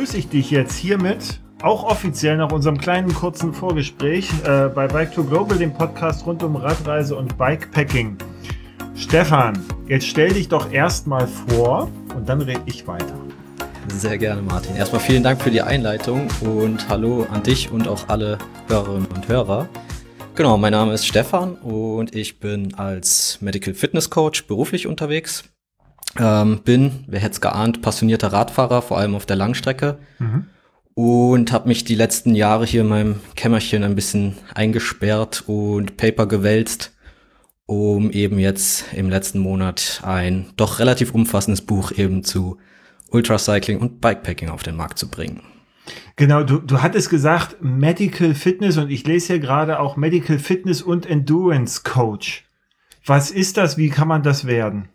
Begrüße ich dich jetzt hiermit auch offiziell nach unserem kleinen kurzen Vorgespräch äh, bei Bike to Global, dem Podcast rund um Radreise und Bikepacking. Stefan, jetzt stell dich doch erstmal vor und dann rede ich weiter. Sehr gerne, Martin. Erstmal vielen Dank für die Einleitung und hallo an dich und auch alle Hörerinnen und Hörer. Genau, mein Name ist Stefan und ich bin als Medical Fitness Coach beruflich unterwegs. Ähm, bin, wer hätte es geahnt, passionierter Radfahrer, vor allem auf der Langstrecke. Mhm. Und habe mich die letzten Jahre hier in meinem Kämmerchen ein bisschen eingesperrt und Paper gewälzt, um eben jetzt im letzten Monat ein doch relativ umfassendes Buch eben zu Ultracycling und Bikepacking auf den Markt zu bringen. Genau, du, du hattest gesagt Medical Fitness und ich lese hier gerade auch Medical Fitness und Endurance Coach. Was ist das? Wie kann man das werden?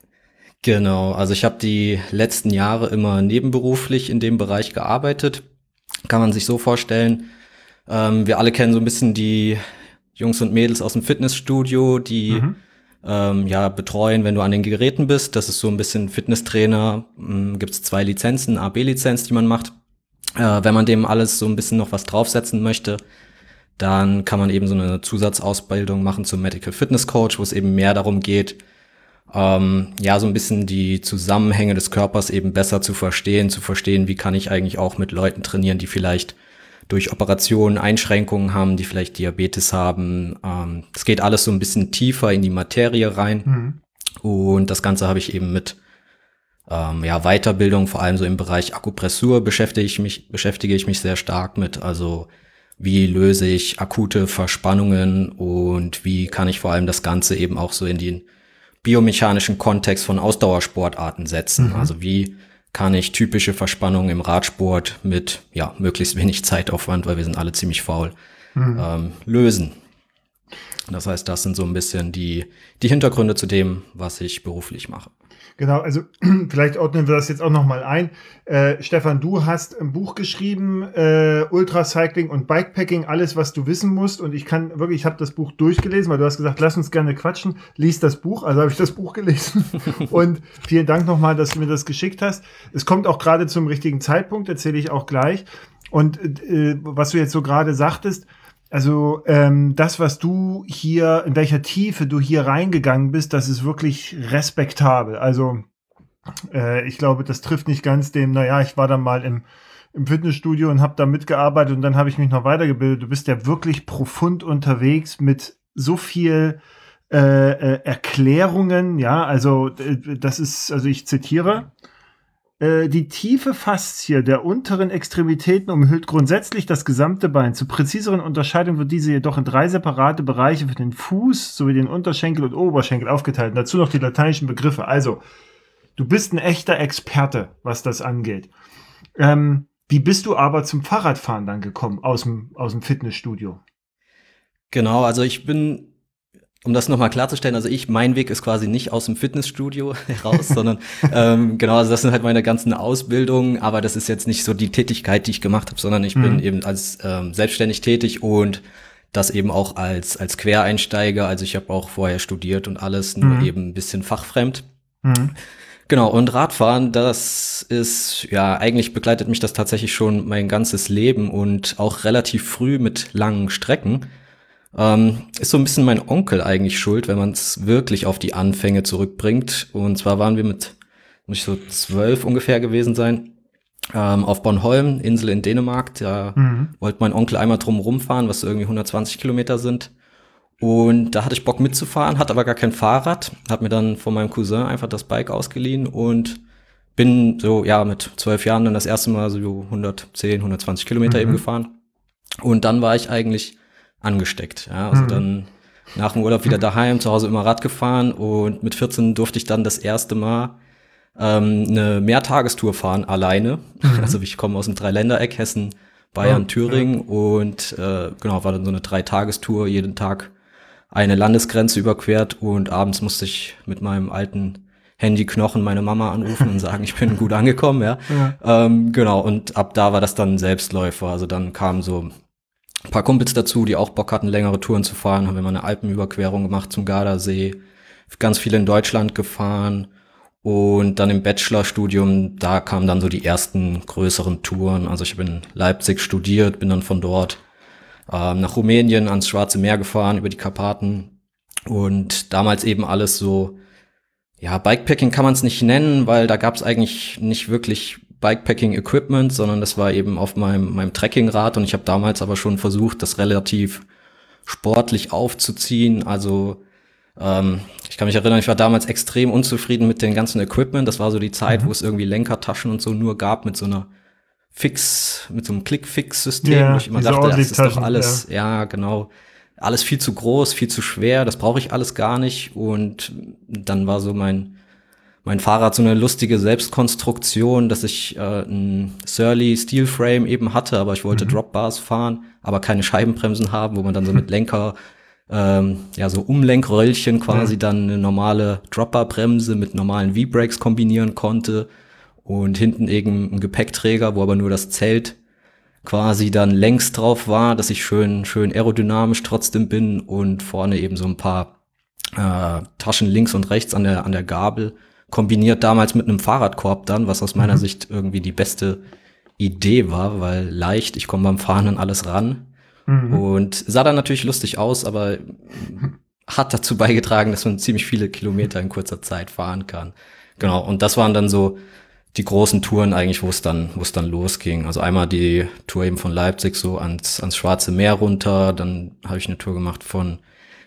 Genau, also ich habe die letzten Jahre immer nebenberuflich in dem Bereich gearbeitet. Kann man sich so vorstellen. Ähm, wir alle kennen so ein bisschen die Jungs und Mädels aus dem Fitnessstudio, die mhm. ähm, ja betreuen, wenn du an den Geräten bist. Das ist so ein bisschen Fitnesstrainer. Ähm, Gibt es zwei Lizenzen, A-B-Lizenz, die man macht. Äh, wenn man dem alles so ein bisschen noch was draufsetzen möchte, dann kann man eben so eine Zusatzausbildung machen zum Medical Fitness Coach, wo es eben mehr darum geht, ähm, ja, so ein bisschen die Zusammenhänge des Körpers eben besser zu verstehen, zu verstehen, wie kann ich eigentlich auch mit Leuten trainieren, die vielleicht durch Operationen Einschränkungen haben, die vielleicht Diabetes haben. Ähm, es geht alles so ein bisschen tiefer in die Materie rein. Mhm. Und das Ganze habe ich eben mit ähm, ja, Weiterbildung, vor allem so im Bereich Akupressur beschäftige ich mich, beschäftige ich mich sehr stark mit. Also wie löse ich akute Verspannungen und wie kann ich vor allem das Ganze eben auch so in den biomechanischen Kontext von Ausdauersportarten setzen. Mhm. Also wie kann ich typische Verspannungen im Radsport mit ja möglichst wenig Zeitaufwand, weil wir sind alle ziemlich faul, mhm. ähm, lösen. Das heißt, das sind so ein bisschen die, die Hintergründe zu dem, was ich beruflich mache. Genau, also vielleicht ordnen wir das jetzt auch nochmal ein. Äh, Stefan, du hast ein Buch geschrieben, äh, Ultracycling und Bikepacking, alles, was du wissen musst. Und ich kann wirklich, ich habe das Buch durchgelesen, weil du hast gesagt, lass uns gerne quatschen. Lies das Buch, also habe ich das Buch gelesen. und vielen Dank nochmal, dass du mir das geschickt hast. Es kommt auch gerade zum richtigen Zeitpunkt, erzähle ich auch gleich. Und äh, was du jetzt so gerade sagtest, also ähm, das, was du hier, in welcher Tiefe du hier reingegangen bist, das ist wirklich respektabel. Also äh, ich glaube, das trifft nicht ganz dem, naja, ich war dann mal im, im Fitnessstudio und habe da mitgearbeitet und dann habe ich mich noch weitergebildet. Du bist ja wirklich profund unterwegs mit so viel äh, äh, Erklärungen, ja, also das ist, also ich zitiere, die tiefe Faszie der unteren Extremitäten umhüllt grundsätzlich das gesamte Bein. Zur präziseren Unterscheidung wird diese jedoch in drei separate Bereiche für den Fuß sowie den Unterschenkel und Oberschenkel aufgeteilt. Und dazu noch die lateinischen Begriffe. Also, du bist ein echter Experte, was das angeht. Ähm, wie bist du aber zum Fahrradfahren dann gekommen aus dem, aus dem Fitnessstudio? Genau, also ich bin um das nochmal klarzustellen, also ich, mein Weg ist quasi nicht aus dem Fitnessstudio heraus, sondern ähm, genau, also das sind halt meine ganzen Ausbildungen, aber das ist jetzt nicht so die Tätigkeit, die ich gemacht habe, sondern ich mhm. bin eben als ähm, selbstständig tätig und das eben auch als, als Quereinsteiger. Also ich habe auch vorher studiert und alles, nur mhm. eben ein bisschen fachfremd. Mhm. Genau, und Radfahren, das ist, ja, eigentlich begleitet mich das tatsächlich schon mein ganzes Leben und auch relativ früh mit langen Strecken. Ähm, ist so ein bisschen mein Onkel eigentlich schuld, wenn man es wirklich auf die Anfänge zurückbringt. Und zwar waren wir mit, muss ich so zwölf ungefähr gewesen sein, ähm, auf Bornholm, Insel in Dänemark. Da mhm. wollte mein Onkel einmal drum rumfahren, was so irgendwie 120 Kilometer sind. Und da hatte ich Bock mitzufahren, hatte aber gar kein Fahrrad, hab mir dann von meinem Cousin einfach das Bike ausgeliehen und bin so, ja, mit zwölf Jahren dann das erste Mal so 110, 120 Kilometer mhm. eben gefahren. Und dann war ich eigentlich angesteckt. Ja, also mhm. dann nach dem Urlaub wieder daheim, zu Hause immer Rad gefahren und mit 14 durfte ich dann das erste Mal ähm, eine Mehrtagestour fahren, alleine. Mhm. Also ich komme aus dem Dreiländereck, Hessen, Bayern, oh, Thüringen ja. und äh, genau, war dann so eine Dreitagestour, jeden Tag eine Landesgrenze überquert und abends musste ich mit meinem alten Handyknochen meine Mama anrufen und sagen, ich bin gut angekommen, ja. ja. Ähm, genau, und ab da war das dann Selbstläufer. Also dann kam so ein paar Kumpels dazu, die auch Bock hatten, längere Touren zu fahren. Haben wir mal eine Alpenüberquerung gemacht zum Gardasee. Ganz viel in Deutschland gefahren. Und dann im Bachelorstudium, da kamen dann so die ersten größeren Touren. Also ich habe in Leipzig studiert, bin dann von dort ähm, nach Rumänien ans Schwarze Meer gefahren, über die Karpaten. Und damals eben alles so, ja, Bikepacking kann man es nicht nennen, weil da gab es eigentlich nicht wirklich Bikepacking-Equipment, sondern das war eben auf meinem, meinem Trekkingrad. Und ich habe damals aber schon versucht, das relativ sportlich aufzuziehen. Also ähm, ich kann mich erinnern, ich war damals extrem unzufrieden mit den ganzen Equipment. Das war so die Zeit, mhm. wo es irgendwie Lenkertaschen und so nur gab mit so einer Fix, mit so einem Click-Fix-System, ja, wo ich immer dachte, das ist doch alles, ja. ja, genau, alles viel zu groß, viel zu schwer, das brauche ich alles gar nicht. Und dann war so mein, mein Fahrrad so eine lustige Selbstkonstruktion, dass ich äh, ein Surly Steel Frame eben hatte, aber ich wollte mhm. Dropbars fahren, aber keine Scheibenbremsen haben, wo man dann so mit Lenker ähm, ja, so Umlenkröllchen quasi ja. dann eine normale Dropperbremse mit normalen V-Brakes kombinieren konnte und hinten eben ein Gepäckträger, wo aber nur das Zelt quasi dann längs drauf war, dass ich schön, schön aerodynamisch trotzdem bin und vorne eben so ein paar äh, Taschen links und rechts an der, an der Gabel kombiniert damals mit einem Fahrradkorb dann, was aus meiner mhm. Sicht irgendwie die beste Idee war, weil leicht, ich komme beim Fahren an alles ran. Mhm. Und sah dann natürlich lustig aus, aber hat dazu beigetragen, dass man ziemlich viele Kilometer in kurzer Zeit fahren kann. Genau, und das waren dann so die großen Touren eigentlich, wo es dann, wo es dann losging. Also einmal die Tour eben von Leipzig so ans, ans Schwarze Meer runter, dann habe ich eine Tour gemacht von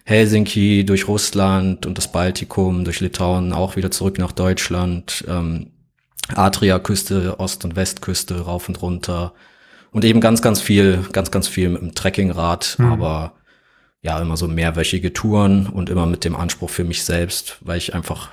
Helsinki durch Russland und das Baltikum, durch Litauen, auch wieder zurück nach Deutschland, ähm, Adria-Küste, Ost- und Westküste, rauf und runter, und eben ganz, ganz viel, ganz, ganz viel mit dem Trekkingrad, mhm. aber ja, immer so mehrwöchige Touren und immer mit dem Anspruch für mich selbst, weil ich einfach,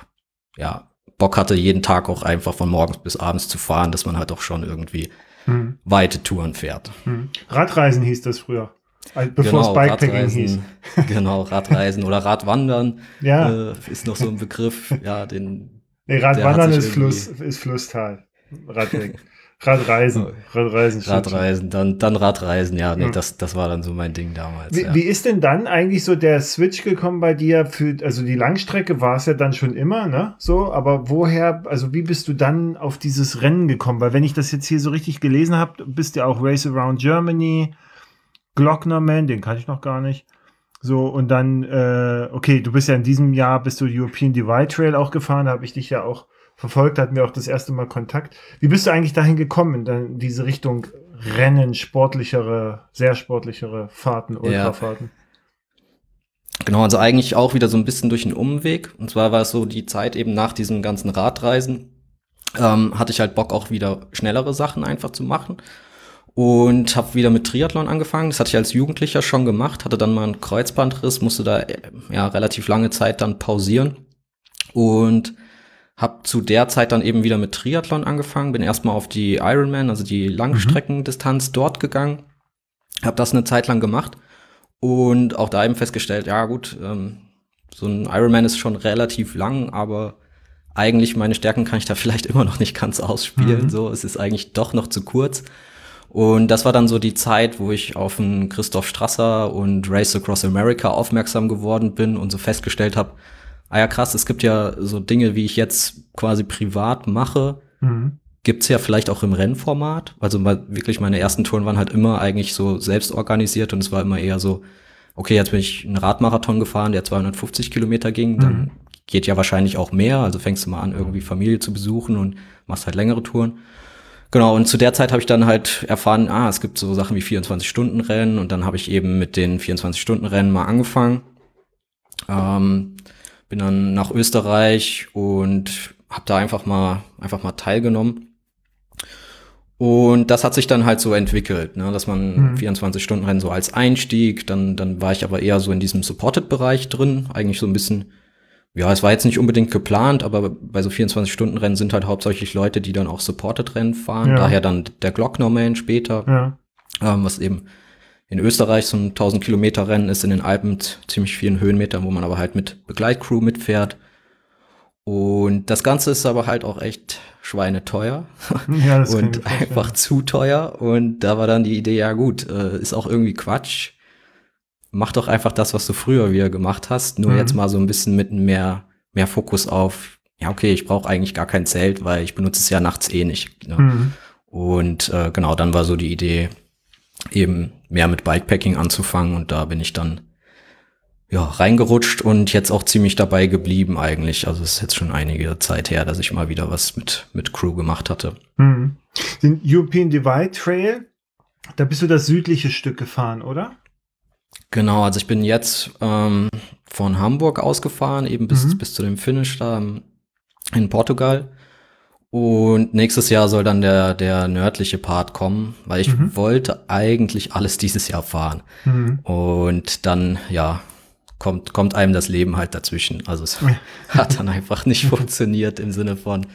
ja, Bock hatte, jeden Tag auch einfach von morgens bis abends zu fahren, dass man halt auch schon irgendwie mhm. weite Touren fährt. Mhm. Radreisen hieß das früher. Bevor genau, es Bikepacking hieß. Genau, Radreisen oder Radwandern ja. äh, ist noch so ein Begriff, ja, den. Nee, Radwandern ist Fluss, ist Flusstal. Radweg. Radreisen. Radreisen. Radreisen, dann, dann Radreisen, ja, nee, ja. Das, das war dann so mein Ding damals. Wie, ja. wie ist denn dann eigentlich so der Switch gekommen bei dir für, also die Langstrecke war es ja dann schon immer, ne? So, aber woher, also wie bist du dann auf dieses Rennen gekommen? Weil wenn ich das jetzt hier so richtig gelesen habe, bist du ja auch Race Around Germany, Glocknerman, den kann ich noch gar nicht. So, und dann, äh, okay, du bist ja in diesem Jahr, bist du European Divide Trail auch gefahren, da habe ich dich ja auch verfolgt, hatten wir auch das erste Mal Kontakt. Wie bist du eigentlich dahin gekommen, in diese Richtung Rennen, sportlichere, sehr sportlichere Fahrten, Ultrafahrten? Ja. Genau, also eigentlich auch wieder so ein bisschen durch einen Umweg. Und zwar war es so die Zeit eben nach diesen ganzen Radreisen, ähm, hatte ich halt Bock auch wieder schnellere Sachen einfach zu machen. Und habe wieder mit Triathlon angefangen. Das hatte ich als Jugendlicher schon gemacht, hatte dann mal einen Kreuzbandriss, musste da ja relativ lange Zeit dann pausieren. Und habe zu der Zeit dann eben wieder mit Triathlon angefangen, bin erstmal auf die Ironman, also die Langstreckendistanz mhm. dort gegangen, habe das eine Zeit lang gemacht und auch da eben festgestellt, ja gut, ähm, so ein Ironman ist schon relativ lang, aber eigentlich meine Stärken kann ich da vielleicht immer noch nicht ganz ausspielen. Mhm. So, es ist eigentlich doch noch zu kurz. Und das war dann so die Zeit, wo ich auf einen Christoph Strasser und Race Across America aufmerksam geworden bin und so festgestellt habe, ah ja krass, es gibt ja so Dinge, wie ich jetzt quasi privat mache, mhm. gibt's ja vielleicht auch im Rennformat. Also mal, wirklich meine ersten Touren waren halt immer eigentlich so selbst organisiert und es war immer eher so, okay, jetzt bin ich einen Radmarathon gefahren, der 250 Kilometer ging, mhm. dann geht ja wahrscheinlich auch mehr, also fängst du mal an, irgendwie Familie zu besuchen und machst halt längere Touren. Genau, und zu der Zeit habe ich dann halt erfahren, ah, es gibt so Sachen wie 24-Stunden-Rennen und dann habe ich eben mit den 24-Stunden-Rennen mal angefangen. Ähm, bin dann nach Österreich und habe da einfach mal einfach mal teilgenommen. Und das hat sich dann halt so entwickelt, ne, dass man mhm. 24-Stunden-Rennen so als Einstieg, dann, dann war ich aber eher so in diesem Supported-Bereich drin, eigentlich so ein bisschen, ja, es war jetzt nicht unbedingt geplant, aber bei so 24-Stunden-Rennen sind halt hauptsächlich Leute, die dann auch Supported-Rennen fahren, ja. daher dann der Glocknerman später, ja. ähm, was eben in Österreich so ein 1000 Kilometer Rennen ist in den Alpen mit ziemlich vielen Höhenmetern, wo man aber halt mit Begleitcrew mitfährt. Und das Ganze ist aber halt auch echt schweineteuer ja, das und einfach zu teuer. Und da war dann die Idee, ja gut, äh, ist auch irgendwie Quatsch. Mach doch einfach das, was du früher wieder gemacht hast, nur mhm. jetzt mal so ein bisschen mit mehr, mehr Fokus auf ja, okay, ich brauche eigentlich gar kein Zelt, weil ich benutze es ja nachts eh nicht. Ne? Mhm. Und äh, genau, dann war so die Idee, eben mehr mit Bikepacking anzufangen und da bin ich dann ja, reingerutscht und jetzt auch ziemlich dabei geblieben eigentlich. Also es ist jetzt schon einige Zeit her, dass ich mal wieder was mit, mit Crew gemacht hatte. Mhm. Den European Divide Trail, da bist du das südliche Stück gefahren, oder? Genau, also ich bin jetzt ähm, von Hamburg ausgefahren, eben bis, mhm. bis zu dem Finish da in Portugal. Und nächstes Jahr soll dann der, der nördliche Part kommen, weil ich mhm. wollte eigentlich alles dieses Jahr fahren. Mhm. Und dann, ja, kommt, kommt einem das Leben halt dazwischen. Also es hat dann einfach nicht funktioniert im Sinne von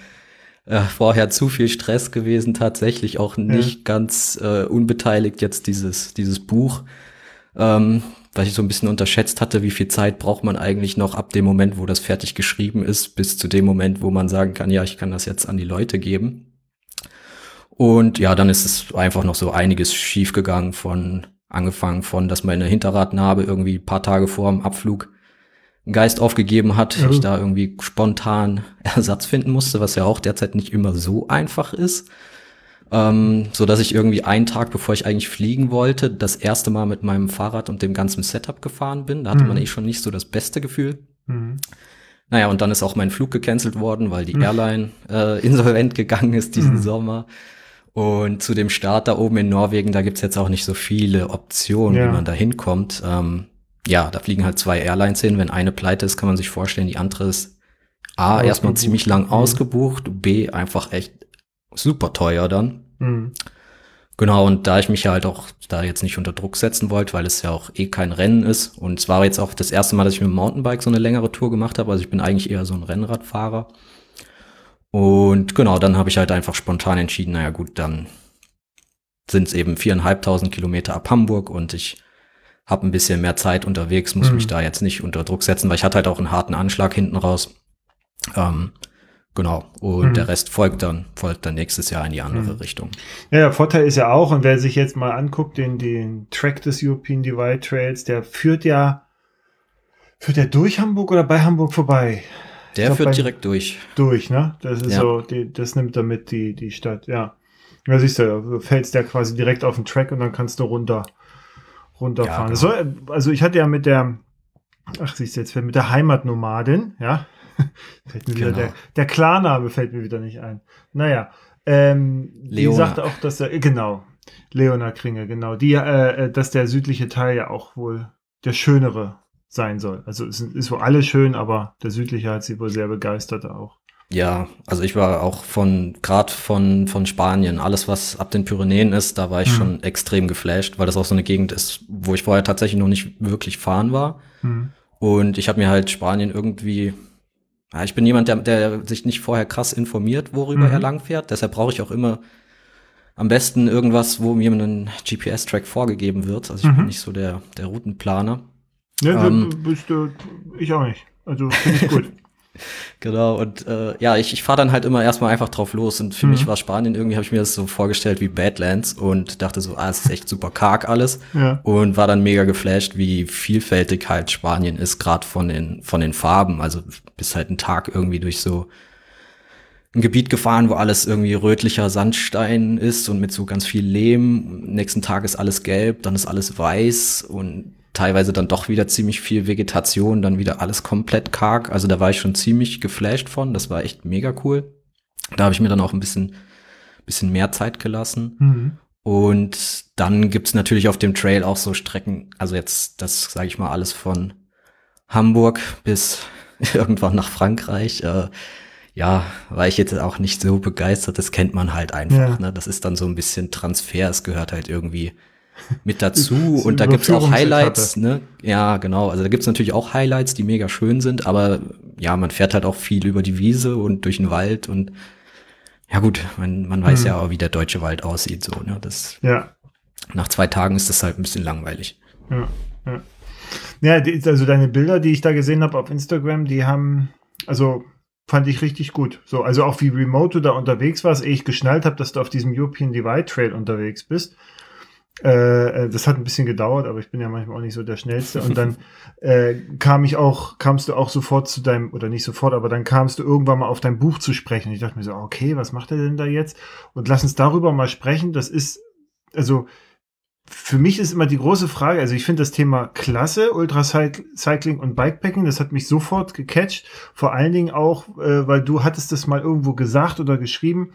äh, vorher zu viel Stress gewesen, tatsächlich auch nicht ja. ganz äh, unbeteiligt jetzt dieses, dieses Buch. Ähm, weil ich so ein bisschen unterschätzt hatte, wie viel Zeit braucht man eigentlich noch ab dem Moment, wo das fertig geschrieben ist, bis zu dem Moment, wo man sagen kann, ja, ich kann das jetzt an die Leute geben. Und ja, dann ist es einfach noch so einiges schiefgegangen von Angefangen von, dass meine Hinterradnarbe irgendwie paar Tage vor dem Abflug einen Geist aufgegeben hat, ja. ich da irgendwie spontan Ersatz finden musste, was ja auch derzeit nicht immer so einfach ist. Ähm, so dass ich irgendwie einen Tag, bevor ich eigentlich fliegen wollte, das erste Mal mit meinem Fahrrad und dem ganzen Setup gefahren bin. Da hatte mhm. man eh schon nicht so das beste Gefühl. Mhm. Naja, und dann ist auch mein Flug gecancelt worden, weil die mhm. Airline äh, insolvent gegangen ist diesen mhm. Sommer. Und zu dem Start da oben in Norwegen, da gibt's jetzt auch nicht so viele Optionen, ja. wie man da hinkommt. Ähm, ja, da fliegen halt zwei Airlines hin. Wenn eine pleite ist, kann man sich vorstellen, die andere ist A, erstmal ziemlich lang mhm. ausgebucht, B, einfach echt super teuer dann. Mhm. Genau, und da ich mich ja halt auch da jetzt nicht unter Druck setzen wollte, weil es ja auch eh kein Rennen ist. Und es war jetzt auch das erste Mal, dass ich mit dem Mountainbike so eine längere Tour gemacht habe. Also ich bin eigentlich eher so ein Rennradfahrer. Und genau, dann habe ich halt einfach spontan entschieden, naja gut, dann sind es eben viereinhalbtausend Kilometer ab Hamburg und ich habe ein bisschen mehr Zeit unterwegs, muss mhm. mich da jetzt nicht unter Druck setzen, weil ich hatte halt auch einen harten Anschlag hinten raus. Ähm, genau. Und mhm. der Rest folgt dann, folgt dann nächstes Jahr in die andere mhm. Richtung. Ja, der Vorteil ist ja auch, und wer sich jetzt mal anguckt, den, den Track des European Divide Trails, der führt ja, führt der durch Hamburg oder bei Hamburg vorbei? Der glaub, führt bei, direkt durch. Durch, ne? Das ist ja. so, die, das nimmt damit die, die Stadt, ja. Ja, siehst du, du fällst ja quasi direkt auf den Track und dann kannst du runter, runterfahren. Ja, genau. so, also ich hatte ja mit der, ach siehst du jetzt, mit der Heimatnomadin, ja, fällt mir genau. wieder der, der Klarname fällt mir wieder nicht ein. Naja, ähm, Leona. die sagte auch, dass er, genau, Leona Kringe, genau, die, äh, äh, dass der südliche Teil ja auch wohl der schönere sein soll. Also es ist wohl alles schön, aber der südliche hat sie wohl sehr begeistert auch. Ja, also ich war auch von, gerade von, von Spanien, alles was ab den Pyrenäen ist, da war ich mhm. schon extrem geflasht, weil das auch so eine Gegend ist, wo ich vorher tatsächlich noch nicht wirklich fahren war. Mhm. Und ich habe mir halt Spanien irgendwie, ja, ich bin jemand, der, der sich nicht vorher krass informiert, worüber mhm. er langfährt. Deshalb brauche ich auch immer am besten irgendwas, wo mir ein GPS-Track vorgegeben wird. Also ich bin mhm. nicht so der, der Routenplaner. Ja, ähm, bist du, ich auch nicht. Also finde ich gut. genau, und äh, ja, ich, ich fahre dann halt immer erstmal einfach drauf los. Und für mhm. mich war Spanien, irgendwie habe ich mir das so vorgestellt wie Badlands und dachte so, ah, es ist echt super karg alles. Ja. Und war dann mega geflasht, wie vielfältig halt Spanien ist, gerade von den, von den Farben. Also bis halt ein Tag irgendwie durch so ein Gebiet gefahren, wo alles irgendwie rötlicher Sandstein ist und mit so ganz viel Lehm. nächsten Tag ist alles gelb, dann ist alles weiß und teilweise dann doch wieder ziemlich viel Vegetation, dann wieder alles komplett karg. Also da war ich schon ziemlich geflasht von. Das war echt mega cool. Da habe ich mir dann auch ein bisschen, bisschen mehr Zeit gelassen. Mhm. Und dann gibt's natürlich auf dem Trail auch so Strecken, also jetzt, das sage ich mal, alles von Hamburg bis irgendwann nach Frankreich. Äh, ja, war ich jetzt auch nicht so begeistert. Das kennt man halt einfach. Ja. Ne? Das ist dann so ein bisschen Transfer. Es gehört halt irgendwie mit dazu. und da gibt's auch Highlights, ne? Ja, genau. Also da gibt's natürlich auch Highlights, die mega schön sind, aber ja, man fährt halt auch viel über die Wiese und durch den Wald und ja gut, man, man weiß mhm. ja auch, wie der deutsche Wald aussieht, so, ne? Das, ja. Nach zwei Tagen ist das halt ein bisschen langweilig. Ja, ja. Ja, also deine Bilder, die ich da gesehen habe auf Instagram, die haben, also fand ich richtig gut. So, also auch wie remote du da unterwegs warst, ehe ich geschnallt habe, dass du auf diesem European Divide Trail unterwegs bist. Äh, äh, das hat ein bisschen gedauert, aber ich bin ja manchmal auch nicht so der Schnellste. Und dann äh, kam ich auch, kamst du auch sofort zu deinem, oder nicht sofort, aber dann kamst du irgendwann mal auf dein Buch zu sprechen. Ich dachte mir so, okay, was macht er denn da jetzt? Und lass uns darüber mal sprechen. Das ist, also für mich ist immer die große Frage, also ich finde das Thema klasse, Ultracycling und Bikepacking, das hat mich sofort gecatcht. Vor allen Dingen auch, äh, weil du hattest das mal irgendwo gesagt oder geschrieben,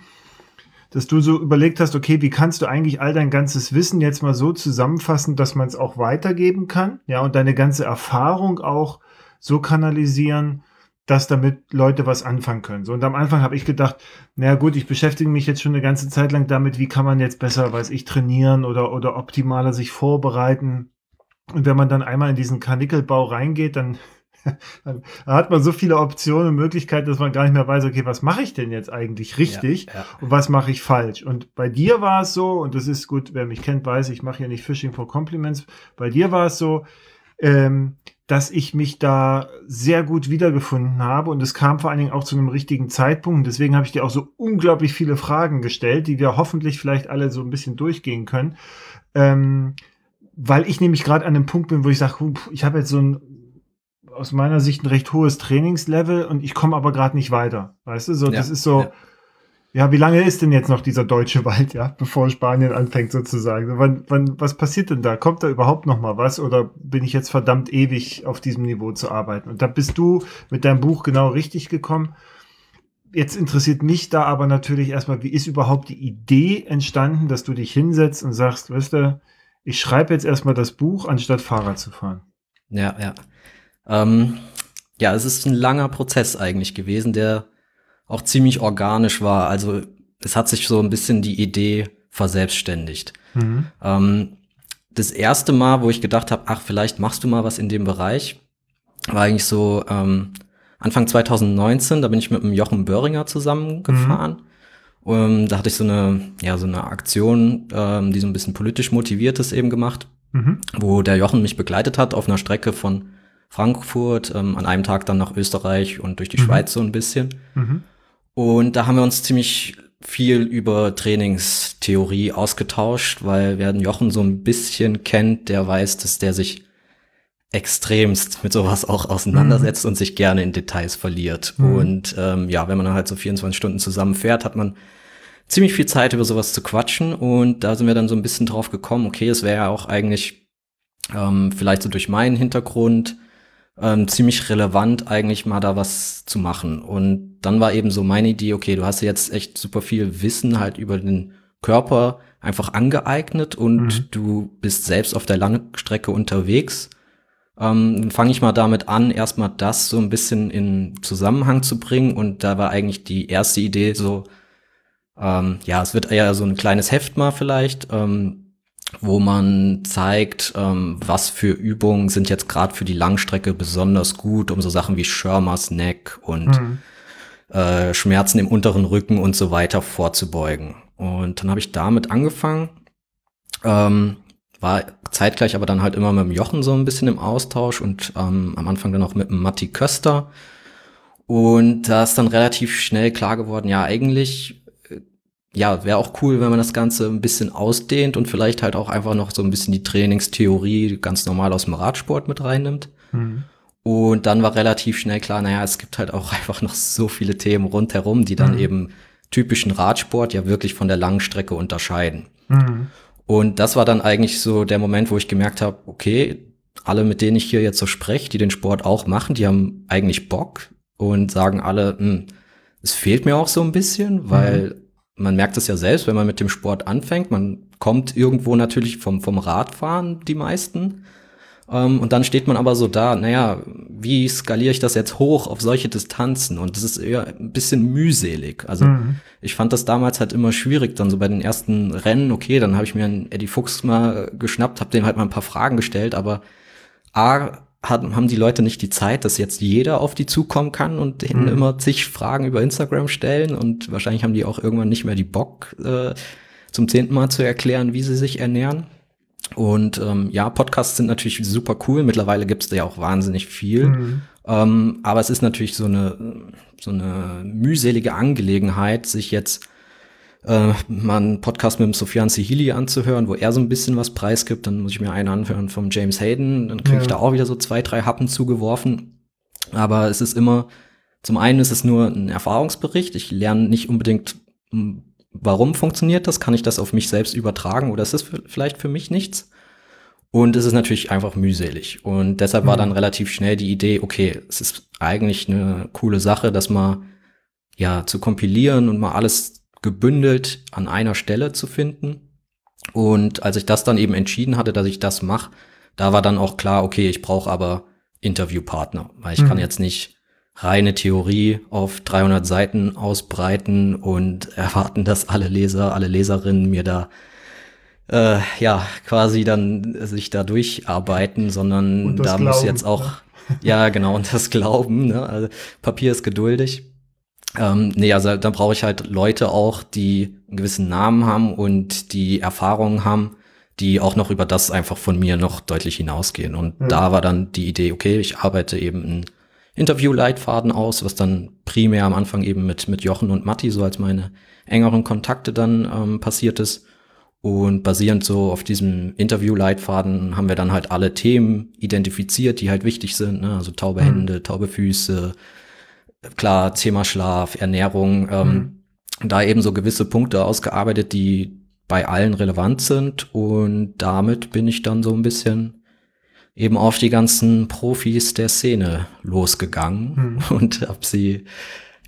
dass du so überlegt hast, okay, wie kannst du eigentlich all dein ganzes Wissen jetzt mal so zusammenfassen, dass man es auch weitergeben kann, ja, und deine ganze Erfahrung auch so kanalisieren, dass damit Leute was anfangen können. So, und am Anfang habe ich gedacht, naja gut, ich beschäftige mich jetzt schon eine ganze Zeit lang damit, wie kann man jetzt besser, weiß ich, trainieren oder, oder optimaler sich vorbereiten. Und wenn man dann einmal in diesen Karnickelbau reingeht, dann, dann hat man so viele Optionen und Möglichkeiten, dass man gar nicht mehr weiß, okay, was mache ich denn jetzt eigentlich richtig ja, ja. und was mache ich falsch. Und bei dir war es so, und das ist gut, wer mich kennt, weiß, ich mache ja nicht Fishing for Compliments, bei dir war es so, ähm, dass ich mich da sehr gut wiedergefunden habe und es kam vor allen Dingen auch zu einem richtigen Zeitpunkt. Deswegen habe ich dir auch so unglaublich viele Fragen gestellt, die wir hoffentlich vielleicht alle so ein bisschen durchgehen können. Ähm, weil ich nämlich gerade an einem Punkt bin, wo ich sage, ich habe jetzt so ein aus meiner Sicht ein recht hohes Trainingslevel und ich komme aber gerade nicht weiter. Weißt du, so ja, das ist so, ja. Ja, wie lange ist denn jetzt noch dieser deutsche Wald, ja, bevor Spanien anfängt sozusagen? Wann, wann, was passiert denn da? Kommt da überhaupt noch mal was oder bin ich jetzt verdammt ewig auf diesem Niveau zu arbeiten? Und da bist du mit deinem Buch genau richtig gekommen. Jetzt interessiert mich da aber natürlich erstmal, wie ist überhaupt die Idee entstanden, dass du dich hinsetzt und sagst, weißt du, ich schreibe jetzt erstmal das Buch, anstatt Fahrrad zu fahren. Ja, ja. Ähm, ja, es ist ein langer Prozess eigentlich gewesen, der auch ziemlich organisch war. Also es hat sich so ein bisschen die Idee verselbstständigt. Mhm. Ähm, das erste Mal, wo ich gedacht habe, ach, vielleicht machst du mal was in dem Bereich, war eigentlich so ähm, Anfang 2019, da bin ich mit dem Jochen Böhringer zusammengefahren. Mhm. Um, ähm, da hatte ich so eine, ja, so eine Aktion, ähm, die so ein bisschen politisch motiviert ist, eben gemacht, mhm. wo der Jochen mich begleitet hat auf einer Strecke von Frankfurt, ähm, an einem Tag dann nach Österreich und durch die mhm. Schweiz so ein bisschen. Mhm. Und da haben wir uns ziemlich viel über Trainingstheorie ausgetauscht, weil wer den Jochen so ein bisschen kennt, der weiß, dass der sich extremst mit sowas auch auseinandersetzt mhm. und sich gerne in Details verliert. Mhm. Und ähm, ja, wenn man dann halt so 24 Stunden zusammen fährt, hat man ziemlich viel Zeit, über sowas zu quatschen. Und da sind wir dann so ein bisschen drauf gekommen, okay, es wäre ja auch eigentlich ähm, vielleicht so durch meinen Hintergrund ähm, ziemlich relevant, eigentlich mal da was zu machen. Und dann war eben so meine Idee, okay, du hast jetzt echt super viel Wissen halt über den Körper einfach angeeignet und mhm. du bist selbst auf der Langstrecke unterwegs. Ähm, fange ich mal damit an, erstmal das so ein bisschen in Zusammenhang zu bringen. Und da war eigentlich die erste Idee so, ähm, ja, es wird eher so ein kleines Heft mal vielleicht, ähm, wo man zeigt, ähm, was für Übungen sind jetzt gerade für die Langstrecke besonders gut, um so Sachen wie Schirmers Neck und mhm. äh, Schmerzen im unteren Rücken und so weiter vorzubeugen. Und dann habe ich damit angefangen, ähm, war zeitgleich aber dann halt immer mit dem Jochen so ein bisschen im Austausch und ähm, am Anfang dann auch mit dem Matti Köster. Und da ist dann relativ schnell klar geworden, ja, eigentlich ja, wäre auch cool, wenn man das Ganze ein bisschen ausdehnt und vielleicht halt auch einfach noch so ein bisschen die Trainingstheorie ganz normal aus dem Radsport mit reinnimmt. Mhm. Und dann war relativ schnell klar, naja, es gibt halt auch einfach noch so viele Themen rundherum, die dann mhm. eben typischen Radsport ja wirklich von der langen Strecke unterscheiden. Mhm. Und das war dann eigentlich so der Moment, wo ich gemerkt habe, okay, alle, mit denen ich hier jetzt so spreche, die den Sport auch machen, die haben eigentlich Bock und sagen alle, hm, es fehlt mir auch so ein bisschen, weil mhm man merkt es ja selbst, wenn man mit dem Sport anfängt, man kommt irgendwo natürlich vom, vom Radfahren, die meisten. Ähm, und dann steht man aber so da, naja, wie skaliere ich das jetzt hoch auf solche Distanzen? Und das ist eher ein bisschen mühselig. Also mhm. ich fand das damals halt immer schwierig, dann so bei den ersten Rennen, okay, dann habe ich mir einen Eddie Fuchs mal geschnappt, habe dem halt mal ein paar Fragen gestellt, aber A, haben die Leute nicht die Zeit, dass jetzt jeder auf die zukommen kann und denen mhm. immer zig Fragen über Instagram stellen und wahrscheinlich haben die auch irgendwann nicht mehr die Bock, äh, zum zehnten Mal zu erklären, wie sie sich ernähren. Und ähm, ja, Podcasts sind natürlich super cool. Mittlerweile gibt es da ja auch wahnsinnig viel. Mhm. Ähm, aber es ist natürlich so eine, so eine mühselige Angelegenheit, sich jetzt äh, mal einen Podcast mit dem Sofian Sihili anzuhören, wo er so ein bisschen was preisgibt. Dann muss ich mir einen anhören vom James Hayden. Dann kriege ich da auch wieder so zwei, drei Happen zugeworfen. Aber es ist immer, zum einen ist es nur ein Erfahrungsbericht. Ich lerne nicht unbedingt, warum funktioniert das? Kann ich das auf mich selbst übertragen oder ist es vielleicht für mich nichts? Und es ist natürlich einfach mühselig. Und deshalb mhm. war dann relativ schnell die Idee, okay, es ist eigentlich eine coole Sache, das mal ja zu kompilieren und mal alles gebündelt an einer Stelle zu finden. Und als ich das dann eben entschieden hatte, dass ich das mache, da war dann auch klar, okay, ich brauche aber Interviewpartner, weil ich mhm. kann jetzt nicht reine Theorie auf 300 Seiten ausbreiten und erwarten, dass alle Leser, alle Leserinnen mir da äh, ja quasi dann sich da durcharbeiten, sondern da Glauben, muss jetzt auch ne? ja genau und das Glauben. Ne? Also Papier ist geduldig. Ähm, nee, also dann brauche ich halt Leute auch, die einen gewissen Namen haben und die Erfahrungen haben, die auch noch über das einfach von mir noch deutlich hinausgehen. Und mhm. da war dann die Idee, okay, ich arbeite eben einen Interviewleitfaden aus, was dann primär am Anfang eben mit, mit Jochen und Matti so als meine engeren Kontakte dann ähm, passiert ist. Und basierend so auf diesem Interviewleitfaden haben wir dann halt alle Themen identifiziert, die halt wichtig sind. Ne? Also taube mhm. Hände, taube Füße, klar, Thema Schlaf, Ernährung, ähm, mhm. da eben so gewisse Punkte ausgearbeitet, die bei allen relevant sind. Und damit bin ich dann so ein bisschen eben auf die ganzen Profis der Szene losgegangen mhm. und habe sie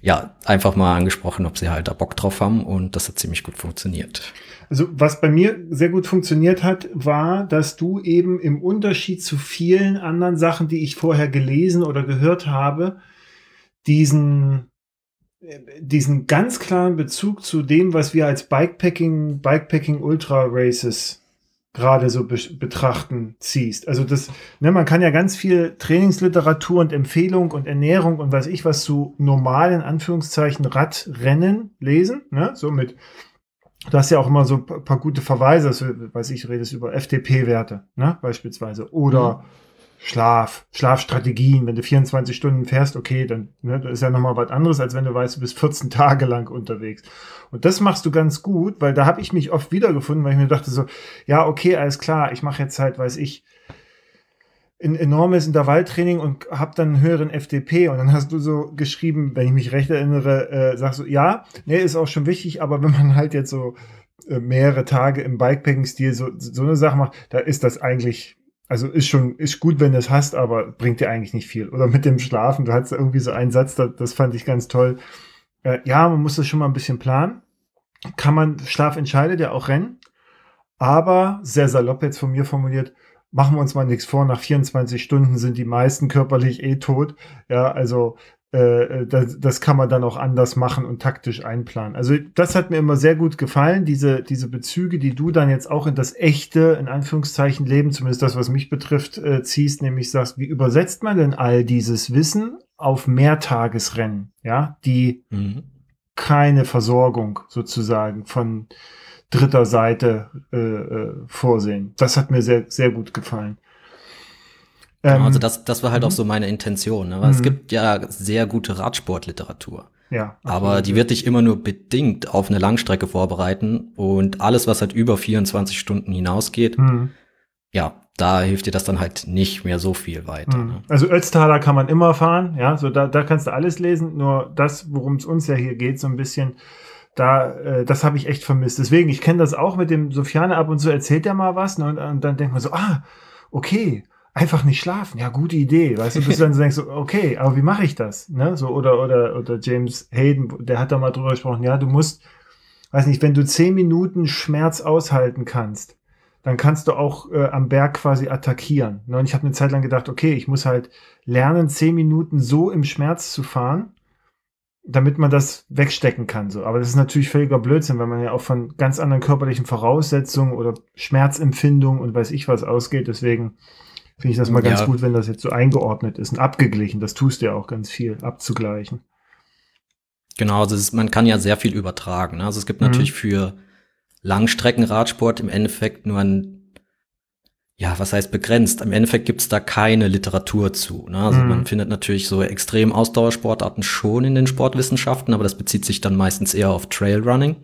ja einfach mal angesprochen, ob sie halt da Bock drauf haben und das hat ziemlich gut funktioniert. Also was bei mir sehr gut funktioniert hat, war, dass du eben im Unterschied zu vielen anderen Sachen, die ich vorher gelesen oder gehört habe, diesen, diesen ganz klaren Bezug zu dem, was wir als Bikepacking, Bikepacking Ultra Races gerade so be betrachten ziehst. Also das, ne, man kann ja ganz viel Trainingsliteratur und Empfehlung und Ernährung und weiß ich was zu normalen Anführungszeichen Radrennen lesen, ne, so mit Du hast ja auch immer so ein paar gute Verweise, also, weiß ich, redest über FTP-Werte, ne, beispielsweise. Oder mhm. Schlaf, Schlafstrategien. Wenn du 24 Stunden fährst, okay, dann ne, das ist ja nochmal was anderes, als wenn du weißt, du bist 14 Tage lang unterwegs. Und das machst du ganz gut, weil da habe ich mich oft wiedergefunden, weil ich mir dachte so, ja, okay, alles klar, ich mache jetzt halt, weiß ich, ein enormes Intervalltraining und habe dann einen höheren FDP. Und dann hast du so geschrieben, wenn ich mich recht erinnere, äh, sagst du, ja, nee, ist auch schon wichtig, aber wenn man halt jetzt so äh, mehrere Tage im Bikepacking-Stil so, so eine Sache macht, da ist das eigentlich also ist schon, ist gut, wenn du es hast, aber bringt dir eigentlich nicht viel. Oder mit dem Schlafen, du hattest irgendwie so einen Satz, das, fand ich ganz toll. Äh, ja, man muss das schon mal ein bisschen planen. Kann man, Schlaf entscheidet ja auch Rennen. Aber, sehr salopp jetzt von mir formuliert, machen wir uns mal nichts vor, nach 24 Stunden sind die meisten körperlich eh tot. Ja, also äh, das, das kann man dann auch anders machen und taktisch einplanen. Also das hat mir immer sehr gut gefallen, diese, diese Bezüge, die du dann jetzt auch in das echte, in Anführungszeichen, Leben, zumindest das, was mich betrifft, äh, ziehst, nämlich sagst, wie übersetzt man denn all dieses Wissen auf Mehrtagesrennen, ja, die mhm. keine Versorgung sozusagen von dritter Seite äh, äh, vorsehen. Das hat mir sehr, sehr gut gefallen. Ähm, also das, das war halt auch mhm. so meine Intention. Ne? Weil es mhm. gibt ja sehr gute Radsportliteratur. Ja. Aber die wird dich immer nur bedingt auf eine Langstrecke vorbereiten und alles, was halt über 24 Stunden hinausgeht, mhm. ja, da hilft dir das dann halt nicht mehr so viel weiter. Mhm. Ne? Also Ötztaler kann man immer fahren, ja, so da, da kannst du alles lesen, nur das, worum es uns ja hier geht, so ein bisschen, da, äh, das habe ich echt vermisst. Deswegen, ich kenne das auch mit dem Sofiane ab und zu erzählt er mal was ne, und, und dann denkt man so, ah, okay, einfach nicht schlafen. Ja, gute Idee. Weißt du, bis dann denkst du, okay, aber wie mache ich das? Ne? So, oder, oder, oder James Hayden, der hat da mal drüber gesprochen, ja, du musst, weiß nicht, wenn du zehn Minuten Schmerz aushalten kannst, dann kannst du auch äh, am Berg quasi attackieren. Ne? Und ich habe eine Zeit lang gedacht, okay, ich muss halt lernen, zehn Minuten so im Schmerz zu fahren, damit man das wegstecken kann. So. Aber das ist natürlich völliger Blödsinn, weil man ja auch von ganz anderen körperlichen Voraussetzungen oder Schmerzempfindungen und weiß ich was ausgeht. Deswegen finde ich das mal ganz ja. gut, wenn das jetzt so eingeordnet ist und abgeglichen. Das tust du ja auch ganz viel, abzugleichen. Genau, also ist, man kann ja sehr viel übertragen. Ne? Also es gibt mhm. natürlich für Langstreckenradsport im Endeffekt nur ein, ja, was heißt begrenzt? Im Endeffekt gibt es da keine Literatur zu. Ne? Also mhm. man findet natürlich so extrem Ausdauersportarten schon in den Sportwissenschaften, aber das bezieht sich dann meistens eher auf Trailrunning.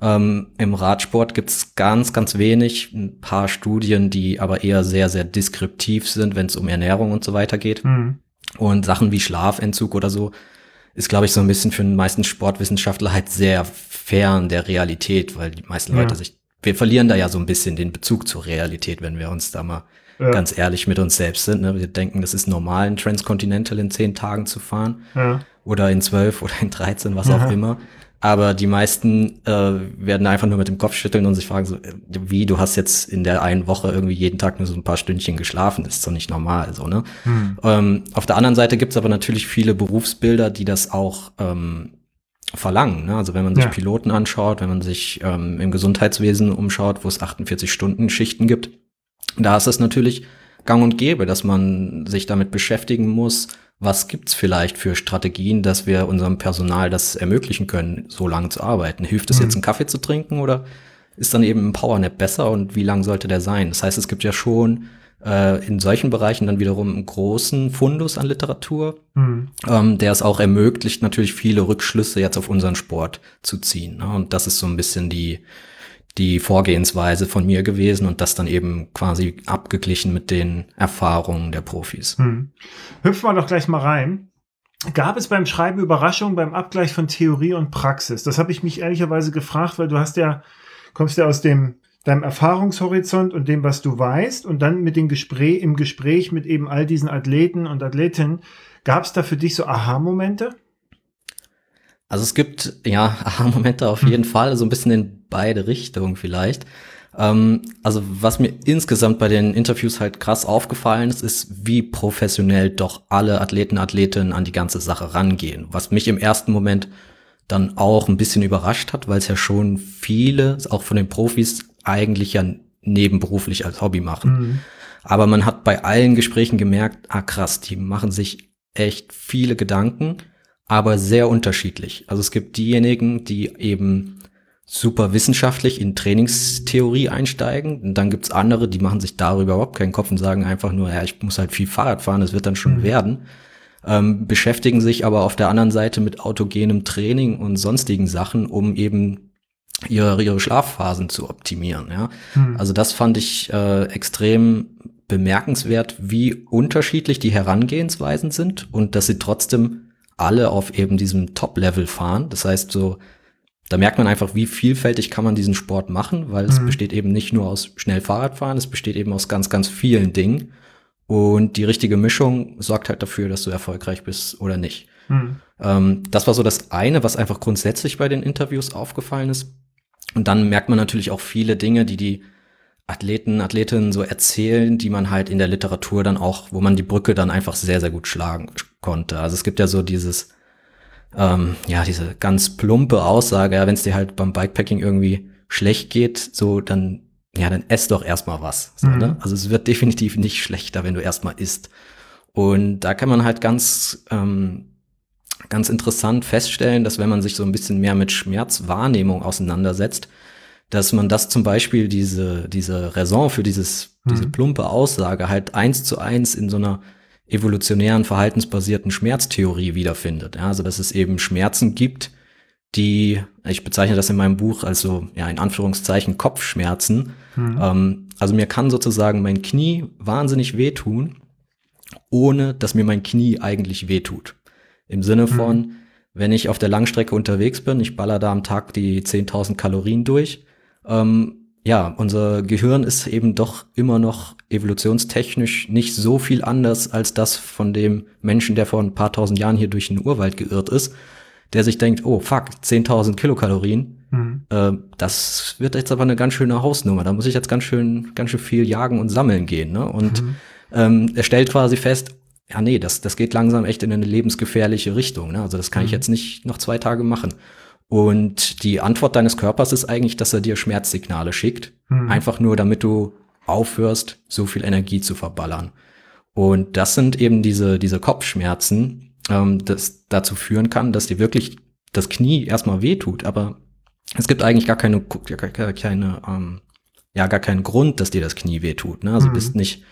Ähm, Im Radsport gibt es ganz, ganz wenig, ein paar Studien, die aber eher sehr, sehr deskriptiv sind, wenn es um Ernährung und so weiter geht. Mhm. Und Sachen wie Schlafentzug oder so ist, glaube ich, so ein bisschen für den meisten Sportwissenschaftler halt sehr fern der Realität, weil die meisten ja. Leute sich, wir verlieren da ja so ein bisschen den Bezug zur Realität, wenn wir uns da mal ja. ganz ehrlich mit uns selbst sind. Ne? Wir denken, das ist normal, ein Transcontinental in zehn Tagen zu fahren. Ja. Oder in zwölf oder in dreizehn, was auch immer. Aber die meisten äh, werden einfach nur mit dem Kopf schütteln und sich fragen so, äh, wie, du hast jetzt in der einen Woche irgendwie jeden Tag nur so ein paar Stündchen geschlafen, das ist doch nicht normal, so, ne? Hm. Ähm, auf der anderen Seite gibt's aber natürlich viele Berufsbilder, die das auch ähm, verlangen. Ne? Also wenn man sich ja. Piloten anschaut, wenn man sich ähm, im Gesundheitswesen umschaut, wo es 48 Stunden Schichten gibt, da ist es natürlich gang und gäbe, dass man sich damit beschäftigen muss, was gibt's vielleicht für Strategien, dass wir unserem Personal das ermöglichen können, so lange zu arbeiten? Hilft es mhm. jetzt, einen Kaffee zu trinken oder ist dann eben ein Powernap besser und wie lang sollte der sein? Das heißt, es gibt ja schon äh, in solchen Bereichen dann wiederum einen großen Fundus an Literatur, mhm. ähm, der es auch ermöglicht, natürlich viele Rückschlüsse jetzt auf unseren Sport zu ziehen. Ne? Und das ist so ein bisschen die, die Vorgehensweise von mir gewesen und das dann eben quasi abgeglichen mit den Erfahrungen der Profis. Hm. Hüpfen wir doch gleich mal rein. Gab es beim Schreiben Überraschungen beim Abgleich von Theorie und Praxis? Das habe ich mich ehrlicherweise gefragt, weil du hast ja, kommst ja aus dem, deinem Erfahrungshorizont und dem, was du weißt und dann mit dem Gespräch, im Gespräch mit eben all diesen Athleten und Athletinnen, gab es da für dich so Aha-Momente? Also es gibt ja Aha-Momente auf hm. jeden Fall, so ein bisschen in beide Richtungen vielleicht. Ähm, also was mir insgesamt bei den Interviews halt krass aufgefallen ist, ist, wie professionell doch alle Athleten, Athletinnen an die ganze Sache rangehen. Was mich im ersten Moment dann auch ein bisschen überrascht hat, weil es ja schon viele, auch von den Profis, eigentlich ja nebenberuflich als Hobby machen. Mhm. Aber man hat bei allen Gesprächen gemerkt, ah krass, die machen sich echt viele Gedanken aber sehr unterschiedlich. Also es gibt diejenigen, die eben super wissenschaftlich in Trainingstheorie einsteigen. Und dann gibt's andere, die machen sich darüber überhaupt keinen Kopf und sagen einfach nur, ja, ich muss halt viel Fahrrad fahren, das wird dann schon mhm. werden. Ähm, beschäftigen sich aber auf der anderen Seite mit autogenem Training und sonstigen Sachen, um eben ihre, ihre Schlafphasen zu optimieren. Ja? Mhm. Also das fand ich äh, extrem bemerkenswert, wie unterschiedlich die Herangehensweisen sind und dass sie trotzdem alle auf eben diesem Top-Level fahren. Das heißt, so, da merkt man einfach, wie vielfältig kann man diesen Sport machen, weil es mhm. besteht eben nicht nur aus schnell Fahrradfahren, es besteht eben aus ganz, ganz vielen Dingen. Und die richtige Mischung sorgt halt dafür, dass du erfolgreich bist oder nicht. Mhm. Ähm, das war so das eine, was einfach grundsätzlich bei den Interviews aufgefallen ist. Und dann merkt man natürlich auch viele Dinge, die die Athleten, Athletinnen so erzählen, die man halt in der Literatur dann auch, wo man die Brücke dann einfach sehr, sehr gut schlagen konnte. Also es gibt ja so dieses, ähm, ja, diese ganz plumpe Aussage, ja, wenn es dir halt beim Bikepacking irgendwie schlecht geht, so dann, ja, dann ess doch erstmal was. So, mhm. ne? Also es wird definitiv nicht schlechter, wenn du erstmal isst. Und da kann man halt ganz, ähm, ganz interessant feststellen, dass wenn man sich so ein bisschen mehr mit Schmerzwahrnehmung auseinandersetzt, dass man das zum Beispiel diese, diese Raison für dieses, mhm. diese plumpe Aussage halt eins zu eins in so einer evolutionären, verhaltensbasierten Schmerztheorie wiederfindet. Ja, also, dass es eben Schmerzen gibt, die, ich bezeichne das in meinem Buch als so, ja, in Anführungszeichen Kopfschmerzen. Mhm. Ähm, also mir kann sozusagen mein Knie wahnsinnig wehtun, ohne dass mir mein Knie eigentlich wehtut. Im Sinne von, mhm. wenn ich auf der Langstrecke unterwegs bin, ich baller da am Tag die 10.000 Kalorien durch, ähm, ja, unser Gehirn ist eben doch immer noch evolutionstechnisch nicht so viel anders als das von dem Menschen, der vor ein paar tausend Jahren hier durch den Urwald geirrt ist, der sich denkt, oh fuck, 10.000 Kilokalorien, mhm. äh, das wird jetzt aber eine ganz schöne Hausnummer, da muss ich jetzt ganz schön, ganz schön viel jagen und sammeln gehen. Ne? Und mhm. ähm, er stellt quasi fest, ja nee, das, das geht langsam echt in eine lebensgefährliche Richtung. Ne? Also das kann mhm. ich jetzt nicht noch zwei Tage machen. Und die Antwort deines Körpers ist eigentlich, dass er dir Schmerzsignale schickt. Mhm. Einfach nur, damit du aufhörst, so viel Energie zu verballern. Und das sind eben diese, diese Kopfschmerzen, ähm, das dazu führen kann, dass dir wirklich das Knie erstmal wehtut. Aber es gibt eigentlich gar keine, gar keine, ähm, ja, gar keinen Grund, dass dir das Knie wehtut. Ne? Also mhm. bist nicht,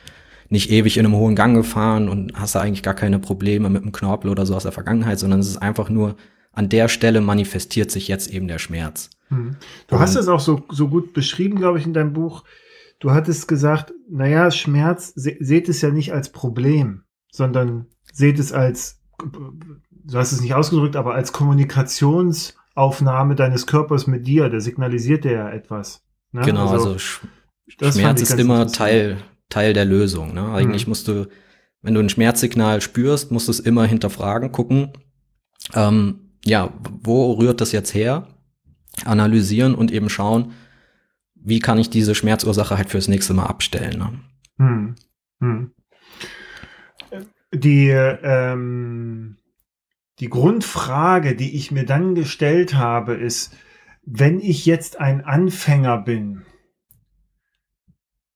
nicht ewig in einem hohen Gang gefahren und hast da eigentlich gar keine Probleme mit dem Knorpel oder so aus der Vergangenheit, sondern es ist einfach nur an der Stelle manifestiert sich jetzt eben der Schmerz. Hm. Du hast es auch so, so gut beschrieben, glaube ich, in deinem Buch. Du hattest gesagt, naja, Schmerz, se seht es ja nicht als Problem, sondern seht es als, du hast es nicht ausgedrückt, aber als Kommunikationsaufnahme deines Körpers mit dir. Der signalisiert dir ja etwas. Ne? Genau, also, also Sch Schmerz ist immer Teil, Teil der Lösung. Ne? Eigentlich mhm. musst du, wenn du ein Schmerzsignal spürst, musst du es immer hinterfragen, gucken, ähm, ja, wo rührt das jetzt her? Analysieren und eben schauen, wie kann ich diese Schmerzursache halt fürs nächste Mal abstellen. Ne? Hm. Hm. Die, ähm, die Grundfrage, die ich mir dann gestellt habe, ist, wenn ich jetzt ein Anfänger bin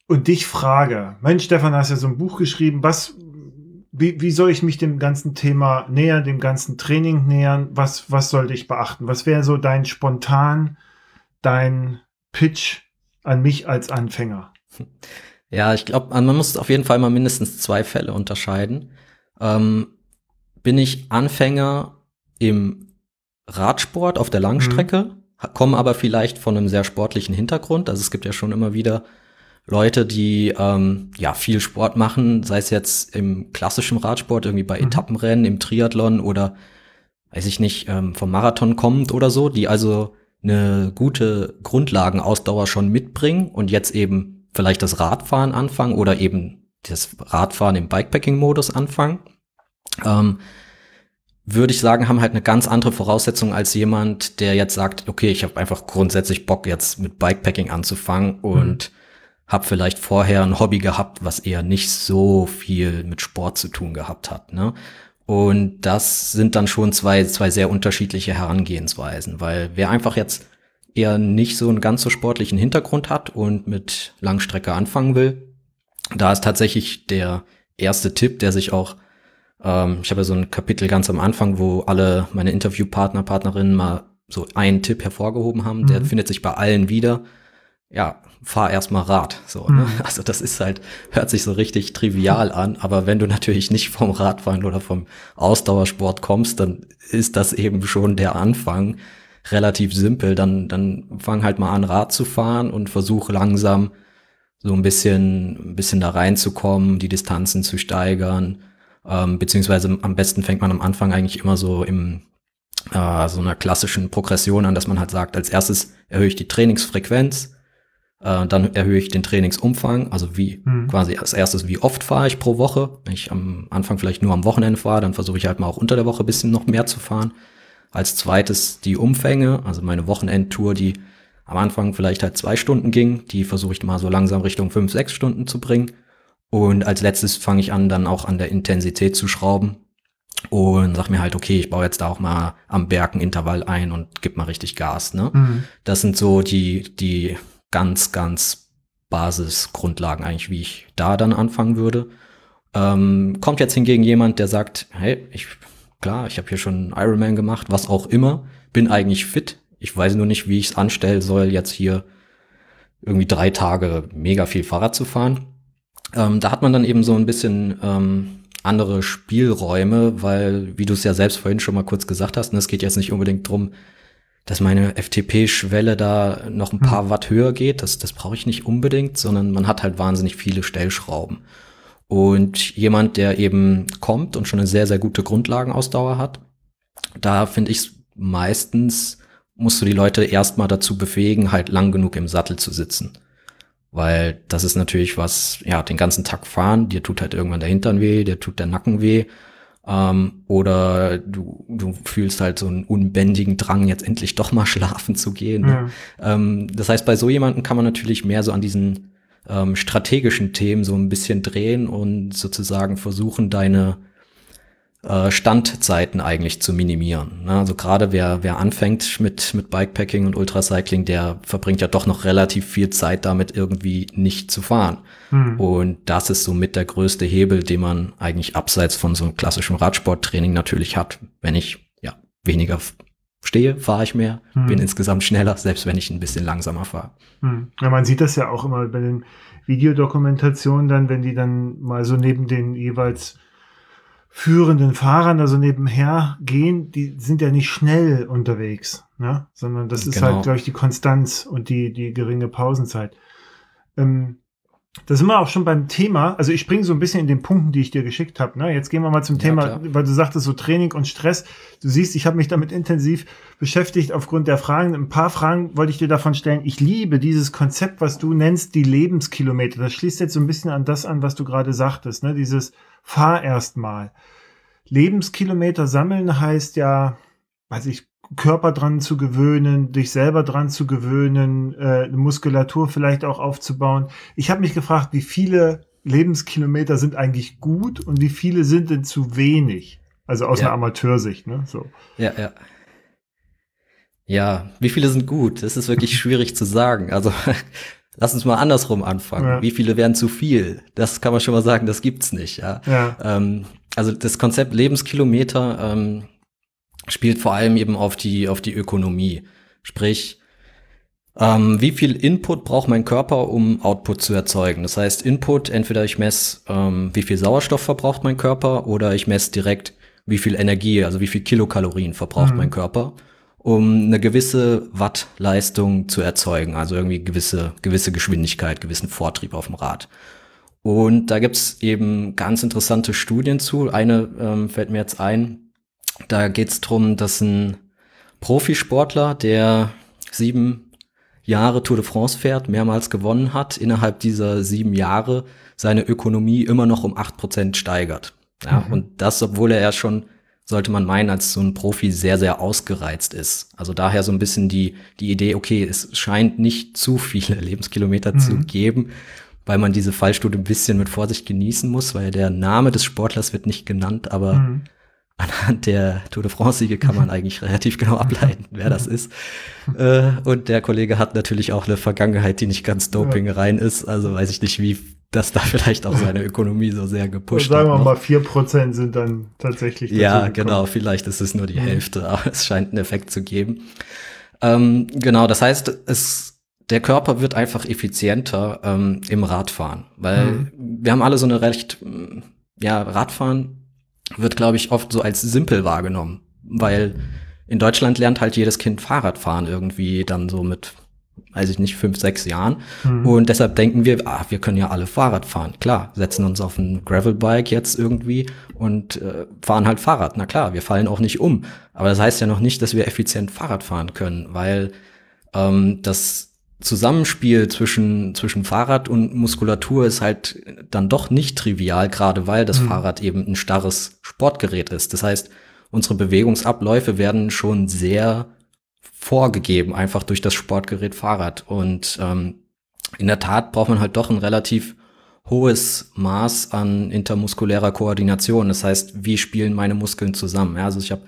und dich frage, Mensch, Stefan, hast ja so ein Buch geschrieben, was, wie, wie soll ich mich dem ganzen Thema nähern, dem ganzen Training nähern? Was, was sollte ich beachten? Was wäre so dein spontan, dein Pitch an mich als Anfänger? Ja, ich glaube, man muss auf jeden Fall mal mindestens zwei Fälle unterscheiden. Ähm, bin ich Anfänger im Radsport auf der Langstrecke, mhm. komme aber vielleicht von einem sehr sportlichen Hintergrund. Also es gibt ja schon immer wieder Leute, die ähm, ja viel Sport machen, sei es jetzt im klassischen Radsport, irgendwie bei mhm. Etappenrennen, im Triathlon oder weiß ich nicht, ähm, vom Marathon kommt oder so, die also eine gute Grundlagenausdauer schon mitbringen und jetzt eben vielleicht das Radfahren anfangen oder eben das Radfahren im Bikepacking-Modus anfangen, ähm, würde ich sagen, haben halt eine ganz andere Voraussetzung als jemand, der jetzt sagt, okay, ich habe einfach grundsätzlich Bock jetzt mit Bikepacking anzufangen und mhm habe vielleicht vorher ein Hobby gehabt, was eher nicht so viel mit Sport zu tun gehabt hat. Ne? Und das sind dann schon zwei, zwei sehr unterschiedliche Herangehensweisen, weil wer einfach jetzt eher nicht so einen ganz so sportlichen Hintergrund hat und mit Langstrecke anfangen will, da ist tatsächlich der erste Tipp, der sich auch, ähm, ich habe ja so ein Kapitel ganz am Anfang, wo alle meine Interviewpartner, Partnerinnen mal so einen Tipp hervorgehoben haben, mhm. der findet sich bei allen wieder. Ja, fahr erstmal Rad. So, ne? Mhm. Also das ist halt, hört sich so richtig trivial an, aber wenn du natürlich nicht vom Radfahren oder vom Ausdauersport kommst, dann ist das eben schon der Anfang relativ simpel. Dann, dann fang halt mal an, Rad zu fahren und versuch langsam so ein bisschen, ein bisschen da reinzukommen, die Distanzen zu steigern. Ähm, beziehungsweise am besten fängt man am Anfang eigentlich immer so im äh, so einer klassischen Progression an, dass man halt sagt, als erstes erhöhe ich die Trainingsfrequenz, äh, dann erhöhe ich den Trainingsumfang, also wie mhm. quasi als erstes, wie oft fahre ich pro Woche. Wenn ich am Anfang vielleicht nur am Wochenende fahre, dann versuche ich halt mal auch unter der Woche ein bisschen noch mehr zu fahren. Als zweites die Umfänge, also meine Wochenendtour, die am Anfang vielleicht halt zwei Stunden ging, die versuche ich mal so langsam Richtung fünf, sechs Stunden zu bringen. Und als letztes fange ich an, dann auch an der Intensität zu schrauben und sag mir halt, okay, ich baue jetzt da auch mal am Berg ein Intervall ein und gib mal richtig Gas. Ne? Mhm. Das sind so die, die ganz, ganz Basisgrundlagen eigentlich, wie ich da dann anfangen würde. Ähm, kommt jetzt hingegen jemand, der sagt, hey, ich, klar, ich habe hier schon Ironman gemacht, was auch immer, bin eigentlich fit. Ich weiß nur nicht, wie ich es anstellen soll, jetzt hier irgendwie drei Tage mega viel Fahrrad zu fahren. Ähm, da hat man dann eben so ein bisschen ähm, andere Spielräume, weil, wie du es ja selbst vorhin schon mal kurz gesagt hast, ne, es geht jetzt nicht unbedingt drum, dass meine FTP-Schwelle da noch ein paar hm. Watt höher geht. Das, das brauche ich nicht unbedingt, sondern man hat halt wahnsinnig viele Stellschrauben. Und jemand, der eben kommt und schon eine sehr, sehr gute Grundlagenausdauer hat, da finde ich meistens, musst du die Leute erstmal dazu befähigen, halt lang genug im Sattel zu sitzen. Weil das ist natürlich was, ja, den ganzen Tag fahren, dir tut halt irgendwann der Hintern weh, dir tut der Nacken weh. Ähm, oder du, du fühlst halt so einen unbändigen Drang, jetzt endlich doch mal schlafen zu gehen. Ne? Ja. Ähm, das heißt, bei so jemandem kann man natürlich mehr so an diesen ähm, strategischen Themen so ein bisschen drehen und sozusagen versuchen, deine Standzeiten eigentlich zu minimieren. Ne? Also gerade wer, wer anfängt mit, mit Bikepacking und Ultracycling, der verbringt ja doch noch relativ viel Zeit damit, irgendwie nicht zu fahren. Mhm. Und das ist somit der größte Hebel, den man eigentlich abseits von so einem klassischen Radsporttraining natürlich hat. Wenn ich ja weniger stehe, fahre ich mehr, mhm. bin insgesamt schneller, selbst wenn ich ein bisschen langsamer fahre. Mhm. Ja, man sieht das ja auch immer bei den Videodokumentationen dann, wenn die dann mal so neben den jeweils führenden Fahrern also nebenher gehen, die sind ja nicht schnell unterwegs, ne? sondern das ist genau. halt, glaube ich, die Konstanz und die, die geringe Pausenzeit. Ähm, da sind wir auch schon beim Thema. Also ich springe so ein bisschen in den Punkten, die ich dir geschickt habe. Ne? Jetzt gehen wir mal zum ja, Thema, klar. weil du sagtest so Training und Stress. Du siehst, ich habe mich damit intensiv beschäftigt aufgrund der Fragen. Ein paar Fragen wollte ich dir davon stellen. Ich liebe dieses Konzept, was du nennst, die Lebenskilometer. Das schließt jetzt so ein bisschen an das an, was du gerade sagtest. Ne? Dieses Fahr erst mal. Lebenskilometer sammeln heißt ja, weiß ich, Körper dran zu gewöhnen, dich selber dran zu gewöhnen, äh, Muskulatur vielleicht auch aufzubauen. Ich habe mich gefragt, wie viele Lebenskilometer sind eigentlich gut und wie viele sind denn zu wenig? Also aus ja. einer Amateursicht, ne? So. Ja, ja. Ja, wie viele sind gut? Das ist wirklich schwierig zu sagen. Also lass uns mal andersrum anfangen. Ja. Wie viele wären zu viel? Das kann man schon mal sagen, das gibt's nicht. Ja. ja. Ähm, also das Konzept Lebenskilometer ähm, spielt vor allem eben auf die, auf die Ökonomie. Sprich, ähm, wie viel Input braucht mein Körper, um Output zu erzeugen? Das heißt, Input, entweder ich messe, ähm, wie viel Sauerstoff verbraucht mein Körper oder ich messe direkt, wie viel Energie, also wie viel Kilokalorien verbraucht mhm. mein Körper, um eine gewisse Wattleistung zu erzeugen, also irgendwie gewisse, gewisse Geschwindigkeit, gewissen Vortrieb auf dem Rad. Und da gibt's eben ganz interessante Studien zu. Eine ähm, fällt mir jetzt ein, da geht es darum, dass ein Profisportler, der sieben Jahre Tour de France fährt, mehrmals gewonnen hat, innerhalb dieser sieben Jahre seine Ökonomie immer noch um acht Prozent steigert. Ja, mhm. Und das, obwohl er ja schon, sollte man meinen, als so ein Profi sehr, sehr ausgereizt ist. Also daher so ein bisschen die, die Idee, okay, es scheint nicht zu viele Lebenskilometer mhm. zu geben, weil man diese Fallstudie ein bisschen mit Vorsicht genießen muss, weil der Name des Sportlers wird nicht genannt, aber mhm anhand der Tour de France-Siege kann man eigentlich relativ genau ableiten, wer das ist. Äh, und der Kollege hat natürlich auch eine Vergangenheit, die nicht ganz Doping rein ist. Also weiß ich nicht, wie das da vielleicht auch seine Ökonomie so sehr gepusht sagen hat. Sagen wir mal, vier Prozent sind dann tatsächlich. Ja, genau. Vielleicht ist es nur die mhm. Hälfte, aber es scheint einen Effekt zu geben. Ähm, genau, das heißt, es, der Körper wird einfach effizienter ähm, im Radfahren, weil mhm. wir haben alle so eine recht, ja, Radfahren wird, glaube ich, oft so als simpel wahrgenommen, weil in Deutschland lernt halt jedes Kind Fahrradfahren irgendwie dann so mit, weiß ich nicht, fünf, sechs Jahren. Mhm. Und deshalb denken wir, ah, wir können ja alle Fahrrad fahren. Klar, setzen uns auf ein Gravelbike jetzt irgendwie und äh, fahren halt Fahrrad. Na klar, wir fallen auch nicht um. Aber das heißt ja noch nicht, dass wir effizient Fahrrad fahren können, weil ähm, das Zusammenspiel zwischen, zwischen Fahrrad und Muskulatur ist halt dann doch nicht trivial, gerade weil das mhm. Fahrrad eben ein starres Sportgerät ist. Das heißt, unsere Bewegungsabläufe werden schon sehr vorgegeben, einfach durch das Sportgerät Fahrrad. Und ähm, in der Tat braucht man halt doch ein relativ hohes Maß an intermuskulärer Koordination. Das heißt, wie spielen meine Muskeln zusammen? Ja, also ich habe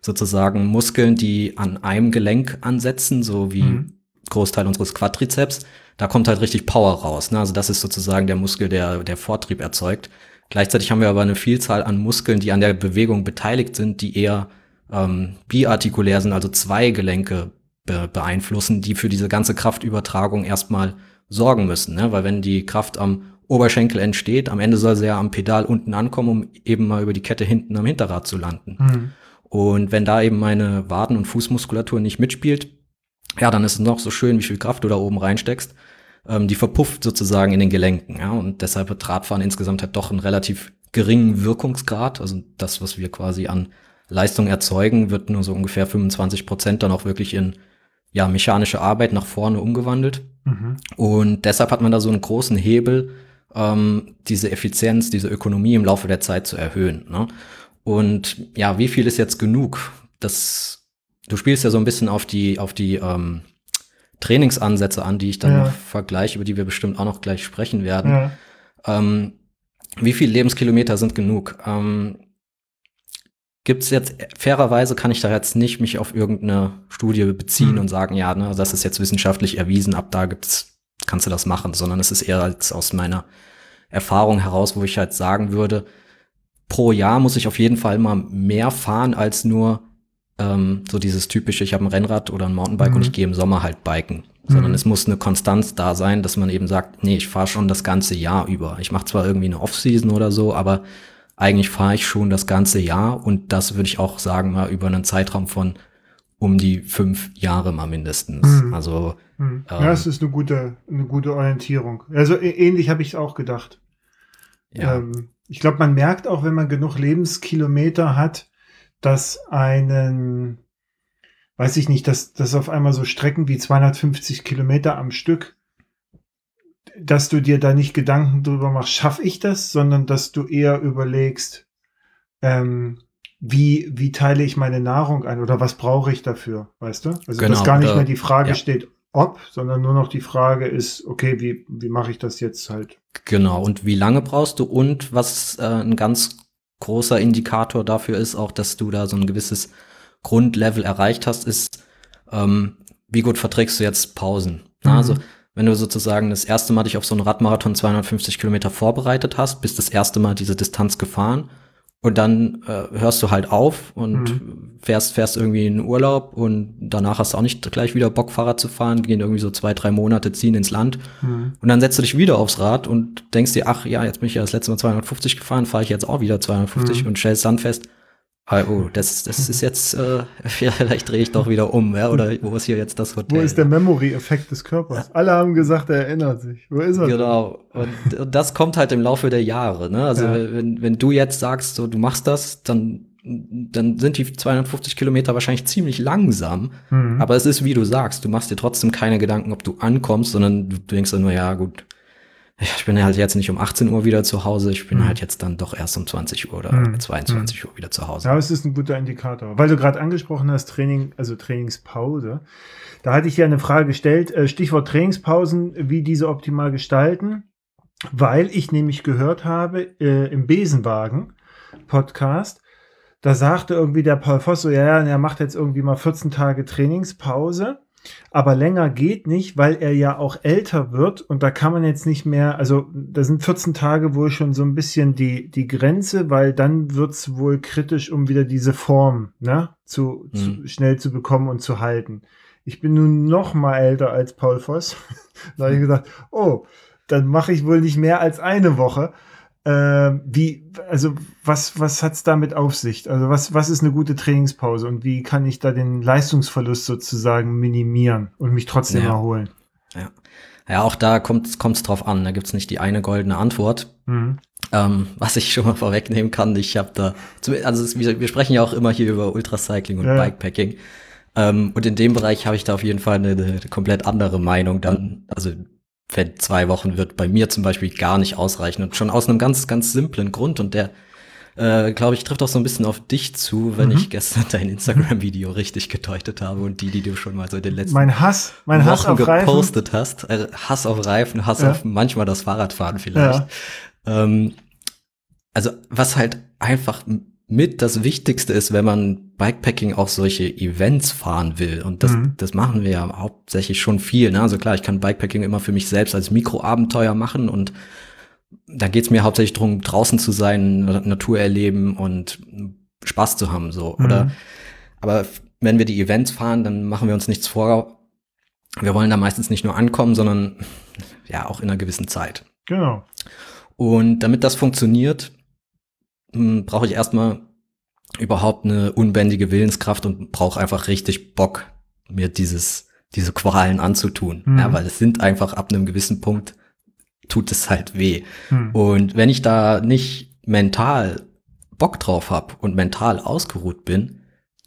sozusagen Muskeln, die an einem Gelenk ansetzen, so wie mhm. Großteil unseres Quadrizeps, da kommt halt richtig Power raus. Ne? Also das ist sozusagen der Muskel, der, der Vortrieb erzeugt. Gleichzeitig haben wir aber eine Vielzahl an Muskeln, die an der Bewegung beteiligt sind, die eher ähm, biartikulär sind, also zwei Gelenke be beeinflussen, die für diese ganze Kraftübertragung erstmal sorgen müssen. Ne? Weil wenn die Kraft am Oberschenkel entsteht, am Ende soll sie ja am Pedal unten ankommen, um eben mal über die Kette hinten am Hinterrad zu landen. Mhm. Und wenn da eben meine Waden- und Fußmuskulatur nicht mitspielt, ja, dann ist es noch so schön, wie viel Kraft du da oben reinsteckst. Ähm, die verpufft sozusagen in den Gelenken. Ja, und deshalb hat Radfahren insgesamt halt doch einen relativ geringen Wirkungsgrad. Also das, was wir quasi an Leistung erzeugen, wird nur so ungefähr 25 Prozent dann auch wirklich in ja, mechanische Arbeit nach vorne umgewandelt. Mhm. Und deshalb hat man da so einen großen Hebel, ähm, diese Effizienz, diese Ökonomie im Laufe der Zeit zu erhöhen. Ne? Und ja, wie viel ist jetzt genug? Das du spielst ja so ein bisschen auf die, auf die ähm, Trainingsansätze an, die ich dann ja. noch vergleiche, über die wir bestimmt auch noch gleich sprechen werden. Ja. Ähm, wie viele Lebenskilometer sind genug? Ähm, Gibt es jetzt, fairerweise kann ich da jetzt nicht mich auf irgendeine Studie beziehen mhm. und sagen, ja, ne, das ist jetzt wissenschaftlich erwiesen, ab da gibt's, kannst du das machen, sondern es ist eher als aus meiner Erfahrung heraus, wo ich halt sagen würde, pro Jahr muss ich auf jeden Fall mal mehr fahren als nur ähm, so dieses typische, ich habe ein Rennrad oder ein Mountainbike mhm. und ich gehe im Sommer halt biken. Sondern mhm. es muss eine Konstanz da sein, dass man eben sagt, nee, ich fahre schon das ganze Jahr über. Ich mache zwar irgendwie eine Off-Season oder so, aber eigentlich fahre ich schon das ganze Jahr und das würde ich auch sagen mal über einen Zeitraum von um die fünf Jahre mal mindestens. Mhm. Also mhm. ja, ähm, es ist eine gute, eine gute Orientierung. Also ähnlich habe ich es auch gedacht. Ja. Ähm, ich glaube, man merkt auch, wenn man genug Lebenskilometer hat, dass einen, weiß ich nicht, dass, dass auf einmal so Strecken wie 250 Kilometer am Stück, dass du dir da nicht Gedanken drüber machst, schaffe ich das, sondern dass du eher überlegst, ähm, wie, wie teile ich meine Nahrung ein oder was brauche ich dafür, weißt du? Also genau, dass gar nicht mehr die Frage ja. steht, ob, sondern nur noch die Frage ist, okay, wie, wie mache ich das jetzt halt? Genau, und wie lange brauchst du und was äh, ein ganz großer Indikator dafür ist, auch dass du da so ein gewisses Grundlevel erreicht hast, ist, ähm, wie gut verträgst du jetzt Pausen? Mhm. Also wenn du sozusagen das erste Mal dich auf so einen Radmarathon 250 Kilometer vorbereitet hast, bist das erste Mal diese Distanz gefahren und dann äh, hörst du halt auf und mhm. fährst, fährst irgendwie in Urlaub und danach hast du auch nicht gleich wieder Bock, Fahrrad zu fahren, gehen irgendwie so zwei, drei Monate, ziehen ins Land. Mhm. Und dann setzt du dich wieder aufs Rad und denkst dir, ach ja, jetzt bin ich ja das letzte Mal 250 gefahren, fahre ich jetzt auch wieder 250 mhm. und stellst dann fest, oh, das, das ist jetzt, äh, vielleicht drehe ich doch wieder um, ja, oder wo ist hier jetzt das Hotel? Wo ist der Memory-Effekt des Körpers? Alle haben gesagt, er erinnert sich. Wo ist er? Genau. Und, und das kommt halt im Laufe der Jahre, ne? Also, ja. wenn, wenn du jetzt sagst, so, du machst das, dann, dann sind die 250 Kilometer wahrscheinlich ziemlich langsam. Mhm. Aber es ist, wie du sagst, du machst dir trotzdem keine Gedanken, ob du ankommst, sondern du denkst dann nur, ja, gut, ich bin halt jetzt nicht um 18 Uhr wieder zu Hause, ich bin mhm. halt jetzt dann doch erst um 20 Uhr oder mhm. 22 Uhr wieder zu Hause. Ja, es ist ein guter Indikator. Weil du gerade angesprochen hast, Training, also Trainingspause. Da hatte ich ja eine Frage gestellt, äh, Stichwort Trainingspausen, wie diese optimal gestalten, weil ich nämlich gehört habe äh, im Besenwagen Podcast, da sagte irgendwie der Paul Voss so, ja, ja, er macht jetzt irgendwie mal 14 Tage Trainingspause aber länger geht nicht, weil er ja auch älter wird und da kann man jetzt nicht mehr, also da sind 14 Tage wohl schon so ein bisschen die, die Grenze, weil dann wird's wohl kritisch, um wieder diese Form ne, zu, mhm. zu schnell zu bekommen und zu halten. Ich bin nun noch mal älter als Paul Voss. da habe ich gesagt, oh, dann mache ich wohl nicht mehr als eine Woche. Äh, wie, also was, was hat's damit auf sich? Also was, was ist eine gute Trainingspause und wie kann ich da den Leistungsverlust sozusagen minimieren und mich trotzdem ja. erholen? Ja. Ja, auch da kommt es drauf an. Da gibt's nicht die eine goldene Antwort. Mhm. Ähm, was ich schon mal vorwegnehmen kann, ich habe da, also wir, wir, sprechen ja auch immer hier über Ultracycling und ja. Bikepacking. Ähm, und in dem Bereich habe ich da auf jeden Fall eine, eine komplett andere Meinung dann. Also wenn zwei Wochen wird bei mir zum Beispiel gar nicht ausreichen und schon aus einem ganz, ganz simplen Grund und der, äh, glaube ich, trifft auch so ein bisschen auf dich zu, wenn mhm. ich gestern dein Instagram-Video richtig gedeutet habe und die, die du schon mal so in den letzten mein Hass, mein Wochen Hass auf gepostet Reifen. hast. Äh, Hass auf Reifen, Hass ja. auf manchmal das Fahrradfahren vielleicht. Ja. Ähm, also was halt einfach mit das Wichtigste ist, wenn man Bikepacking auch solche Events fahren will. Und das, mhm. das machen wir ja hauptsächlich schon viel. Ne? Also klar, ich kann Bikepacking immer für mich selbst als Mikroabenteuer machen und da geht's mir hauptsächlich drum, draußen zu sein, Natur erleben und Spaß zu haben. So. Mhm. Oder aber wenn wir die Events fahren, dann machen wir uns nichts vor. Wir wollen da meistens nicht nur ankommen, sondern ja auch in einer gewissen Zeit. Genau. Und damit das funktioniert, brauche ich erstmal überhaupt eine unbändige Willenskraft und brauche einfach richtig Bock, mir dieses, diese Qualen anzutun. Mhm. Ja, weil es sind einfach ab einem gewissen Punkt tut es halt weh. Mhm. Und wenn ich da nicht mental Bock drauf habe und mental ausgeruht bin,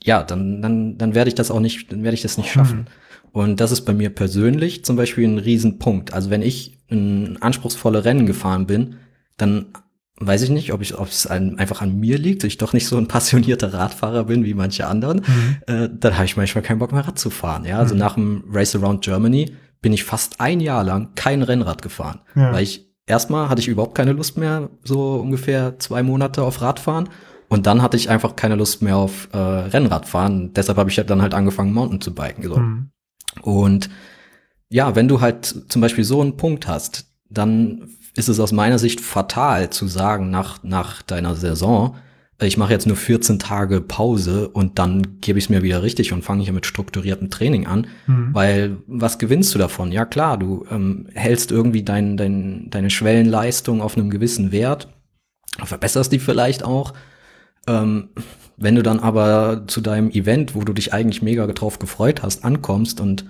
ja, dann, dann, dann werde ich das auch nicht, dann werde ich das nicht schaffen. Mhm. Und das ist bei mir persönlich zum Beispiel ein Riesenpunkt. Also wenn ich ein anspruchsvolle Rennen gefahren bin, dann weiß ich nicht, ob ich, ob es einfach an mir liegt, ich doch nicht so ein passionierter Radfahrer bin wie manche anderen, mhm. äh, dann habe ich manchmal keinen Bock mehr Rad zu fahren. Ja, also mhm. nach dem Race Around Germany bin ich fast ein Jahr lang kein Rennrad gefahren, ja. weil ich erstmal hatte ich überhaupt keine Lust mehr, so ungefähr zwei Monate auf Radfahren. Und dann hatte ich einfach keine Lust mehr auf äh, Rennradfahren. Deshalb habe ich dann halt angefangen, Mountain zu biken. So. Mhm. Und ja, wenn du halt zum Beispiel so einen Punkt hast, dann ist es aus meiner Sicht fatal zu sagen nach, nach deiner Saison, ich mache jetzt nur 14 Tage Pause und dann gebe ich es mir wieder richtig und fange hier mit strukturiertem Training an. Mhm. Weil was gewinnst du davon? Ja klar, du ähm, hältst irgendwie dein, dein, deine Schwellenleistung auf einem gewissen Wert, verbesserst die vielleicht auch. Ähm, wenn du dann aber zu deinem Event, wo du dich eigentlich mega drauf gefreut hast, ankommst und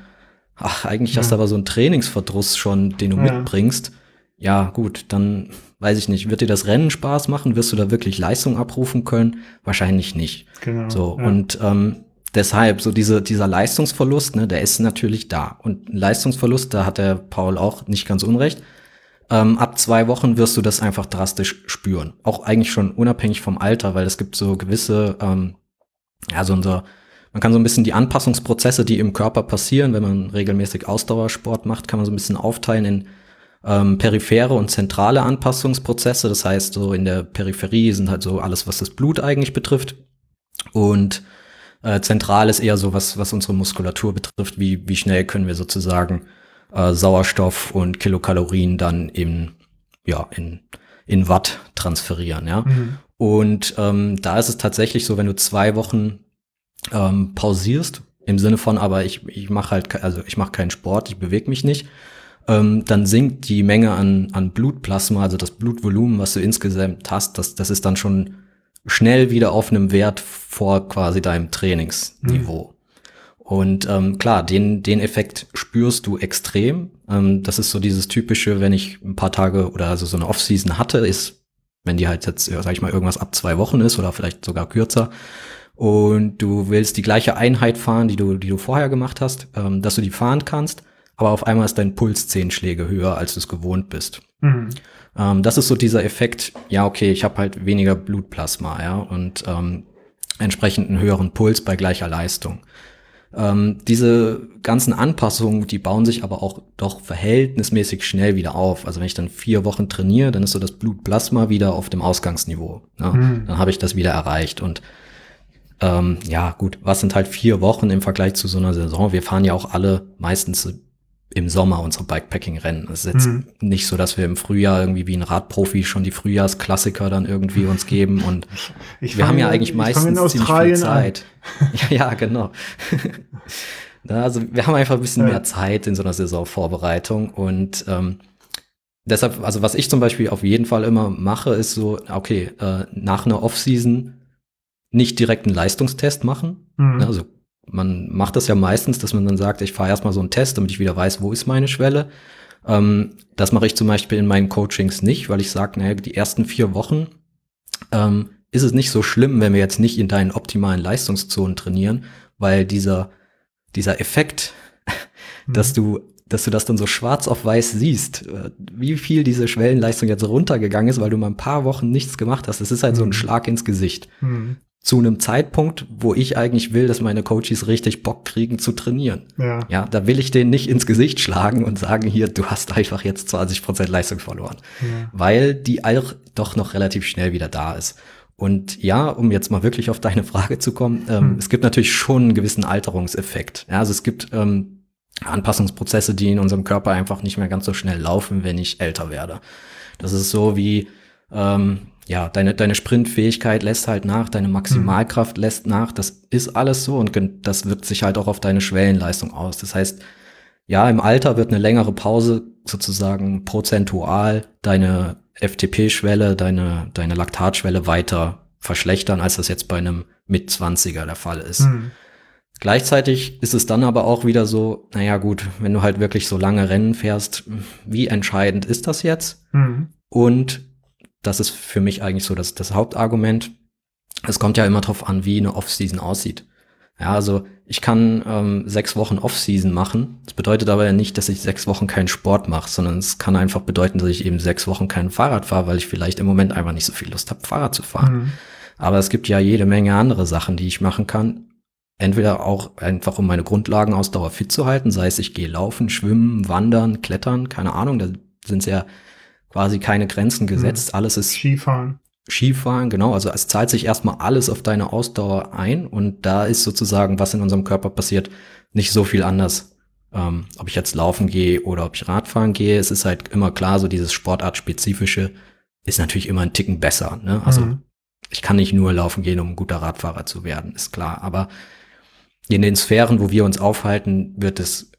ach, eigentlich ja. hast du aber so einen Trainingsverdruss schon, den du ja. mitbringst, ja, gut, dann weiß ich nicht, wird dir das Rennen Spaß machen? Wirst du da wirklich Leistung abrufen können? Wahrscheinlich nicht. Genau. So, ja. und ähm, deshalb, so diese, dieser Leistungsverlust, ne, der ist natürlich da. Und Leistungsverlust, da hat der Paul auch nicht ganz unrecht. Ähm, ab zwei Wochen wirst du das einfach drastisch spüren. Auch eigentlich schon unabhängig vom Alter, weil es gibt so gewisse, ähm, ja, so unser, man kann so ein bisschen die Anpassungsprozesse, die im Körper passieren, wenn man regelmäßig Ausdauersport macht, kann man so ein bisschen aufteilen in ähm, periphere und zentrale Anpassungsprozesse. Das heißt, so in der Peripherie sind halt so alles, was das Blut eigentlich betrifft. Und äh, zentral ist eher so, was, was unsere Muskulatur betrifft, wie, wie schnell können wir sozusagen äh, Sauerstoff und Kilokalorien dann in, ja, in, in Watt transferieren, ja. Mhm. Und ähm, da ist es tatsächlich so, wenn du zwei Wochen ähm, pausierst, im Sinne von, aber ich, ich mache halt, also ich mache keinen Sport, ich bewege mich nicht, ähm, dann sinkt die Menge an, an Blutplasma, also das Blutvolumen, was du insgesamt hast, das, das ist dann schon schnell wieder auf einem Wert vor quasi deinem Trainingsniveau. Mhm. Und ähm, klar, den, den Effekt spürst du extrem. Ähm, das ist so dieses typische, wenn ich ein paar Tage oder also so eine Off-Season hatte, ist, wenn die halt jetzt, sag ich mal, irgendwas ab zwei Wochen ist oder vielleicht sogar kürzer, und du willst die gleiche Einheit fahren, die du, die du vorher gemacht hast, ähm, dass du die fahren kannst, aber auf einmal ist dein Puls zehn Schläge höher, als du es gewohnt bist. Mhm. Ähm, das ist so dieser Effekt, ja, okay, ich habe halt weniger Blutplasma, ja, und ähm, entsprechend einen höheren Puls bei gleicher Leistung. Ähm, diese ganzen Anpassungen, die bauen sich aber auch doch verhältnismäßig schnell wieder auf. Also wenn ich dann vier Wochen trainiere, dann ist so das Blutplasma wieder auf dem Ausgangsniveau. Ne? Mhm. Dann habe ich das wieder erreicht. Und ähm, ja, gut, was sind halt vier Wochen im Vergleich zu so einer Saison? Wir fahren ja auch alle meistens im Sommer unsere Bikepacking-Rennen. Es ist jetzt mhm. nicht so, dass wir im Frühjahr irgendwie wie ein Radprofi schon die Frühjahrsklassiker dann irgendwie uns geben und ich wir haben ja eigentlich meistens ziemlich viel Zeit. ja, ja, genau. also wir haben einfach ein bisschen ja. mehr Zeit in so einer Saisonvorbereitung und ähm, deshalb, also was ich zum Beispiel auf jeden Fall immer mache, ist so, okay, äh, nach einer Offseason nicht direkt einen Leistungstest machen. Mhm. Also man macht das ja meistens, dass man dann sagt, ich fahre erstmal so einen Test, damit ich wieder weiß, wo ist meine Schwelle. Ähm, das mache ich zum Beispiel in meinen Coachings nicht, weil ich sage, naja, die ersten vier Wochen ähm, ist es nicht so schlimm, wenn wir jetzt nicht in deinen optimalen Leistungszonen trainieren, weil dieser, dieser Effekt, mhm. dass du dass du das dann so schwarz auf weiß siehst, äh, wie viel diese Schwellenleistung jetzt runtergegangen ist, weil du mal ein paar Wochen nichts gemacht hast. Das ist halt mhm. so ein mhm. Schlag ins Gesicht. Mhm zu einem Zeitpunkt, wo ich eigentlich will, dass meine Coaches richtig Bock kriegen zu trainieren. Ja. ja, da will ich denen nicht ins Gesicht schlagen und sagen, hier, du hast einfach jetzt 20 Prozent Leistung verloren. Ja. Weil die auch doch noch relativ schnell wieder da ist. Und ja, um jetzt mal wirklich auf deine Frage zu kommen, ähm, hm. es gibt natürlich schon einen gewissen Alterungseffekt. Ja, also es gibt ähm, Anpassungsprozesse, die in unserem Körper einfach nicht mehr ganz so schnell laufen, wenn ich älter werde. Das ist so wie, ähm, ja, deine, deine Sprintfähigkeit lässt halt nach, deine Maximalkraft mhm. lässt nach. Das ist alles so und das wirkt sich halt auch auf deine Schwellenleistung aus. Das heißt, ja, im Alter wird eine längere Pause sozusagen prozentual deine FTP-Schwelle, deine, deine Laktatschwelle weiter verschlechtern, als das jetzt bei einem Mitzwanziger der Fall ist. Mhm. Gleichzeitig ist es dann aber auch wieder so, naja gut, wenn du halt wirklich so lange Rennen fährst, wie entscheidend ist das jetzt? Mhm. Und das ist für mich eigentlich so das, das Hauptargument. Es kommt ja immer drauf an, wie eine Off-Season aussieht. Ja, also ich kann ähm, sechs Wochen Off-Season machen. Das bedeutet aber ja nicht, dass ich sechs Wochen keinen Sport mache, sondern es kann einfach bedeuten, dass ich eben sechs Wochen kein Fahrrad fahre, weil ich vielleicht im Moment einfach nicht so viel Lust habe, Fahrrad zu fahren. Mhm. Aber es gibt ja jede Menge andere Sachen, die ich machen kann. Entweder auch einfach, um meine Grundlagenausdauer fit zu halten, sei es ich gehe laufen, schwimmen, wandern, klettern, keine Ahnung, da sind sehr quasi keine Grenzen mhm. gesetzt. Mhm. Alles ist Skifahren. Skifahren, genau. Also es zahlt sich erstmal alles auf deine Ausdauer ein und da ist sozusagen, was in unserem Körper passiert, nicht so viel anders. Ähm, ob ich jetzt laufen gehe oder ob ich Radfahren gehe, es ist halt immer klar, so dieses Sportartspezifische ist natürlich immer ein Ticken besser. Ne? Also mhm. ich kann nicht nur laufen gehen, um ein guter Radfahrer zu werden, ist klar. Aber in den Sphären, wo wir uns aufhalten, wird es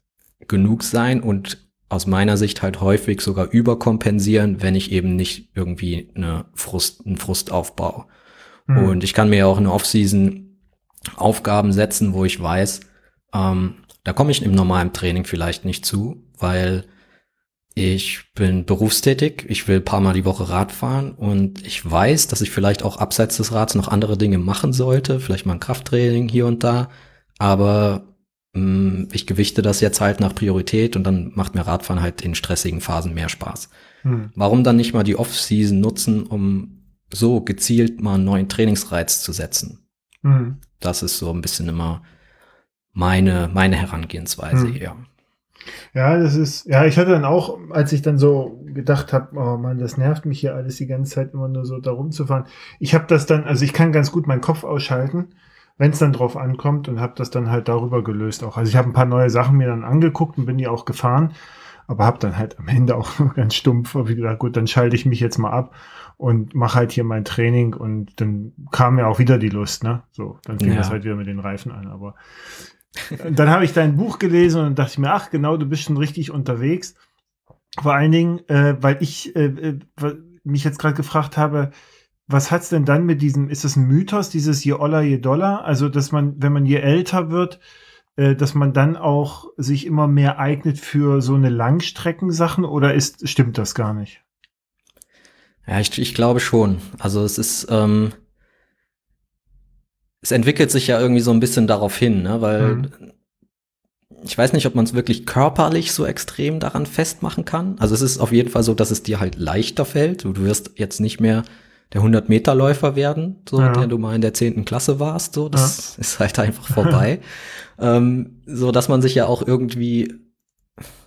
genug sein und aus meiner Sicht halt häufig sogar überkompensieren, wenn ich eben nicht irgendwie eine Frust, einen Frust aufbaue. Mhm. Und ich kann mir ja auch eine Off-Season Aufgaben setzen, wo ich weiß, ähm, da komme ich im normalen Training vielleicht nicht zu, weil ich bin berufstätig, ich will paar Mal die Woche Rad fahren und ich weiß, dass ich vielleicht auch abseits des Rads noch andere Dinge machen sollte, vielleicht mal ein Krafttraining hier und da, aber ich gewichte das jetzt halt nach Priorität und dann macht mir Radfahren halt in stressigen Phasen mehr Spaß. Hm. Warum dann nicht mal die Off-Season nutzen, um so gezielt mal einen neuen Trainingsreiz zu setzen? Hm. Das ist so ein bisschen immer meine, meine Herangehensweise hm. hier. Ja, das ist, ja, ich hatte dann auch, als ich dann so gedacht habe, oh Mann, das nervt mich hier alles die ganze Zeit immer nur so da rumzufahren. Ich habe das dann, also ich kann ganz gut meinen Kopf ausschalten, wenn es dann drauf ankommt und habe das dann halt darüber gelöst auch. Also ich habe ein paar neue Sachen mir dann angeguckt und bin die auch gefahren, aber habe dann halt am Ende auch ganz stumpf wie gesagt, gut, dann schalte ich mich jetzt mal ab und mache halt hier mein Training und dann kam mir auch wieder die Lust, ne? So, dann fing ja. das halt wieder mit den Reifen an, aber dann habe ich dein Buch gelesen und dachte mir, ach genau, du bist schon richtig unterwegs. Vor allen Dingen, äh, weil ich äh, äh mich jetzt gerade gefragt habe, was hat's denn dann mit diesem, ist das ein Mythos, dieses je Oller, je Dollar? Also, dass man, wenn man je älter wird, äh, dass man dann auch sich immer mehr eignet für so eine Langstreckensachen oder ist, stimmt das gar nicht? Ja, ich, ich glaube schon. Also es ist, ähm, es entwickelt sich ja irgendwie so ein bisschen darauf hin, ne? weil mhm. ich weiß nicht, ob man es wirklich körperlich so extrem daran festmachen kann. Also es ist auf jeden Fall so, dass es dir halt leichter fällt. Du wirst jetzt nicht mehr der 100-Meter-Läufer werden, so ja. der du mal in der zehnten Klasse warst. So, das ja. ist halt einfach vorbei. ähm, so dass man sich ja auch irgendwie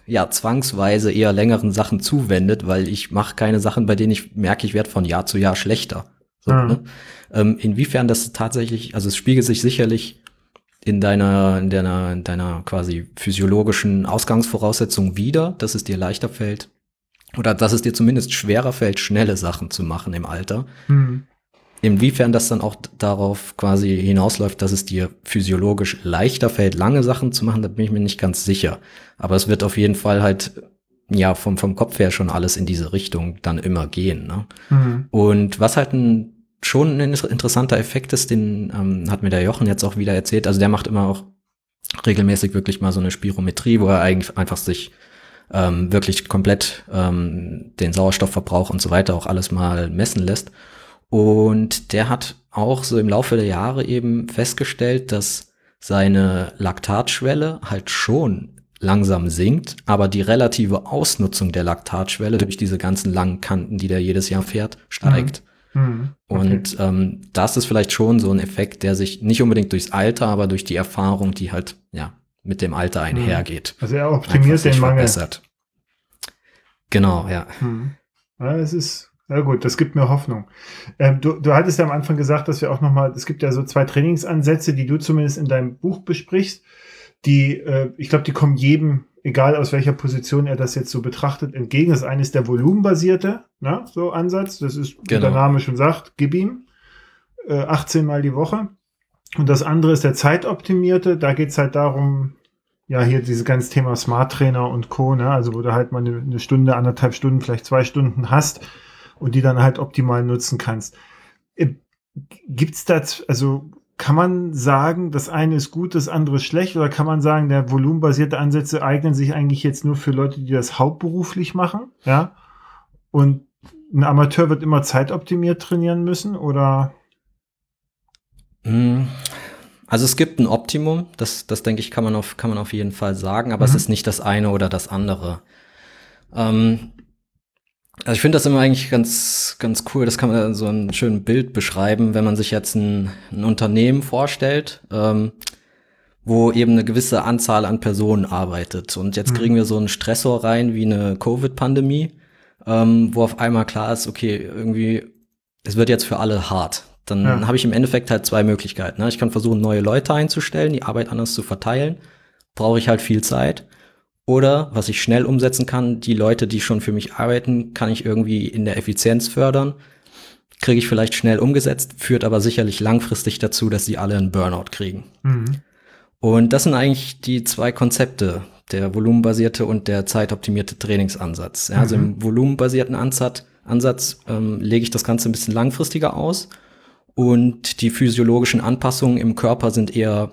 ja zwangsweise eher längeren Sachen zuwendet, weil ich mache keine Sachen, bei denen ich merke, ich werde von Jahr zu Jahr schlechter. So, mhm. ne? ähm, inwiefern das tatsächlich, also es spiegelt sich sicherlich in deiner, in deiner, in deiner quasi physiologischen Ausgangsvoraussetzung wieder, dass es dir leichter fällt oder dass es dir zumindest schwerer fällt, schnelle Sachen zu machen im Alter. Mhm. Inwiefern das dann auch darauf quasi hinausläuft, dass es dir physiologisch leichter fällt, lange Sachen zu machen, da bin ich mir nicht ganz sicher. Aber es wird auf jeden Fall halt ja vom, vom Kopf her schon alles in diese Richtung dann immer gehen. Ne? Mhm. Und was halt ein schon ein interessanter Effekt ist, den ähm, hat mir der Jochen jetzt auch wieder erzählt. Also der macht immer auch regelmäßig wirklich mal so eine Spirometrie, wo er eigentlich einfach sich ähm, wirklich komplett ähm, den Sauerstoffverbrauch und so weiter auch alles mal messen lässt. Und der hat auch so im Laufe der Jahre eben festgestellt, dass seine Laktatschwelle halt schon langsam sinkt, aber die relative Ausnutzung der Laktatschwelle durch diese ganzen langen Kanten, die der jedes Jahr fährt, steigt. Mhm. mhm. Okay. Und ähm, das ist vielleicht schon so ein Effekt, der sich nicht unbedingt durchs Alter, aber durch die Erfahrung, die halt ja mit dem Alter mhm. einhergeht. Also er optimiert den Mangel. Verbessert. Genau, ja. Mhm. Ja, es ist ja gut, das gibt mir Hoffnung. Ähm, du, du hattest ja am Anfang gesagt, dass wir auch noch mal, es gibt ja so zwei Trainingsansätze, die du zumindest in deinem Buch besprichst die, äh, ich glaube, die kommen jedem, egal aus welcher Position er das jetzt so betrachtet, entgegen. Das eine ist der volumenbasierte ne, so Ansatz. Das ist, genau. wie der Name schon sagt, gib ihm äh, 18 Mal die Woche. Und das andere ist der zeitoptimierte. Da geht es halt darum, ja, hier dieses ganze Thema Smart Trainer und Co., ne? also wo du halt mal eine, Stunde, anderthalb Stunden, vielleicht zwei Stunden hast und die dann halt optimal nutzen kannst. Äh, gibt's da, also kann man sagen, das eine ist gut, das andere ist schlecht? Oder kann man sagen, der volumenbasierte Ansätze eignen sich eigentlich jetzt nur für Leute, die das hauptberuflich machen? Ja. Und ein Amateur wird immer zeitoptimiert trainieren müssen? Oder? Hm. Also es gibt ein Optimum, das, das denke ich, kann man auf, kann man auf jeden Fall sagen, aber mhm. es ist nicht das eine oder das andere. Ähm, also ich finde das immer eigentlich ganz, ganz cool. Das kann man so ein schönes Bild beschreiben, wenn man sich jetzt ein, ein Unternehmen vorstellt, ähm, wo eben eine gewisse Anzahl an Personen arbeitet. Und jetzt mhm. kriegen wir so einen Stressor rein wie eine Covid-Pandemie, ähm, wo auf einmal klar ist, okay, irgendwie, es wird jetzt für alle hart. Dann ja. habe ich im Endeffekt halt zwei Möglichkeiten. Ne? Ich kann versuchen, neue Leute einzustellen, die Arbeit anders zu verteilen. Brauche ich halt viel Zeit. Oder, was ich schnell umsetzen kann, die Leute, die schon für mich arbeiten, kann ich irgendwie in der Effizienz fördern. Kriege ich vielleicht schnell umgesetzt, führt aber sicherlich langfristig dazu, dass sie alle einen Burnout kriegen. Mhm. Und das sind eigentlich die zwei Konzepte, der volumenbasierte und der zeitoptimierte Trainingsansatz. Ja, also im volumenbasierten Ansatz, Ansatz ähm, lege ich das Ganze ein bisschen langfristiger aus und die physiologischen Anpassungen im Körper sind eher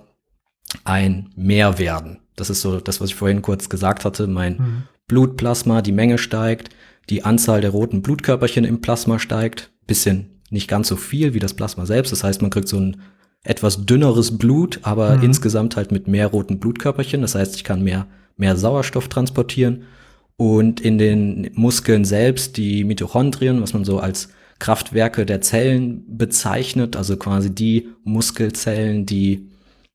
ein Mehrwerden. Das ist so das, was ich vorhin kurz gesagt hatte. Mein mhm. Blutplasma, die Menge steigt, die Anzahl der roten Blutkörperchen im Plasma steigt. Bisschen nicht ganz so viel wie das Plasma selbst. Das heißt, man kriegt so ein etwas dünneres Blut, aber mhm. insgesamt halt mit mehr roten Blutkörperchen. Das heißt, ich kann mehr, mehr Sauerstoff transportieren. Und in den Muskeln selbst, die Mitochondrien, was man so als Kraftwerke der Zellen bezeichnet, also quasi die Muskelzellen, die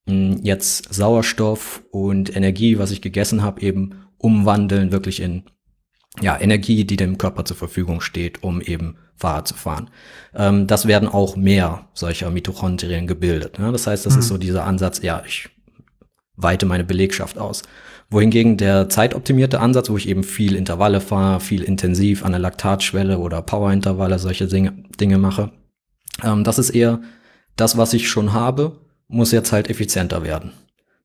mh, hm, jetzt Sauerstoff und Energie, was ich gegessen habe, eben umwandeln wirklich in ja, Energie, die dem Körper zur Verfügung steht, um eben Fahrrad zu fahren. Ähm, das werden auch mehr solcher Mitochondrien gebildet. Ne? Das heißt, das mhm. ist so dieser Ansatz, ja, ich weite meine Belegschaft aus. Wohingegen der zeitoptimierte Ansatz, wo ich eben viel Intervalle fahre, viel intensiv an der Laktatschwelle oder Powerintervalle, solche Dinge, Dinge mache, ähm, das ist eher das, was ich schon habe, muss jetzt halt effizienter werden.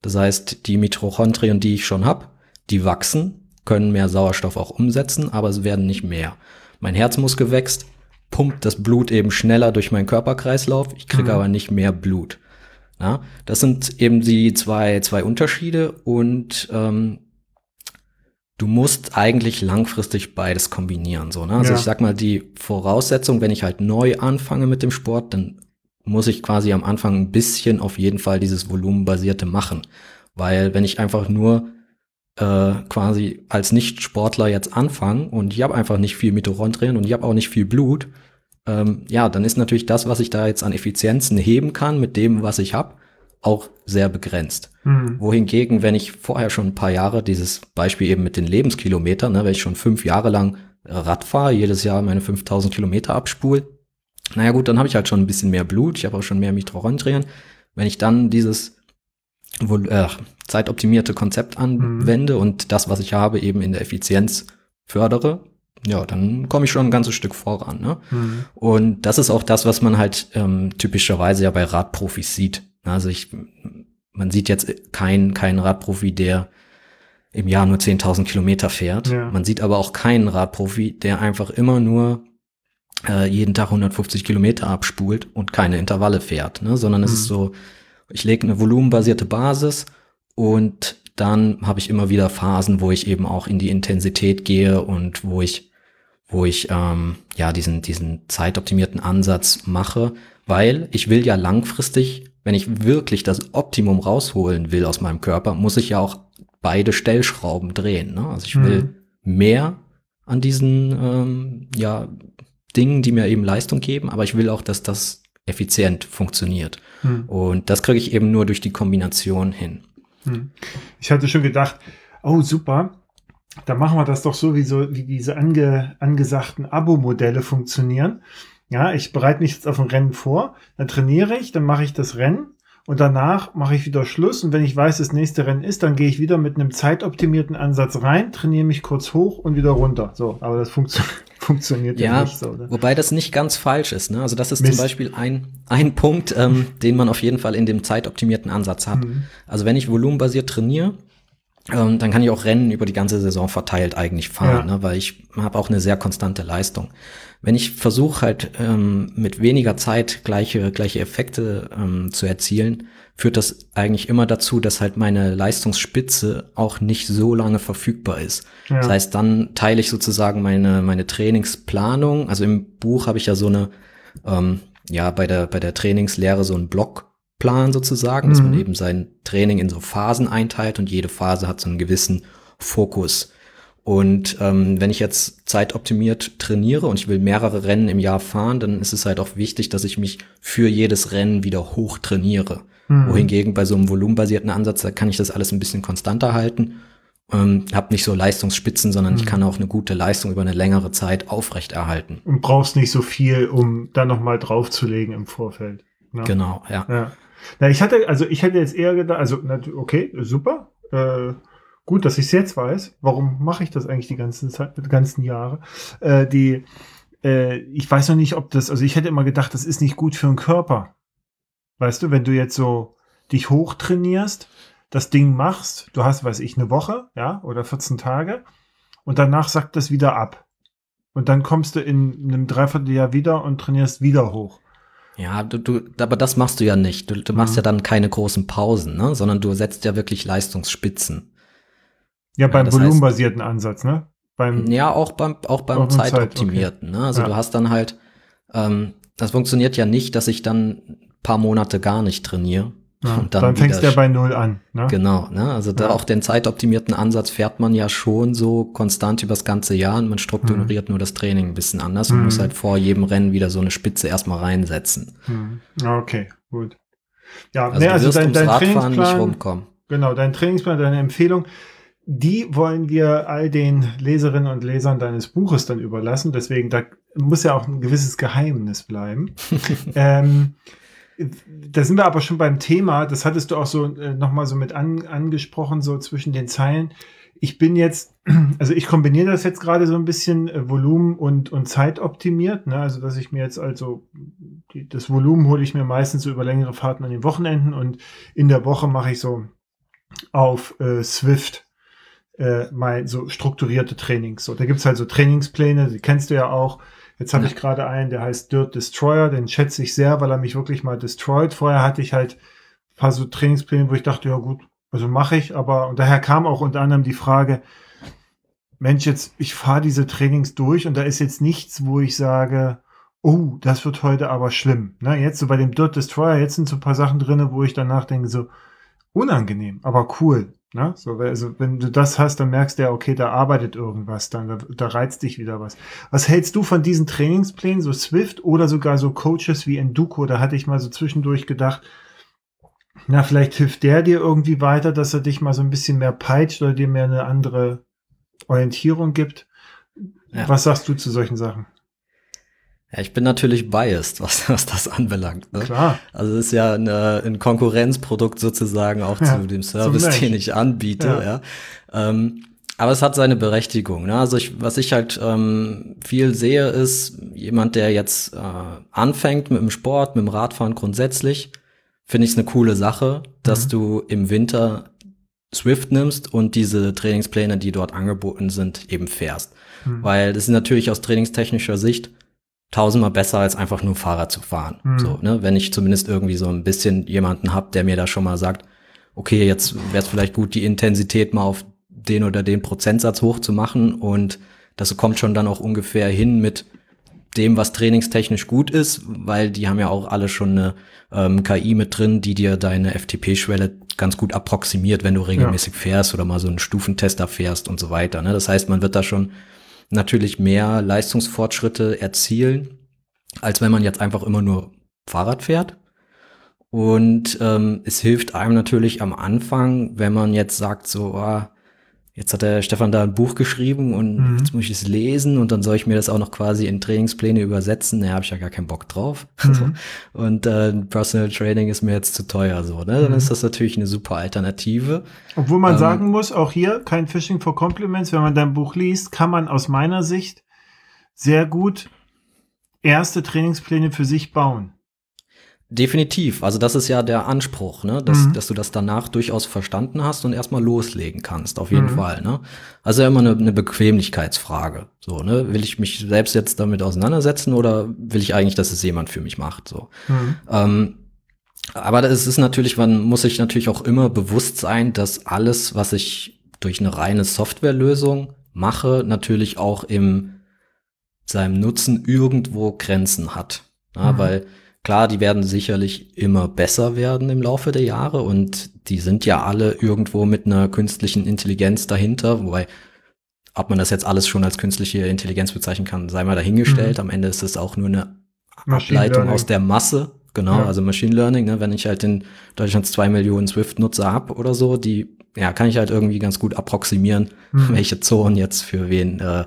Das heißt, die Mitochondrien, die ich schon habe, die wachsen, können mehr Sauerstoff auch umsetzen, aber es werden nicht mehr. Mein Herzmuskel wächst, pumpt das Blut eben schneller durch meinen Körperkreislauf, ich kriege mhm. aber nicht mehr Blut. Ja, das sind eben die zwei, zwei Unterschiede und ähm, du musst eigentlich langfristig beides kombinieren. So, ne? Also ja. ich sag mal, die Voraussetzung, wenn ich halt neu anfange mit dem Sport, dann muss ich quasi am Anfang ein bisschen auf jeden Fall dieses Volumenbasierte machen. Weil wenn ich einfach nur äh, quasi als Nicht-Sportler jetzt anfange und ich habe einfach nicht viel Mitochondrien und ich habe auch nicht viel Blut, ähm, ja, dann ist natürlich das, was ich da jetzt an Effizienzen heben kann mit dem, was ich habe, auch sehr begrenzt. Mhm. Wohingegen, wenn ich vorher schon ein paar Jahre, dieses Beispiel eben mit den Lebenskilometern, ne, wenn ich schon fünf Jahre lang Rad fahre, jedes Jahr meine 5000 Kilometer abspule, naja gut, dann habe ich halt schon ein bisschen mehr Blut, ich habe auch schon mehr Mitochondrien. Wenn ich dann dieses äh, zeitoptimierte Konzept anwende mhm. und das, was ich habe, eben in der Effizienz fördere, ja, dann komme ich schon ein ganzes Stück voran. Ne? Mhm. Und das ist auch das, was man halt ähm, typischerweise ja bei Radprofis sieht. Also ich, man sieht jetzt keinen keinen Radprofi, der im Jahr nur 10.000 Kilometer fährt. Ja. Man sieht aber auch keinen Radprofi, der einfach immer nur äh, jeden Tag 150 Kilometer abspult und keine Intervalle fährt, ne? sondern es ist mhm. so, ich lege eine volumenbasierte Basis und dann habe ich immer wieder Phasen, wo ich eben auch in die Intensität gehe und wo ich, wo ich ähm, ja diesen diesen zeitoptimierten Ansatz mache, weil ich will ja langfristig, wenn ich wirklich das Optimum rausholen will aus meinem Körper, muss ich ja auch beide Stellschrauben drehen. Ne? Also ich will mhm. mehr an diesen ähm, ja Dingen, die mir eben Leistung geben, aber ich will auch, dass das effizient funktioniert. Hm. Und das kriege ich eben nur durch die Kombination hin. Hm. Ich hatte schon gedacht, oh super, da machen wir das doch so, wie, so, wie diese ange, angesagten Abo-Modelle funktionieren. Ja, ich bereite mich jetzt auf ein Rennen vor, dann trainiere ich, dann mache ich das Rennen und danach mache ich wieder Schluss und wenn ich weiß, das nächste Rennen ist, dann gehe ich wieder mit einem zeitoptimierten Ansatz rein, trainiere mich kurz hoch und wieder runter. So, aber das funktioniert funktioniert ja, ja nicht so. Oder? Wobei das nicht ganz falsch ist. Ne? Also das ist Mist. zum Beispiel ein, ein Punkt, ähm, den man auf jeden Fall in dem zeitoptimierten Ansatz hat. Mhm. Also wenn ich volumenbasiert trainiere, ähm, dann kann ich auch Rennen über die ganze Saison verteilt eigentlich fahren, ja. ne? weil ich habe auch eine sehr konstante Leistung. Wenn ich versuche halt ähm, mit weniger Zeit gleiche, gleiche Effekte ähm, zu erzielen, führt das eigentlich immer dazu, dass halt meine Leistungsspitze auch nicht so lange verfügbar ist. Ja. Das heißt, dann teile ich sozusagen meine, meine Trainingsplanung. Also im Buch habe ich ja so eine, ähm, ja, bei der, bei der Trainingslehre so einen Blockplan sozusagen, mhm. dass man mhm. eben sein Training in so Phasen einteilt und jede Phase hat so einen gewissen Fokus. Und ähm, wenn ich jetzt zeitoptimiert trainiere und ich will mehrere Rennen im Jahr fahren, dann ist es halt auch wichtig, dass ich mich für jedes Rennen wieder hoch trainiere. Mhm. Wohingegen bei so einem volumenbasierten Ansatz, da kann ich das alles ein bisschen konstanter halten. Ähm, habe nicht so Leistungsspitzen, sondern mhm. ich kann auch eine gute Leistung über eine längere Zeit aufrechterhalten. Und brauchst nicht so viel, um da nochmal draufzulegen im Vorfeld. Ne? Genau, ja. ja. Na, ich hatte, also ich hätte jetzt eher gedacht, also okay, super. Äh, gut, dass ich es jetzt weiß. Warum mache ich das eigentlich die ganzen Zeit, die ganzen Jahre? Äh, die, äh, ich weiß noch nicht, ob das, also ich hätte immer gedacht, das ist nicht gut für den Körper. Weißt du, wenn du jetzt so dich hochtrainierst, das Ding machst, du hast, weiß ich, eine Woche, ja, oder 14 Tage, und danach sackt das wieder ab. Und dann kommst du in einem Dreivierteljahr wieder und trainierst wieder hoch. Ja, du, du, aber das machst du ja nicht. Du, du machst mhm. ja dann keine großen Pausen, ne? sondern du setzt ja wirklich Leistungsspitzen. Ja, beim ja, volumenbasierten Ansatz, ne? Beim, ja, auch beim, auch beim auch zeitoptimierten. Zeit, okay. ne? Also ja. du hast dann halt, ähm, das funktioniert ja nicht, dass ich dann paar Monate gar nicht trainiere. Ja, und dann, dann fängst du ja bei Null an. Ne? Genau, ne? also da auch den zeitoptimierten Ansatz fährt man ja schon so konstant übers ganze Jahr und man strukturiert mhm. nur das Training ein bisschen anders mhm. und muss halt vor jedem Rennen wieder so eine Spitze erstmal reinsetzen. Mhm. Okay, gut. Ja, also, ne, also dein, dein Trainingsplan, nicht rumkommen. Genau, dein Trainingsplan, deine Empfehlung die wollen wir all den Leserinnen und Lesern deines Buches dann überlassen. Deswegen, da muss ja auch ein gewisses Geheimnis bleiben. ähm, da sind wir aber schon beim Thema, das hattest du auch so äh, nochmal so mit an, angesprochen, so zwischen den Zeilen. Ich bin jetzt, also ich kombiniere das jetzt gerade so ein bisschen äh, Volumen und, und Zeit optimiert, ne? also dass ich mir jetzt also die, das Volumen hole ich mir meistens so über längere Fahrten an den Wochenenden und in der Woche mache ich so auf äh, Swift äh, mal so strukturierte Trainings. So, da gibt's halt so Trainingspläne, die kennst du ja auch. Jetzt habe ja. ich gerade einen, der heißt Dirt Destroyer, den schätze ich sehr, weil er mich wirklich mal destroyed. Vorher hatte ich halt paar so Trainingspläne, wo ich dachte, ja gut, also mache ich, aber und daher kam auch unter anderem die Frage, Mensch, jetzt ich fahre diese Trainings durch und da ist jetzt nichts, wo ich sage, oh, das wird heute aber schlimm. Ne, jetzt so bei dem Dirt Destroyer, jetzt sind so ein paar Sachen drinne, wo ich danach denke, so unangenehm, aber cool. Ne? So, also wenn du das hast, dann merkst du ja, okay, da arbeitet irgendwas, dann da, da reizt dich wieder was. Was hältst du von diesen Trainingsplänen, so Swift oder sogar so Coaches wie Enduko? Da hatte ich mal so zwischendurch gedacht, na, vielleicht hilft der dir irgendwie weiter, dass er dich mal so ein bisschen mehr peitscht oder dir mehr eine andere Orientierung gibt. Ja. Was sagst du zu solchen Sachen? Ja, ich bin natürlich biased, was, was das anbelangt. Ne? Klar. Also es ist ja eine, ein Konkurrenzprodukt sozusagen auch ja, zu dem Service, den ich anbiete. Ja. ja. Ähm, aber es hat seine Berechtigung. Ne? Also ich, was ich halt ähm, viel sehe, ist jemand, der jetzt äh, anfängt mit dem Sport, mit dem Radfahren grundsätzlich, finde ich es eine coole Sache, dass mhm. du im Winter Swift nimmst und diese Trainingspläne, die dort angeboten sind, eben fährst. Mhm. Weil das ist natürlich aus trainingstechnischer Sicht tausendmal besser, als einfach nur Fahrrad zu fahren. Mhm. So, ne? Wenn ich zumindest irgendwie so ein bisschen jemanden hab, der mir da schon mal sagt, okay, jetzt wäre es vielleicht gut, die Intensität mal auf den oder den Prozentsatz hochzumachen und das kommt schon dann auch ungefähr hin mit dem, was trainingstechnisch gut ist, weil die haben ja auch alle schon eine ähm, KI mit drin, die dir deine FTP-Schwelle ganz gut approximiert, wenn du regelmäßig ja. fährst oder mal so einen Stufentester fährst und so weiter. Ne? Das heißt, man wird da schon natürlich mehr Leistungsfortschritte erzielen, als wenn man jetzt einfach immer nur Fahrrad fährt. Und ähm, es hilft einem natürlich am Anfang, wenn man jetzt sagt, so, ah, jetzt hat der Stefan da ein Buch geschrieben und mhm. jetzt muss ich es lesen und dann soll ich mir das auch noch quasi in Trainingspläne übersetzen. Da habe ich ja gar keinen Bock drauf. Mhm. und äh, Personal Training ist mir jetzt zu teuer so. Ne? Dann mhm. ist das natürlich eine super Alternative. Obwohl man ähm, sagen muss, auch hier kein Fishing for Compliments. Wenn man dein Buch liest, kann man aus meiner Sicht sehr gut erste Trainingspläne für sich bauen. Definitiv. Also das ist ja der Anspruch, ne? dass, mhm. dass du das danach durchaus verstanden hast und erstmal loslegen kannst, auf jeden mhm. Fall. Ne? Also immer eine, eine Bequemlichkeitsfrage. So, ne? Will ich mich selbst jetzt damit auseinandersetzen oder will ich eigentlich, dass es jemand für mich macht? So. Mhm. Ähm, aber es ist natürlich, man muss sich natürlich auch immer bewusst sein, dass alles, was ich durch eine reine Softwarelösung mache, natürlich auch im seinem Nutzen irgendwo Grenzen hat. Ja, mhm. weil Klar, die werden sicherlich immer besser werden im Laufe der Jahre und die sind ja alle irgendwo mit einer künstlichen Intelligenz dahinter, wobei ob man das jetzt alles schon als künstliche Intelligenz bezeichnen kann, sei mal dahingestellt. Mhm. Am Ende ist es auch nur eine Machine Ableitung Learning. aus der Masse. Genau, ja. also Machine Learning, ne, wenn ich halt in Deutschland zwei Millionen Swift-Nutzer habe oder so, die, ja, kann ich halt irgendwie ganz gut approximieren, mhm. welche Zonen jetzt für wen äh,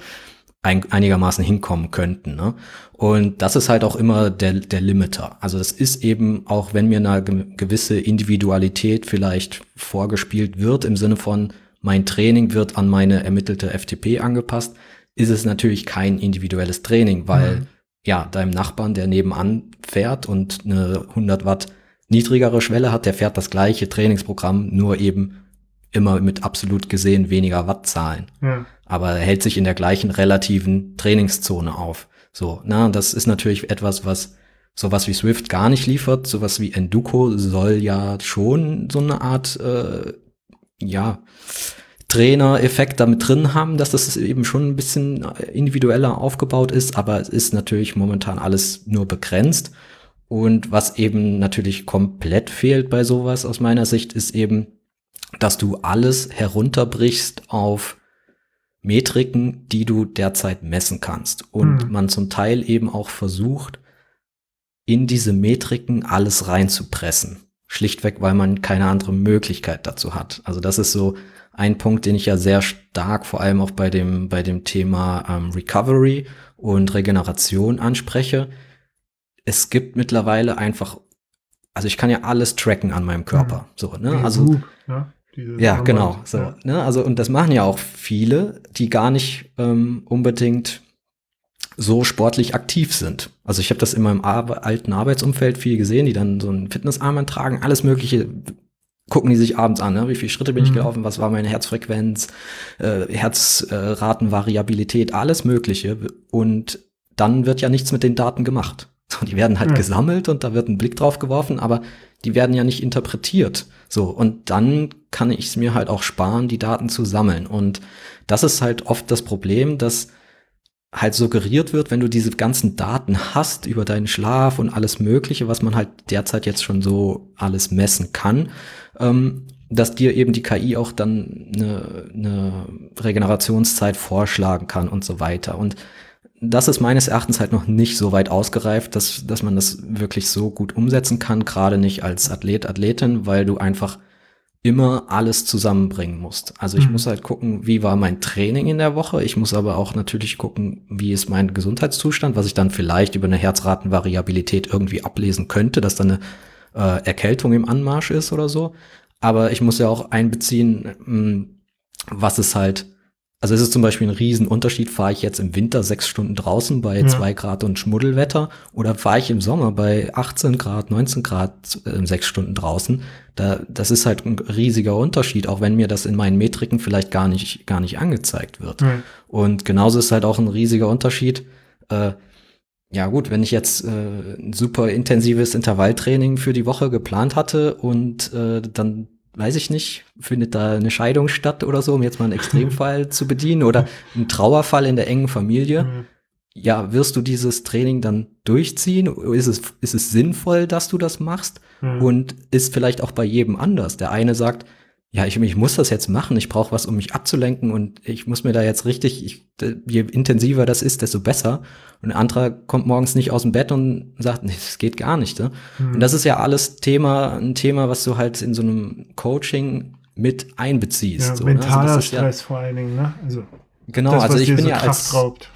ein, einigermaßen hinkommen könnten. Ne? Und das ist halt auch immer der, der Limiter. Also das ist eben, auch wenn mir eine gewisse Individualität vielleicht vorgespielt wird, im Sinne von, mein Training wird an meine ermittelte FTP angepasst, ist es natürlich kein individuelles Training, weil mhm. ja, deinem Nachbarn, der nebenan fährt und eine 100 Watt niedrigere Schwelle hat, der fährt das gleiche Trainingsprogramm, nur eben immer mit absolut gesehen weniger Wattzahlen. Ja. Aber er hält sich in der gleichen relativen Trainingszone auf. So, na, das ist natürlich etwas, was sowas wie Swift gar nicht liefert. Sowas wie Enduko soll ja schon so eine Art, äh, ja, Trainer-Effekt damit drin haben, dass das eben schon ein bisschen individueller aufgebaut ist, aber es ist natürlich momentan alles nur begrenzt. Und was eben natürlich komplett fehlt bei sowas aus meiner Sicht, ist eben, dass du alles herunterbrichst auf Metriken, die du derzeit messen kannst. Und hm. man zum Teil eben auch versucht, in diese Metriken alles reinzupressen. Schlichtweg, weil man keine andere Möglichkeit dazu hat. Also das ist so ein Punkt, den ich ja sehr stark vor allem auch bei dem, bei dem Thema ähm, Recovery und Regeneration anspreche. Es gibt mittlerweile einfach, also ich kann ja alles tracken an meinem Körper. Mhm. So, ne? Also, ja, ja genau. So, ja. Ne? Also, und das machen ja auch viele, die gar nicht ähm, unbedingt so sportlich aktiv sind. Also ich habe das in meinem Ar alten Arbeitsumfeld viel gesehen, die dann so einen Fitnessarmband tragen, alles mögliche gucken die sich abends an, ne? wie viele Schritte bin ich mhm. gelaufen, was war meine Herzfrequenz, äh, Herzratenvariabilität, äh, alles Mögliche. Und dann wird ja nichts mit den Daten gemacht. Die werden halt mhm. gesammelt und da wird ein Blick drauf geworfen, aber die werden ja nicht interpretiert. So, und dann kann ich es mir halt auch sparen, die Daten zu sammeln. Und das ist halt oft das Problem, dass halt suggeriert wird, wenn du diese ganzen Daten hast über deinen Schlaf und alles Mögliche, was man halt derzeit jetzt schon so alles messen kann, ähm, dass dir eben die KI auch dann eine, eine Regenerationszeit vorschlagen kann und so weiter. Und das ist meines Erachtens halt noch nicht so weit ausgereift, dass, dass man das wirklich so gut umsetzen kann, gerade nicht als Athlet, Athletin, weil du einfach immer alles zusammenbringen musst. Also ich mhm. muss halt gucken, wie war mein Training in der Woche. Ich muss aber auch natürlich gucken, wie ist mein Gesundheitszustand, was ich dann vielleicht über eine Herzratenvariabilität irgendwie ablesen könnte, dass dann eine äh, Erkältung im Anmarsch ist oder so. Aber ich muss ja auch einbeziehen, mh, hm, was es halt also es ist zum Beispiel ein Riesenunterschied, fahre ich jetzt im Winter sechs Stunden draußen bei ja. zwei Grad und Schmuddelwetter oder fahre ich im Sommer bei 18 Grad, 19 Grad äh, sechs Stunden draußen. Da, das ist halt ein riesiger Unterschied, auch wenn mir das in meinen Metriken vielleicht gar nicht, gar nicht angezeigt wird. Ja. Und genauso ist halt auch ein riesiger Unterschied. Äh, ja gut, wenn ich jetzt äh, ein super intensives Intervalltraining für die Woche geplant hatte und äh, dann weiß ich nicht, findet da eine Scheidung statt oder so, um jetzt mal einen Extremfall zu bedienen oder ein Trauerfall in der engen Familie. Mhm. Ja, wirst du dieses Training dann durchziehen? Ist es, ist es sinnvoll, dass du das machst? Mhm. Und ist vielleicht auch bei jedem anders. Der eine sagt, ja, ich, ich muss das jetzt machen, ich brauche was, um mich abzulenken und ich muss mir da jetzt richtig, ich, je intensiver das ist, desto besser. Und ein anderer kommt morgens nicht aus dem Bett und sagt, nee, das geht gar nicht. Ne? Mhm. Und das ist ja alles Thema, ein Thema, was du halt in so einem Coaching mit einbeziehst. Ja, so, mentaler ne? also Stress ja, vor allen Dingen, ne? Also genau, das, also ich bin so ja als raubt.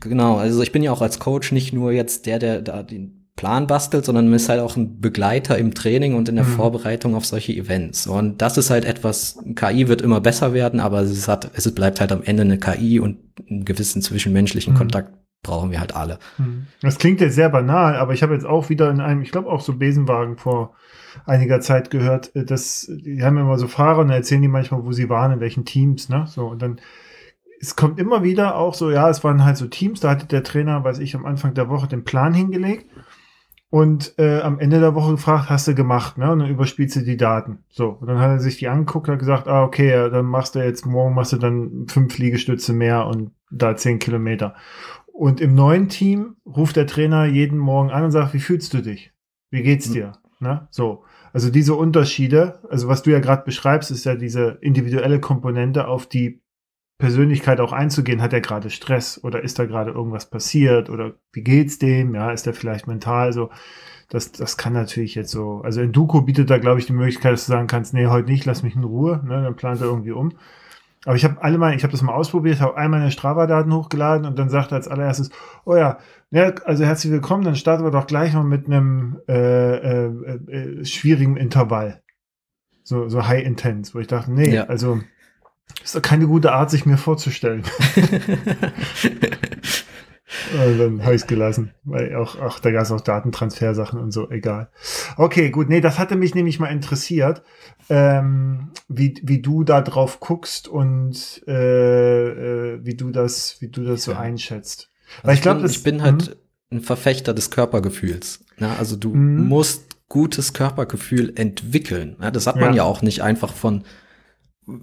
genau, also ich bin ja auch als Coach nicht nur jetzt der, der da den Plan bastelt, sondern man ist halt auch ein Begleiter im Training und in der mhm. Vorbereitung auf solche Events. Und das ist halt etwas, KI wird immer besser werden, aber es hat, es bleibt halt am Ende eine KI und einen gewissen zwischenmenschlichen mhm. Kontakt brauchen wir halt alle. Mhm. Das klingt jetzt sehr banal, aber ich habe jetzt auch wieder in einem, ich glaube auch so Besenwagen vor einiger Zeit gehört, äh, dass die haben immer so Fahrer und erzählen die manchmal, wo sie waren, in welchen Teams, ne? So, und dann es kommt immer wieder auch so, ja, es waren halt so Teams, da hatte der Trainer, weiß ich, am Anfang der Woche den Plan hingelegt und äh, am Ende der Woche gefragt, hast du gemacht, ne? Und dann überspielst du die Daten. So, und dann hat er sich die angeguckt und hat gesagt, ah, okay, ja, dann machst du jetzt, morgen machst du dann fünf Liegestütze mehr und da zehn Kilometer. Und im neuen Team ruft der Trainer jeden Morgen an und sagt, wie fühlst du dich? Wie geht's mhm. dir? Mhm. Ne? So. Also diese Unterschiede, also was du ja gerade beschreibst, ist ja diese individuelle Komponente auf die Persönlichkeit auch einzugehen, hat er gerade Stress oder ist da gerade irgendwas passiert oder wie geht's dem? Ja, ist er vielleicht mental so? Das, das kann natürlich jetzt so. Also Enduko bietet da, glaube ich, die Möglichkeit, dass du sagen kannst, nee, heute nicht, lass mich in Ruhe. Ne, dann plant er irgendwie um. Aber ich habe alle mal, ich habe das mal ausprobiert, habe all meine Strava-Daten hochgeladen und dann sagt er als allererstes, oh ja, ja, also herzlich willkommen, dann starten wir doch gleich mal mit einem äh, äh, äh, schwierigen Intervall. So, so High Intense, wo ich dachte, nee, ja. also ist doch keine gute Art, sich mir vorzustellen. Und dann habe ich es gelassen, weil auch, auch da gab es auch Datentransfersachen und so, egal. Okay, gut, nee, das hatte mich nämlich mal interessiert, ähm, wie, wie du da drauf guckst und äh, äh, wie du das, wie du das so einschätzt. Also weil ich glaube, ich bin halt mhm. ein Verfechter des Körpergefühls. Ja, also du mhm. musst gutes Körpergefühl entwickeln. Ja, das hat man ja. ja auch nicht einfach von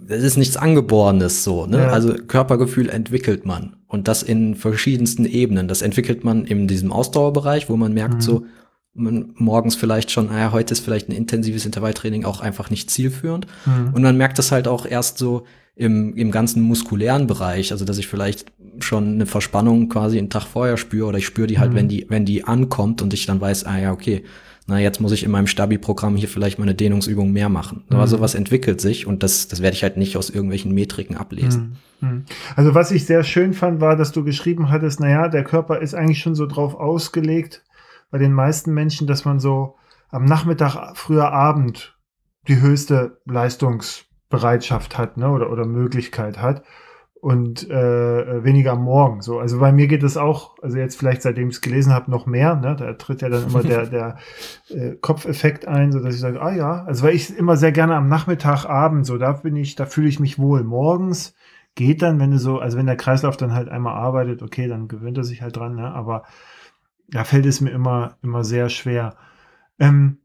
es ist nichts Angeborenes so, ne? Ja. Also Körpergefühl entwickelt man und das in verschiedensten Ebenen. Das entwickelt man in diesem Ausdauerbereich, wo man merkt mhm. so, man morgens vielleicht schon, naja, heute ist vielleicht ein intensives Intervalltraining auch einfach nicht zielführend. Mhm. Und man merkt das halt auch erst so im, im ganzen muskulären Bereich, also dass ich vielleicht schon eine Verspannung quasi einen Tag vorher spüre oder ich spüre die halt, mhm. wenn die, wenn die ankommt und ich dann weiß, ah ja, okay, na, jetzt muss ich in meinem Stabi-Programm hier vielleicht meine Dehnungsübung mehr machen. Mhm. Aber sowas entwickelt sich und das, das werde ich halt nicht aus irgendwelchen Metriken ablesen. Mhm. mhm. Also was ich sehr schön fand, war, dass du geschrieben hattest, naja, der Körper ist eigentlich schon so drauf ausgelegt, bei den meisten Menschen, dass man so am Nachmittag, früher Abend die höchste Leistungsbereitschaft hat, ne, oder, oder Möglichkeit hat und äh, weniger am Morgen. So, also bei mir geht es auch, also jetzt vielleicht seitdem ich es gelesen habe, noch mehr. Ne? Da tritt ja dann immer der, der äh, Kopfeffekt ein, so dass ich sage, ah ja, also weil ich immer sehr gerne am Nachmittag, Abend, so da bin ich, da fühle ich mich wohl. Morgens geht dann, wenn du so, also wenn der Kreislauf dann halt einmal arbeitet, okay, dann gewöhnt er sich halt dran, ne? aber da fällt es mir immer, immer sehr schwer. Ähm,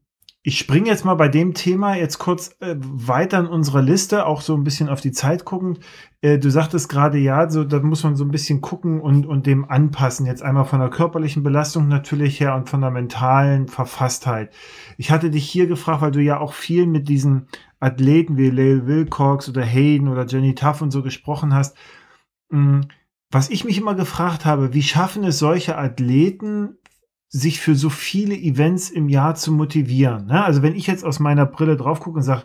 ich springe jetzt mal bei dem Thema jetzt kurz äh, weiter in unserer Liste, auch so ein bisschen auf die Zeit guckend. Äh, du sagtest gerade, ja, so, da muss man so ein bisschen gucken und, und dem anpassen. Jetzt einmal von der körperlichen Belastung natürlich her und von der mentalen Verfasstheit. Ich hatte dich hier gefragt, weil du ja auch viel mit diesen Athleten wie Lale Wilcox oder Hayden oder Jenny Tuff und so gesprochen hast. Hm, was ich mich immer gefragt habe, wie schaffen es solche Athleten, sich für so viele Events im Jahr zu motivieren. Ne? Also wenn ich jetzt aus meiner Brille drauf gucke und sage,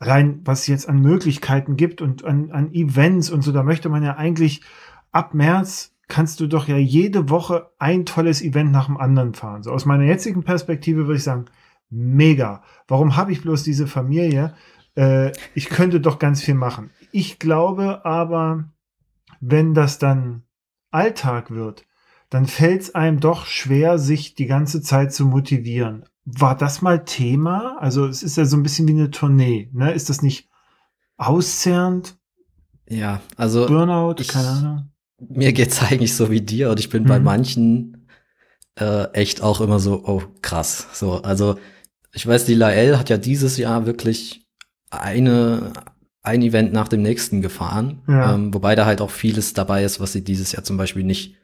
rein, was es jetzt an Möglichkeiten gibt und an, an Events und so, da möchte man ja eigentlich ab März kannst du doch ja jede Woche ein tolles Event nach dem anderen fahren. So aus meiner jetzigen Perspektive würde ich sagen, mega. Warum habe ich bloß diese Familie? Äh, ich könnte doch ganz viel machen. Ich glaube aber, wenn das dann Alltag wird, dann fällt es einem doch schwer, sich die ganze Zeit zu motivieren. War das mal Thema? Also es ist ja so ein bisschen wie eine Tournee. Ne? Ist das nicht auszerrend? Ja, also Burnout, ich, keine Ahnung. Mir geht's eigentlich so wie dir und ich bin mhm. bei manchen äh, echt auch immer so, oh krass. So, also ich weiß, die Lael hat ja dieses Jahr wirklich eine ein Event nach dem nächsten gefahren, ja. ähm, wobei da halt auch vieles dabei ist, was sie dieses Jahr zum Beispiel nicht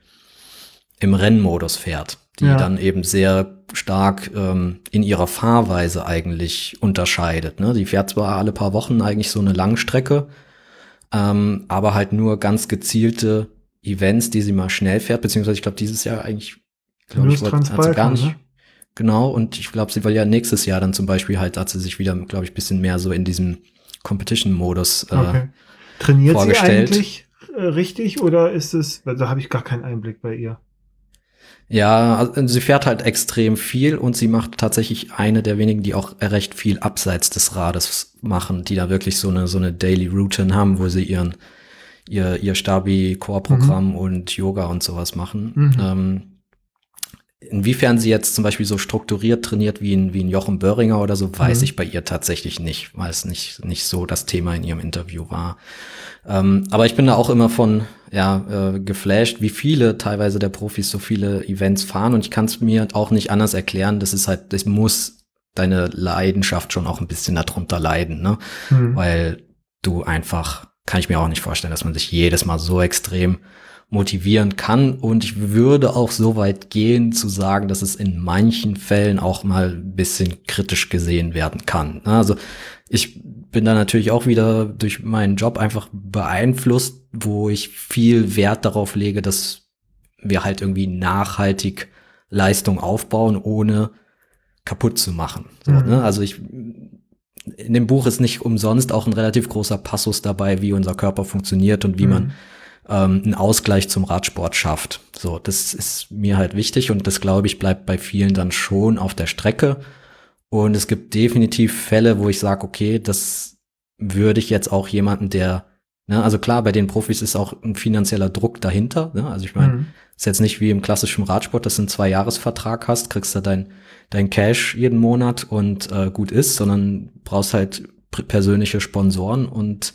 im Rennmodus fährt, die ja. dann eben sehr stark ähm, in ihrer Fahrweise eigentlich unterscheidet. Ne? Die fährt zwar alle paar Wochen eigentlich so eine Langstrecke, ähm, aber halt nur ganz gezielte Events, die sie mal schnell fährt, beziehungsweise ich glaube dieses Jahr eigentlich, glaube ich, wollte, hat sie gar nicht. Ne? Genau, und ich glaube, sie will ja nächstes Jahr dann zum Beispiel halt, hat sie sich wieder, glaube ich, bisschen mehr so in diesem Competition-Modus äh, okay. Trainiert vorgestellt. sie eigentlich äh, richtig oder ist es, da habe ich gar keinen Einblick bei ihr. Ja, also sie fährt halt extrem viel und sie macht tatsächlich eine der wenigen, die auch recht viel abseits des Rades machen, die da wirklich so eine, so eine Daily Routine haben, wo sie ihren, ihr, ihr Stabi-Core-Programm mhm. und Yoga und sowas machen. Mhm. Ähm, inwiefern sie jetzt zum Beispiel so strukturiert trainiert wie ein, wie ein Jochen Böhringer oder so, weiß mhm. ich bei ihr tatsächlich nicht, weil es nicht, nicht so das Thema in ihrem Interview war. Ähm, aber ich bin da auch immer von ja, äh, geflasht, wie viele teilweise der Profis so viele Events fahren. Und ich kann es mir auch nicht anders erklären. Das ist halt, das muss deine Leidenschaft schon auch ein bisschen darunter leiden, ne? Mhm. Weil du einfach, kann ich mir auch nicht vorstellen, dass man sich jedes Mal so extrem motivieren kann. Und ich würde auch so weit gehen zu sagen, dass es in manchen Fällen auch mal ein bisschen kritisch gesehen werden kann. Also ich bin da natürlich auch wieder durch meinen Job einfach beeinflusst, wo ich viel Wert darauf lege, dass wir halt irgendwie nachhaltig Leistung aufbauen, ohne kaputt zu machen. So, mhm. ne? Also ich in dem Buch ist nicht umsonst auch ein relativ großer Passus dabei, wie unser Körper funktioniert und wie mhm. man ähm, einen Ausgleich zum Radsport schafft. So, das ist mir halt wichtig und das glaube ich bleibt bei vielen dann schon auf der Strecke. Und es gibt definitiv Fälle, wo ich sage, okay, das würde ich jetzt auch jemanden, der, ne, also klar, bei den Profis ist auch ein finanzieller Druck dahinter. Ne? Also ich meine, mhm. Ist jetzt nicht wie im klassischen Radsport, dass du einen Zwei-Jahres-Vertrag hast, kriegst da dein, dein Cash jeden Monat und äh, gut ist, sondern brauchst halt persönliche Sponsoren und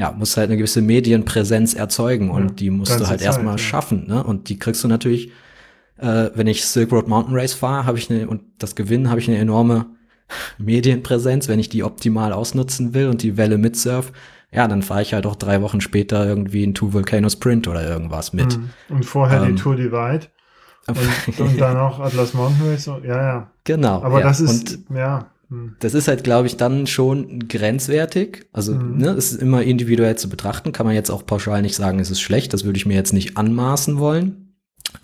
ja, musst halt eine gewisse Medienpräsenz erzeugen und ja, die musst du halt erstmal ja. schaffen. Ne? Und die kriegst du natürlich, äh, wenn ich Silk Road Mountain Race fahre, habe ich eine, und das Gewinnen habe ich eine enorme Medienpräsenz, wenn ich die optimal ausnutzen will und die Welle mitsurf, ja, dann fahre ich halt auch drei Wochen später irgendwie in Two Volcano Sprint oder irgendwas mit. Mhm. Und vorher ähm, die Tour Divide. Und, und dann auch Atlas Mountain Race. Ja, ja. Genau. Aber ja. das ist, und ja. Hm. Das ist halt, glaube ich, dann schon grenzwertig. Also, mhm. ne, es ist immer individuell zu betrachten. Kann man jetzt auch pauschal nicht sagen, es ist schlecht. Das würde ich mir jetzt nicht anmaßen wollen.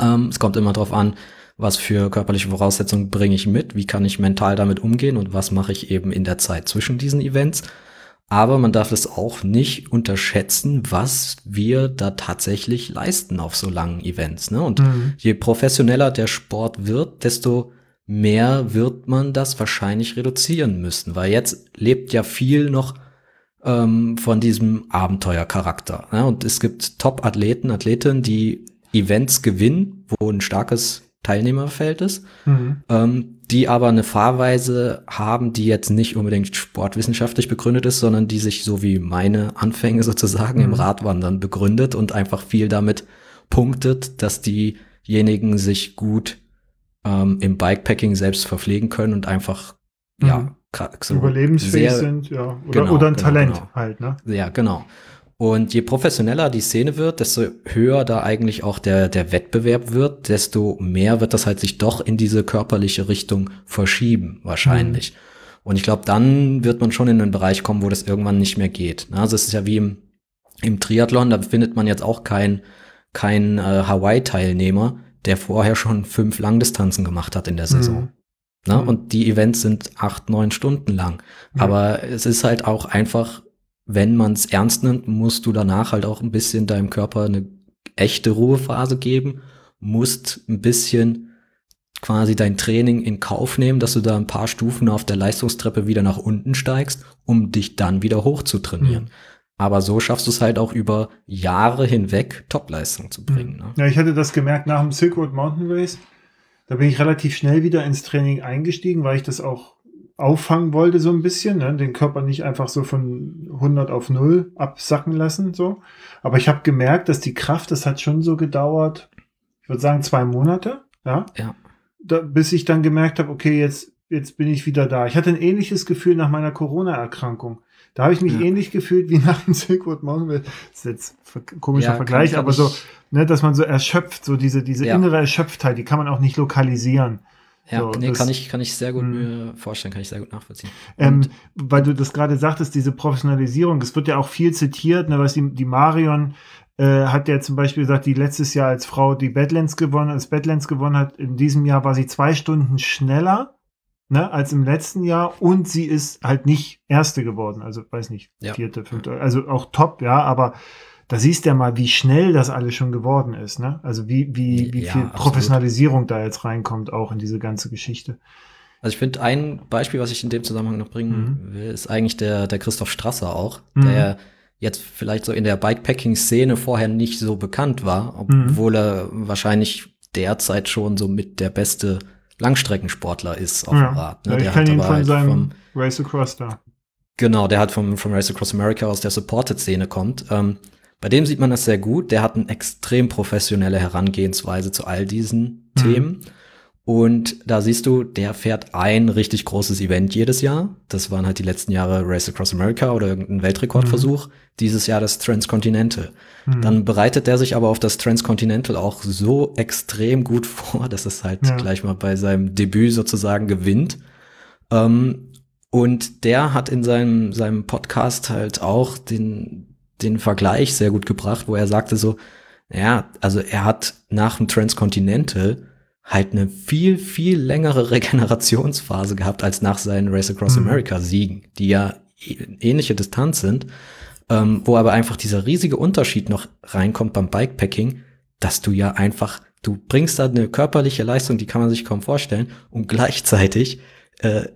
Ähm, es kommt immer darauf an, was für körperliche Voraussetzungen bringe ich mit, wie kann ich mental damit umgehen und was mache ich eben in der Zeit zwischen diesen Events. Aber man darf es auch nicht unterschätzen, was wir da tatsächlich leisten auf so langen Events. Ne? Und mhm. je professioneller der Sport wird, desto mehr wird man das wahrscheinlich reduzieren müssen, weil jetzt lebt ja viel noch ähm, von diesem Abenteuercharakter. Ne? Und es gibt Top-Athleten, Athletinnen, die Events gewinnen, wo ein starkes Teilnehmerfeld ist, mhm. ähm, die aber eine Fahrweise haben, die jetzt nicht unbedingt sportwissenschaftlich begründet ist, sondern die sich so wie meine Anfänge sozusagen mhm. im Radwandern begründet und einfach viel damit punktet, dass diejenigen sich gut ähm, im Bikepacking selbst verpflegen können und einfach mhm. ja so überlebensfähig sehr, sind, ja. Oder, genau, oder ein genau, Talent genau. halt, ne? Ja, genau. Und je professioneller die Szene wird, desto höher da eigentlich auch der, der Wettbewerb wird, desto mehr wird das halt sich doch in diese körperliche Richtung verschieben, wahrscheinlich. Mhm. Und ich glaube, dann wird man schon in einen Bereich kommen, wo das irgendwann nicht mehr geht. Also es ist ja wie im, im Triathlon, da findet man jetzt auch keinen kein, äh, Hawaii-Teilnehmer, der vorher schon fünf Langdistanzen gemacht hat in der Saison. Mhm. Na, mhm. Und die Events sind acht, neun Stunden lang. Mhm. Aber es ist halt auch einfach wenn man es ernst nimmt, musst du danach halt auch ein bisschen deinem Körper eine echte Ruhephase geben, musst ein bisschen quasi dein Training in Kauf nehmen, dass du da ein paar Stufen auf der Leistungstreppe wieder nach unten steigst, um dich dann wieder hoch zu trainieren. Mhm. Aber so schaffst du es halt auch über Jahre hinweg Topleistung zu bringen. Mhm. Ne? Ja, ich hatte das gemerkt nach dem Silk Road Mountain Race. Da bin ich relativ schnell wieder ins Training eingestiegen, weil ich das auch auffangen wollte, so ein bisschen, ne? den Körper nicht einfach so von 100 auf 0 absacken lassen, so. Aber ich habe gemerkt, dass die Kraft, das hat schon so gedauert, ich würde sagen zwei Monate, ja, ja. Da, bis ich dann gemerkt habe, okay, jetzt, jetzt bin ich wieder da. Ich hatte ein ähnliches Gefühl nach meiner Corona-Erkrankung. Da habe ich mich ja. ähnlich gefühlt wie nach dem Silkwood Mountain. Das ist jetzt ein komischer ja, Vergleich, aber so, ne, dass man so erschöpft, so diese, diese ja. innere Erschöpftheit, die kann man auch nicht lokalisieren. Ja, so, nee, kann ich, kann ich sehr gut mh. mir vorstellen, kann ich sehr gut nachvollziehen. Ähm, weil du das gerade sagtest, diese Professionalisierung, es wird ja auch viel zitiert, ne, was die, die Marion äh, hat ja zum Beispiel gesagt, die letztes Jahr als Frau die Badlands gewonnen, als Badlands gewonnen hat, in diesem Jahr war sie zwei Stunden schneller ne, als im letzten Jahr und sie ist halt nicht Erste geworden, also weiß nicht, ja. vierte, fünfte, also auch top, ja, aber da siehst du ja mal, wie schnell das alles schon geworden ist, ne? Also wie, wie, wie ja, viel Professionalisierung absolut. da jetzt reinkommt, auch in diese ganze Geschichte. Also ich finde, ein Beispiel, was ich in dem Zusammenhang noch bringen mhm. will, ist eigentlich der, der Christoph Strasser auch, mhm. der jetzt vielleicht so in der Bikepacking-Szene vorher nicht so bekannt war, mhm. obwohl mhm. er wahrscheinlich derzeit schon so mit der beste Langstreckensportler ist auf ja. dem Rad. Ne? Ja, ich kenne ihn von halt seinem vom, Race Across da. Genau, der hat vom, vom Race Across America aus der Supported-Szene kommt. Ähm, bei dem sieht man das sehr gut. Der hat eine extrem professionelle Herangehensweise zu all diesen mhm. Themen. Und da siehst du, der fährt ein richtig großes Event jedes Jahr. Das waren halt die letzten Jahre Race Across America oder irgendein Weltrekordversuch. Mhm. Dieses Jahr das Transcontinental. Mhm. Dann bereitet er sich aber auf das Transcontinental auch so extrem gut vor, dass es halt ja. gleich mal bei seinem Debüt sozusagen gewinnt. Ähm, und der hat in seinem, seinem Podcast halt auch den, den Vergleich sehr gut gebracht, wo er sagte so, ja, also er hat nach dem Transcontinental halt eine viel, viel längere Regenerationsphase gehabt als nach seinen Race Across mhm. America Siegen, die ja ähnliche Distanz sind, ähm, wo aber einfach dieser riesige Unterschied noch reinkommt beim Bikepacking, dass du ja einfach, du bringst da eine körperliche Leistung, die kann man sich kaum vorstellen und gleichzeitig äh,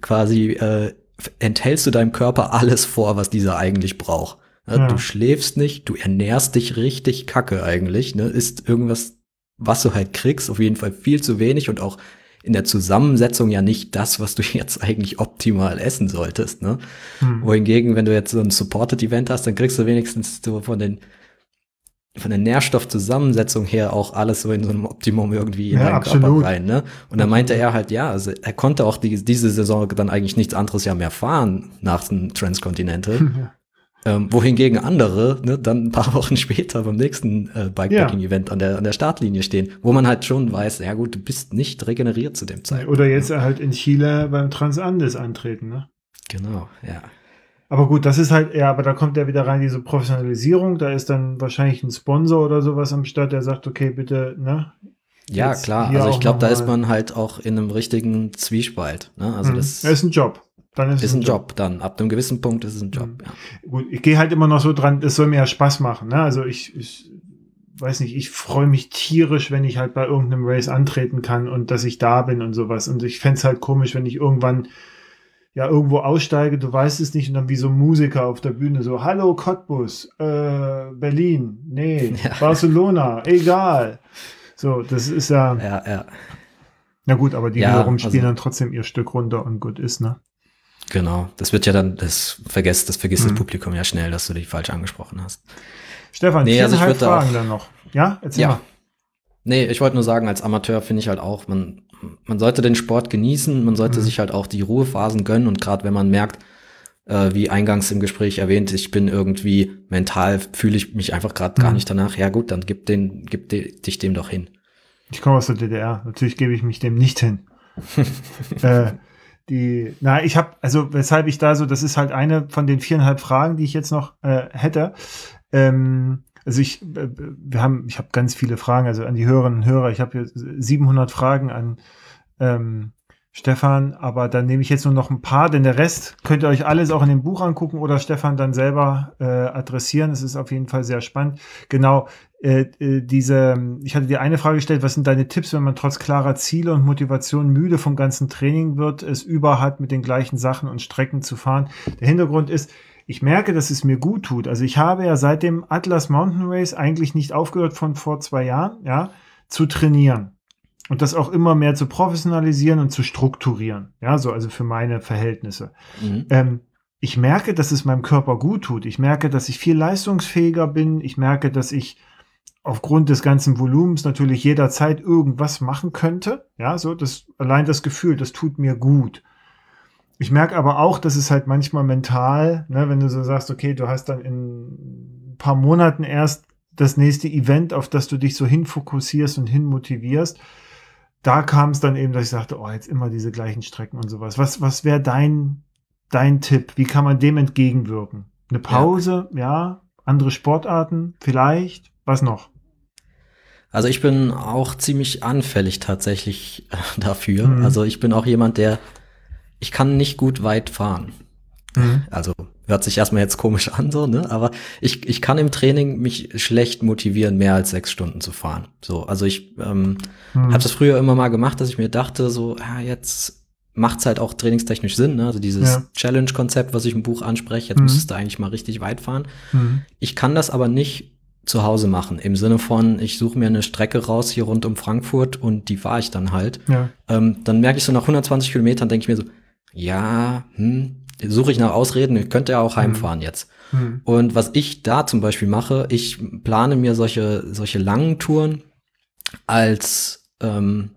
quasi äh, enthältst du deinem Körper alles vor, was dieser eigentlich braucht. Ja. Du schläfst nicht, du ernährst dich richtig kacke eigentlich, ne? Ist irgendwas was du halt kriegst, auf jeden Fall viel zu wenig und auch in der Zusammensetzung ja nicht das, was du jetzt eigentlich optimal essen solltest. Ne? Hm. Wohingegen, wenn du jetzt so ein Supported Event hast, dann kriegst du wenigstens so von den von der Nährstoffzusammensetzung her auch alles so in so einem Optimum irgendwie in ja, deinen absolut. Körper rein. Ne? Und dann meinte er halt, ja, also er konnte auch die, diese Saison dann eigentlich nichts anderes ja mehr fahren nach dem Transcontinental. Ja. Ähm, wohingegen andere ne, dann ein paar Wochen später beim nächsten äh, Bikepacking-Event an, der, an der Startlinie stehen, wo man halt schon weiß, ja gut, du bist nicht regeneriert zu dem Zeitpunkt. Oder jetzt halt in Chile beim Transandes antreten, ne? Genau, ja. Aber gut, das ist halt, ja, aber da kommt ja wieder rein diese Professionalisierung. Da ist dann wahrscheinlich ein Sponsor oder sowas am Start, der sagt, okay, bitte, ne? Ja, klar. Also ich glaube, da ist man halt auch in einem richtigen Zwiespalt. Ne? Also mhm. das, das ist ein Job. Dann ist, ist es ein Job. Job. Dann ab einem gewissen Punkt ist es ein Job. Mhm. Ja. Gut, ich gehe halt immer noch so dran, es soll mir ja Spaß machen. Ne? Also ich, ich weiß nicht, ich freue mich tierisch, wenn ich halt bei irgendeinem Race antreten kann und dass ich da bin und sowas. Und ich fände halt komisch, wenn ich irgendwann ja irgendwo aussteige, du weißt es nicht und dann wie so Musiker auf der Bühne so, hallo Cottbus, äh, Berlin, nee, ja. Barcelona, egal. So, das ist ja. Ja, ja. Na gut, aber die ja, wiederum spielen also, dann trotzdem ihr Stück runter und gut ist, ne? Genau, das wird ja dann, das vergisst, das vergisst mhm. das Publikum ja schnell, dass du dich falsch angesprochen hast. Stefan, nee, also ich würde Fragen auch, dann noch. Ja, erzähl ja. mal. Nee, ich wollte nur sagen, als Amateur finde ich halt auch, man, man sollte den Sport genießen, man sollte mhm. sich halt auch die Ruhephasen gönnen und gerade wenn man merkt, äh, wie eingangs im Gespräch erwähnt, ich bin irgendwie mental, fühle ich mich einfach gerade mhm. gar nicht danach, ja gut, dann gib, den, gib de, dich dem doch hin. Ich komme aus der DDR, natürlich gebe ich mich dem nicht hin. äh, die, na, ich habe, also weshalb ich da so, das ist halt eine von den viereinhalb Fragen, die ich jetzt noch äh, hätte. Ähm, also ich, äh, wir haben, ich habe ganz viele Fragen, also an die Hörerinnen und Hörer. Ich habe hier 700 Fragen an ähm, Stefan, aber dann nehme ich jetzt nur noch ein paar, denn der Rest könnt ihr euch alles auch in dem Buch angucken oder Stefan dann selber äh, adressieren. Es ist auf jeden Fall sehr spannend. Genau, äh, äh, diese, ich hatte dir eine Frage gestellt, was sind deine Tipps, wenn man trotz klarer Ziele und Motivation müde vom ganzen Training wird, es über hat, mit den gleichen Sachen und Strecken zu fahren? Der Hintergrund ist, ich merke, dass es mir gut tut. Also ich habe ja seit dem Atlas Mountain Race eigentlich nicht aufgehört von vor zwei Jahren, ja, zu trainieren und das auch immer mehr zu professionalisieren und zu strukturieren. Ja, so also für meine Verhältnisse. Mhm. Ähm, ich merke, dass es meinem Körper gut tut. Ich merke, dass ich viel leistungsfähiger bin. Ich merke, dass ich aufgrund des ganzen Volumens natürlich jederzeit irgendwas machen könnte. Ja, so das allein das Gefühl, das tut mir gut. Ich merke aber auch, dass es halt manchmal mental, ne, wenn du so sagst, okay, du hast dann in ein paar Monaten erst das nächste Event, auf das du dich so hinfokussierst und hinmotivierst, da kam es dann eben, dass ich sagte, oh, jetzt immer diese gleichen Strecken und sowas. Was, was wäre dein, dein Tipp? Wie kann man dem entgegenwirken? Eine Pause, ja. ja, andere Sportarten, vielleicht, was noch? Also ich bin auch ziemlich anfällig tatsächlich äh, dafür. Mhm. Also ich bin auch jemand, der, ich kann nicht gut weit fahren. Mhm. Also hört sich erstmal jetzt komisch an, so, ne? Aber ich, ich kann im Training mich schlecht motivieren, mehr als sechs Stunden zu fahren. So, also ich ähm, mhm. habe das früher immer mal gemacht, dass ich mir dachte, so, ja, jetzt macht's halt auch trainingstechnisch Sinn, ne? Also dieses ja. Challenge-Konzept, was ich im Buch anspreche, jetzt mhm. müsstest du eigentlich mal richtig weit fahren. Mhm. Ich kann das aber nicht zu Hause machen. Im Sinne von, ich suche mir eine Strecke raus hier rund um Frankfurt und die fahre ich dann halt. Ja. Ähm, dann merke ich so nach 120 Kilometern, denke ich mir so, ja, hm, suche ich nach Ausreden, ich könnte ja auch heimfahren mhm. jetzt. Mhm. Und was ich da zum Beispiel mache, ich plane mir solche, solche langen Touren als ähm,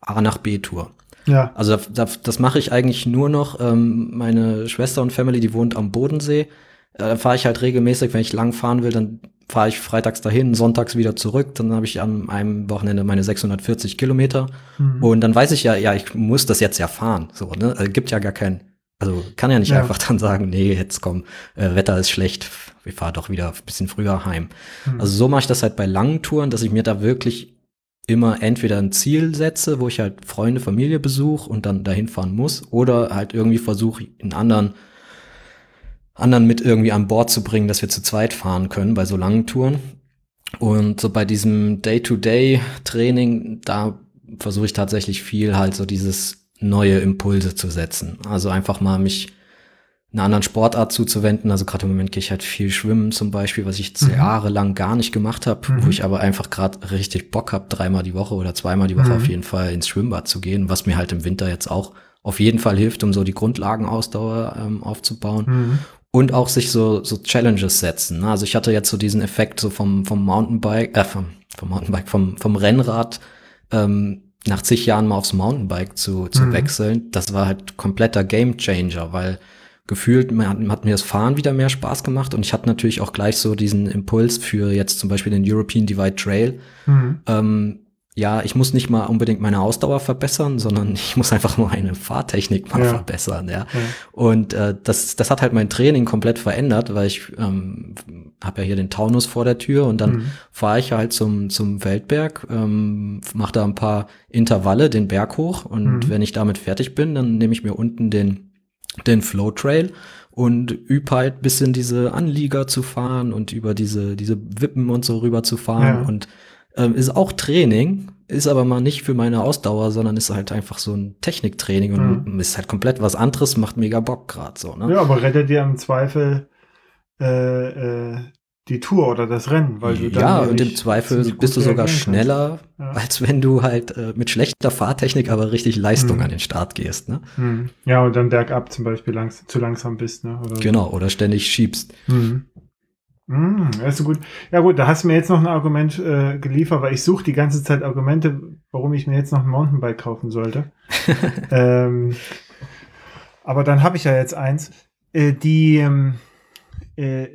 A nach B Tour. Ja. Also das, das mache ich eigentlich nur noch. Ähm, meine Schwester und Family, die wohnt am Bodensee. Äh, da fahre ich halt regelmäßig, wenn ich lang fahren will, dann fahre ich freitags dahin, sonntags wieder zurück. Dann habe ich an einem Wochenende meine 640 Kilometer. Mhm. Und dann weiß ich ja, ja, ich muss das jetzt ja fahren. So, ne? Also, gibt ja gar keinen also kann ja nicht ja. einfach dann sagen, nee, jetzt komm, äh, Wetter ist schlecht, wir fahren doch wieder ein bisschen früher heim. Mhm. Also so mache ich das halt bei langen Touren, dass ich mir da wirklich immer entweder ein Ziel setze, wo ich halt Freunde, Familie besuche und dann dahin fahren muss, oder halt irgendwie versuche, einen anderen, anderen mit irgendwie an Bord zu bringen, dass wir zu zweit fahren können bei so langen Touren. Und so bei diesem Day-to-Day-Training, da versuche ich tatsächlich viel halt so dieses neue Impulse zu setzen. Also einfach mal mich einer anderen Sportart zuzuwenden. Also gerade im Moment gehe ich halt viel schwimmen zum Beispiel, was ich jetzt Mhm. jahrelang gar nicht gemacht habe, Mhm. wo ich aber einfach gerade richtig Bock habe, dreimal die Woche oder zweimal die Woche Mhm. auf jeden Fall ins Schwimmbad zu gehen, was mir halt im Winter jetzt auch auf jeden Fall hilft, um so die Grundlagenausdauer ähm, aufzubauen Mhm. und auch sich so, so Challenges setzen. ne? Also ich hatte jetzt so diesen Effekt so vom, vom Mountainbike, äh, vom, vom Mountainbike, vom, vom Rennrad, ähm, nach zig Jahren mal aufs Mountainbike zu, zu Mhm. wechseln. Das war halt kompletter Game Changer, weil gefühlt hat, hat mir das Fahren wieder mehr Spaß gemacht und ich hatte natürlich auch gleich so diesen Impuls für jetzt zum Beispiel den European Divide Trail. Mhm. Ähm, ja, ich muss nicht mal unbedingt meine Ausdauer verbessern, sondern ich muss einfach meine Fahrtechnik mal Ja. verbessern, ja. Ja. Und äh, das, das hat halt mein Training komplett verändert, weil ich ähm, habe ja hier den Taunus vor der Tür und dann Mhm. fahre ich halt zum, zum Feldberg, ähm, mache da ein paar Intervalle den Berg hoch und Mhm. wenn ich damit fertig bin, dann nehme ich mir unten den, den Flow Trail und übe halt bisschen diese Anlieger zu fahren und über diese, diese Wippen und so rüber zu fahren Ja. und ähm, ist auch Training, ist aber mal nicht für meine Ausdauer, sondern ist halt einfach so ein Techniktraining und Mhm. ist halt komplett was anderes, macht mega Bock gerade so, ne? Ja, aber rettet dir im Zweifel äh, äh, die Tour oder das Rennen, weil du dann ja, und im Zweifel bist du sogar schneller, Ja. als wenn du halt äh, mit schlechter Fahrtechnik aber richtig Leistung Mhm. an den Start gehst, ne? Mhm. Ja, und dann bergab zum Beispiel langs zu langsam bist, ne? Oder. Genau, oder ständig schiebst. Mhm. Mhm, das ist so gut. Ja gut, da hast du mir jetzt noch ein Argument äh, geliefert, weil ich suche die ganze Zeit Argumente, warum ich mir jetzt noch ein Mountainbike kaufen sollte. ähm, aber dann habe ich ja jetzt eins. Äh, die, ähm, äh,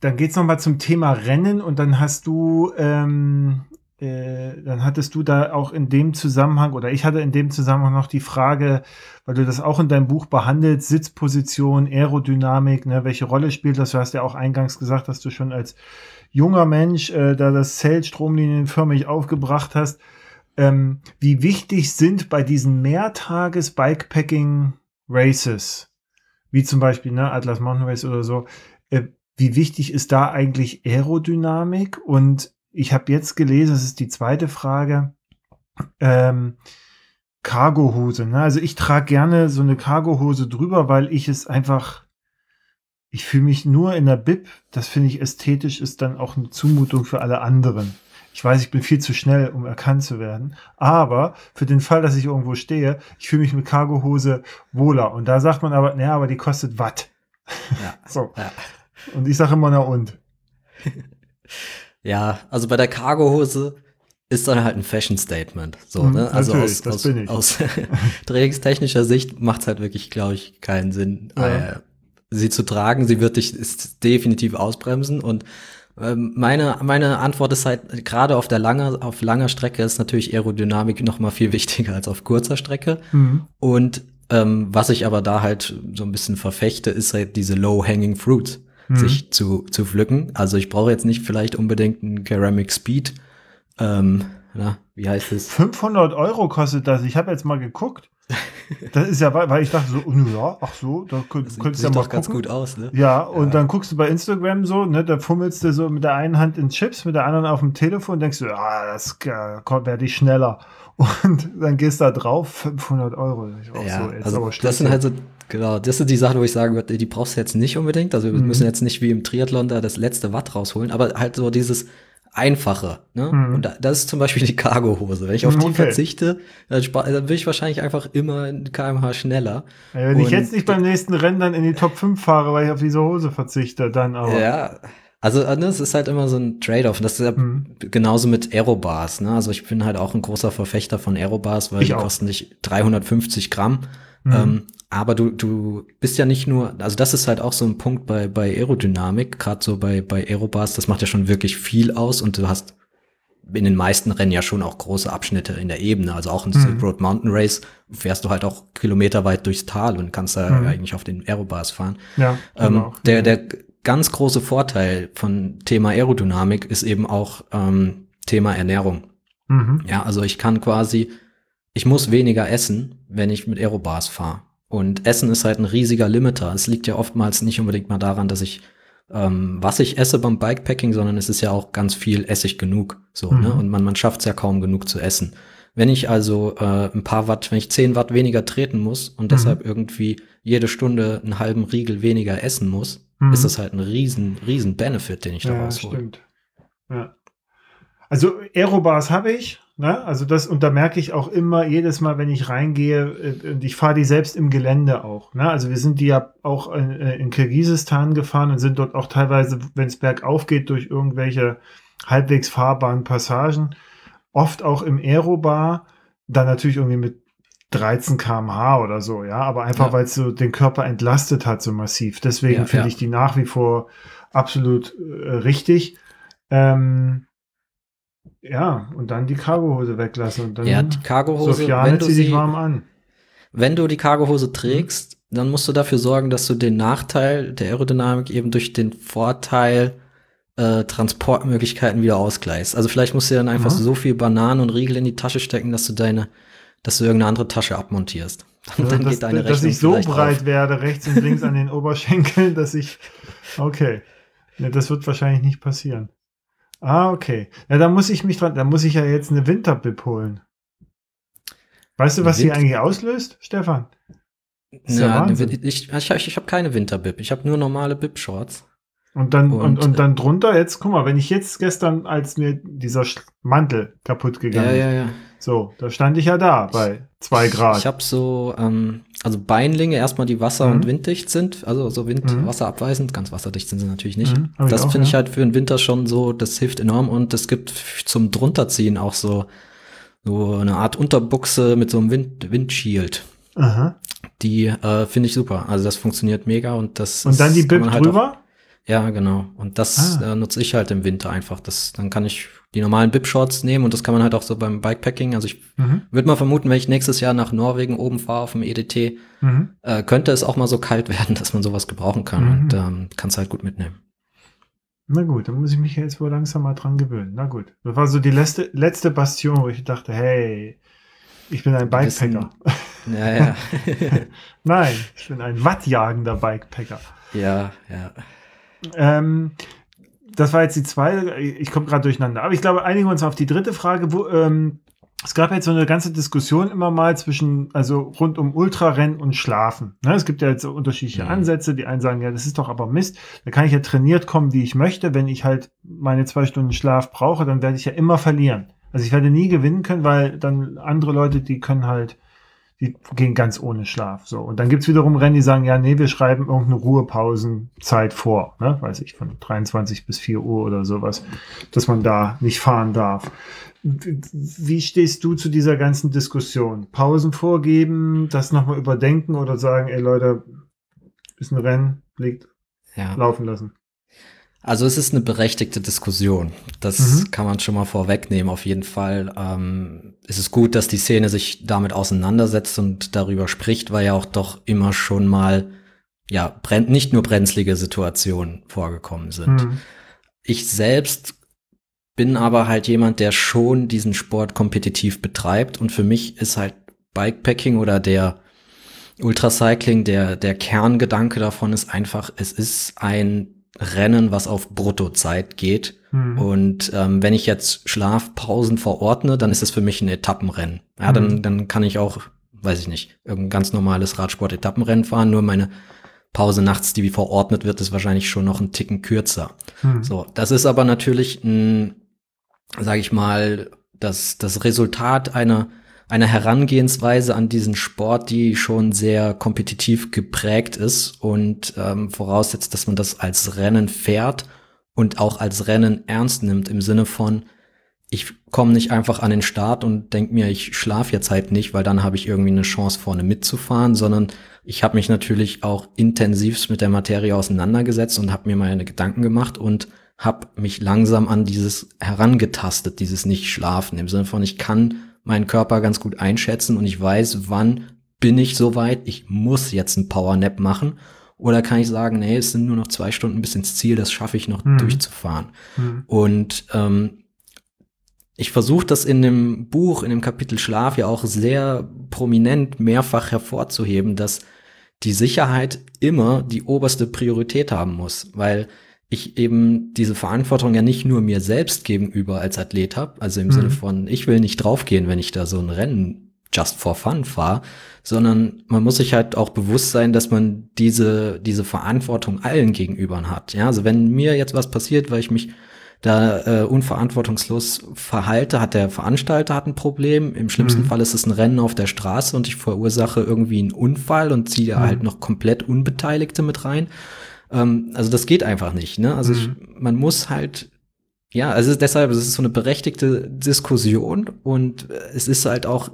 dann geht's noch mal zum Thema Rennen und dann hast du, ähm, äh, dann hattest du da auch in dem Zusammenhang oder ich hatte in dem Zusammenhang noch die Frage, weil du das auch in deinem Buch behandelst, Sitzposition, Aerodynamik, ne, welche Rolle spielt das? Du hast ja auch eingangs gesagt, dass du schon als junger Mensch äh, da das Zelt stromlinienförmig aufgebracht hast. Ähm, wie wichtig sind bei diesen Mehrtages-Bikepacking-Races, wie zum Beispiel ne, Atlas Mountain Race oder so, äh, wie wichtig ist da eigentlich Aerodynamik? Und ich habe jetzt gelesen, das ist die zweite Frage, ähm, Cargohose. Ne? Also ich trage gerne so eine Cargohose drüber, weil ich es einfach, ich fühle mich nur in der Bib. Das finde ich ästhetisch, ist dann auch eine Zumutung für alle anderen. Ich weiß, ich bin viel zu schnell, um erkannt zu werden. Aber für den Fall, dass ich irgendwo stehe, ich fühle mich mit Cargohose wohler. Und da sagt man aber, naja, aber die kostet Watt. Ja. So. Ja. Und ich sage immer, na und. Ja, also bei der Cargohose ist dann halt ein Fashion Statement. So, Mhm, ne? Also aus, aus, aus trainingstechnischer Sicht macht es halt wirklich, glaube ich, keinen Sinn, Ja. äh, sie zu tragen. Sie wird dich ist definitiv ausbremsen und ähm, meine, meine Antwort ist halt, gerade auf der lange, auf langer Strecke ist natürlich Aerodynamik noch mal viel wichtiger als auf kurzer Strecke. Mhm. Und ähm, was ich aber da halt so ein bisschen verfechte, ist halt diese low-hanging fruit Mhm. sich zu, zu pflücken. Also ich brauche jetzt nicht vielleicht unbedingt einen Ceramic Speed. Ähm, na, wie heißt es? 500 Euro kostet das. Ich habe jetzt mal geguckt. Das ist ja, weil ich dachte so, oh, ja, ach so, da könnt, Das könntest du ja mal doch ganz gucken. gut aus, ne? Ja, und Ja. dann guckst du bei Instagram so, ne, da fummelst du so mit der einen Hand in Chips, mit der anderen auf dem Telefon, denkst du, ah, das äh, werde ich schneller. Und dann gehst du da drauf, 500 Euro. Ich auch Ja, so, also das sind halt so, genau, das sind die Sachen, wo ich sagen würde, die brauchst du jetzt nicht unbedingt. Also wir Mhm. müssen jetzt nicht wie im Triathlon da das letzte Watt rausholen, aber halt so dieses Einfache. Ne? Mhm. Und da, das ist zum Beispiel die Cargohose. Wenn ich auf die Okay. verzichte, dann, dann bin ich wahrscheinlich einfach immer in kmh schneller. Ja, wenn ich und- jetzt nicht beim nächsten Rennen dann in die Top 5 fahre, weil ich auf diese Hose verzichte, dann aber. Ja, also äh, ne, es ist halt immer so ein Trade-off. Und das ist ja Mhm. genauso mit Aerobars. Ne? Also ich bin halt auch ein großer Verfechter von Aerobars, weil Ich die auch. kosten nicht 350 Gramm. Mhm. Ähm, aber du, du bist ja nicht nur, also das ist halt auch so ein Punkt bei, bei Aerodynamik, gerade so bei, bei Aerobars, das macht ja schon wirklich viel aus und du hast in den meisten Rennen ja schon auch große Abschnitte in der Ebene. Also auch im Mhm. Silk Road Mountain Race fährst du halt auch kilometerweit durchs Tal und kannst da Mhm. eigentlich auf den Aerobars fahren. ja, Ähm, genau. der, der ganz große Vorteil von Thema Aerodynamik ist eben auch ähm, Thema Ernährung. Mhm. Ja, also ich kann quasi, ich muss weniger essen, wenn ich mit Aerobars fahre. Und Essen ist halt ein riesiger Limiter. Es liegt ja oftmals nicht unbedingt mal daran, dass ich, ähm, was ich esse beim Bikepacking, sondern es ist ja auch ganz viel Essig genug. So, Mhm. ne? Und man, man schafft es ja kaum genug zu essen. Wenn ich also äh, ein paar Watt, wenn ich 10 Watt weniger treten muss und mhm. deshalb irgendwie jede Stunde einen halben Riegel weniger essen muss, mhm. ist das halt ein riesen, riesen Benefit, den ich ja, daraus hole. Stimmt. Ja. Also Aerobars habe ich, ne? Also das, und da merke ich auch immer, jedes Mal, wenn ich reingehe, äh, und ich fahre die selbst im Gelände auch. Ne? Also wir sind die ja auch in, äh, in Kirgisistan gefahren und sind dort auch teilweise, wenn es bergauf geht, durch irgendwelche halbwegs fahrbaren Passagen, oft auch im Aerobar, dann natürlich irgendwie mit 13 kmh oder so, ja, aber einfach, ja. weil es so den Körper entlastet hat, so massiv. Deswegen ja, finde ja. ich die nach wie vor absolut äh, richtig. Ähm, ja, und dann die Cargohose weglassen und dann ja, die Cargohose, Sofiane wenn du sie, warm an. Wenn du die Cargohose trägst, mhm. dann musst du dafür sorgen, dass du den Nachteil der Aerodynamik eben durch den Vorteil äh, Transportmöglichkeiten wieder ausgleichst. Also vielleicht musst du dann einfach mhm. so viel Bananen und Riegel in die Tasche stecken, dass du deine, dass du irgendeine andere Tasche abmontierst. Dann, also, dann dass, geht deine Rechnung Dass ich so breit auf. werde, rechts und links an den Oberschenkeln, dass ich, okay. Ne, das wird wahrscheinlich nicht passieren. Ah, okay. Ja, da muss ich mich dran, da muss ich ja jetzt eine Winterbib holen. Weißt du, was Wind sie eigentlich auslöst, Stefan? Ja, ja ich, ich, ich, ich habe keine Winterbib. Ich habe nur normale Bib-Shorts. Und dann, und, und, und, dann drunter, jetzt, guck mal, wenn ich jetzt gestern, als mir dieser Mantel kaputt gegangen ist, ja, ja, ja. So, da stand ich ja da bei zwei Grad. Ich, habe so, ähm, also Beinlinge erstmal, die wasser- mhm. und winddicht sind, also so Wind, mhm. wasserabweisend, ganz wasserdicht sind sie natürlich nicht. Mhm, das finde ich halt für den Winter schon so, das hilft enorm und es gibt zum drunterziehen auch so, so eine Art Unterbuchse mit so einem Wind, Windshield. Aha. Die äh, finde ich super. Also das funktioniert mega und das. Und dann die Bib halt drüber? Ja, genau. Und das ah. äh, nutze ich halt im Winter einfach. Das, dann kann ich die normalen Bib-Shorts nehmen und das kann man halt auch so beim Bikepacking. Also ich mhm. würde mal vermuten, wenn ich nächstes Jahr nach Norwegen oben fahre auf dem EDT, mhm. äh, könnte es auch mal so kalt werden, dass man sowas gebrauchen kann mhm. und ähm, kann es halt gut mitnehmen. Na gut, dann muss ich mich jetzt wohl langsam mal dran gewöhnen. Na gut. Das war so die letzte, letzte Bastion, wo ich dachte, hey, ich bin ein Bikepacker. Ja, ja. Nein, ich bin ein wattjagender Bikepacker. Ja, ja. Ähm, das war jetzt die zweite, ich komme gerade durcheinander. Aber ich glaube, einigen wir uns auf die dritte Frage, wo, ähm, es gab jetzt so eine ganze Diskussion immer mal zwischen, also rund um Ultrarennen und Schlafen. Ne, es gibt ja jetzt so unterschiedliche mhm. Ansätze. Die einen sagen, ja, das ist doch aber Mist. Da kann ich ja trainiert kommen, wie ich möchte. Wenn ich halt meine zwei Stunden Schlaf brauche, dann werde ich ja immer verlieren. Also ich werde nie gewinnen können, weil dann andere Leute, die können halt die gehen ganz ohne Schlaf. So. Und dann gibt's wiederum Rennen, die sagen, ja, nee, wir schreiben irgendeine Ruhepausenzeit vor, ne? weiß ich, von 23 bis 4 Uhr oder sowas, dass man da nicht fahren darf. Wie stehst du zu dieser ganzen Diskussion? Pausen vorgeben, das nochmal überdenken oder sagen, ey Leute, ist ein Rennen, liegt, ja. laufen lassen? Also es ist eine berechtigte Diskussion. Das mhm. kann man schon mal vorwegnehmen. Auf jeden Fall ähm, ist es gut, dass die Szene sich damit auseinandersetzt und darüber spricht, weil ja auch doch immer schon mal ja brennt, nicht nur brenzlige Situationen vorgekommen sind. Mhm. Ich selbst bin aber halt jemand, der schon diesen Sport kompetitiv betreibt und für mich ist halt Bikepacking oder der Ultracycling, der, der Kerngedanke davon ist einfach, es ist ein Rennen, was auf Bruttozeit geht. Mhm. Und ähm, wenn ich jetzt Schlafpausen verordne, dann ist es für mich ein Etappenrennen. Ja, dann, mhm. dann kann ich auch, weiß ich nicht, irgendein ganz normales Radsport-Etappenrennen fahren, nur meine Pause nachts, die wie verordnet wird, ist wahrscheinlich schon noch ein Ticken kürzer. Mhm. So, das ist aber natürlich ein, sage ich mal, das, das Resultat einer eine Herangehensweise an diesen Sport, die schon sehr kompetitiv geprägt ist und ähm, voraussetzt, dass man das als Rennen fährt und auch als Rennen ernst nimmt im Sinne von, ich komme nicht einfach an den Start und denk mir, ich schlafe jetzt halt nicht, weil dann habe ich irgendwie eine Chance vorne mitzufahren, sondern ich habe mich natürlich auch intensivst mit der Materie auseinandergesetzt und habe mir meine Gedanken gemacht und habe mich langsam an dieses herangetastet, dieses Nicht-Schlafen, im Sinne von, ich kann meinen Körper ganz gut einschätzen und ich weiß, wann bin ich soweit, ich muss jetzt ein Powernap machen. Oder kann ich sagen, nee, es sind nur noch zwei Stunden bis ins Ziel, das schaffe ich noch mhm. durchzufahren. Mhm. Und ähm, ich versuche das in dem Buch, in dem Kapitel Schlaf ja auch sehr prominent mehrfach hervorzuheben, dass die Sicherheit immer die oberste Priorität haben muss, weil ich eben diese Verantwortung ja nicht nur mir selbst gegenüber als Athlet habe, also im mhm. Sinne von, ich will nicht draufgehen, wenn ich da so ein Rennen just for fun fahre, sondern man muss sich halt auch bewusst sein, dass man diese, diese Verantwortung allen gegenüber hat. Ja, also wenn mir jetzt was passiert, weil ich mich da äh, unverantwortungslos verhalte, hat der Veranstalter hat ein Problem. Im schlimmsten mhm. Fall ist es ein Rennen auf der Straße und ich verursache irgendwie einen Unfall und ziehe mhm. halt noch komplett Unbeteiligte mit rein. Ähm, also das geht einfach nicht. Ne? Also mhm. ich, man muss halt ja, also deshalb es ist so eine berechtigte Diskussion und es ist halt auch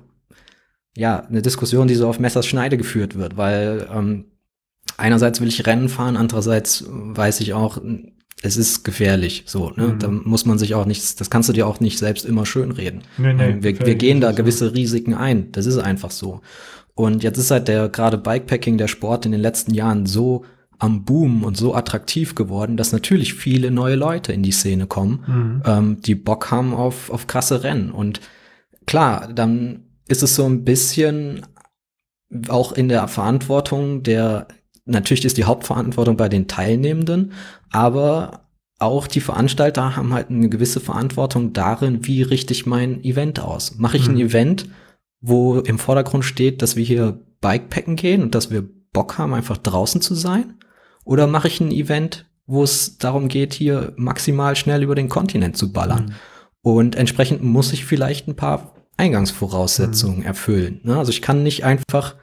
ja eine Diskussion, die so auf Messers Schneide geführt wird, weil ähm, einerseits will ich Rennen fahren, andererseits weiß ich auch, es ist gefährlich, so, ne? Mhm. Da muss man sich auch nicht, das kannst du dir auch nicht selbst immer schönreden. Nee, nee, ähm, wir, wir gehen da gewisse Risiken ein. Das ist einfach so. Und jetzt ist halt der gerade Bikepacking, der Sport in den letzten Jahren so am Boom und so attraktiv geworden, dass natürlich viele neue Leute in die Szene kommen, mhm. ähm, die Bock haben auf, auf krasse Rennen. Und klar, dann ist es so ein bisschen auch in der Verantwortung der, natürlich ist die Hauptverantwortung bei den Teilnehmenden, aber auch die Veranstalter haben halt eine gewisse Verantwortung darin, wie richte ich mein Event aus. Mache ich mhm. ein Event, wo im Vordergrund steht, dass wir hier Bikepacken gehen und dass wir Bock haben, einfach draußen zu sein? Oder mache ich ein Event, wo es darum geht, hier maximal schnell über den Kontinent zu ballern? Mhm. Und entsprechend muss ich vielleicht ein paar Eingangsvoraussetzungen mhm. erfüllen. Ne? Also ich kann nicht einfach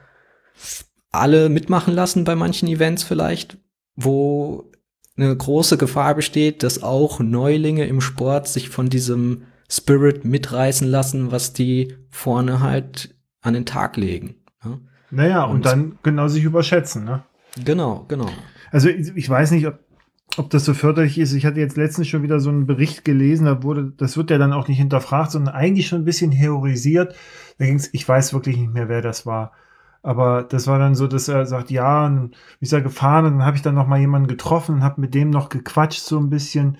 alle mitmachen lassen bei manchen Events vielleicht, wo eine große Gefahr besteht, dass auch Neulinge im Sport sich von diesem Spirit mitreißen lassen, was die vorne halt an den Tag legen. Ne? Naja, und, und dann genau sich überschätzen, ne? Genau, genau. Also ich, weiß nicht, ob, ob das so förderlich ist. Ich hatte jetzt letztens schon wieder so einen Bericht gelesen, da wurde, das wird ja dann auch nicht hinterfragt, sondern eigentlich schon ein bisschen heorisiert. Da ging's, ich weiß wirklich nicht mehr, wer das war. Aber das war dann so, dass er sagt, ja, und ist er gefahren und dann habe ich dann noch mal jemanden getroffen und habe mit dem noch gequatscht so ein bisschen.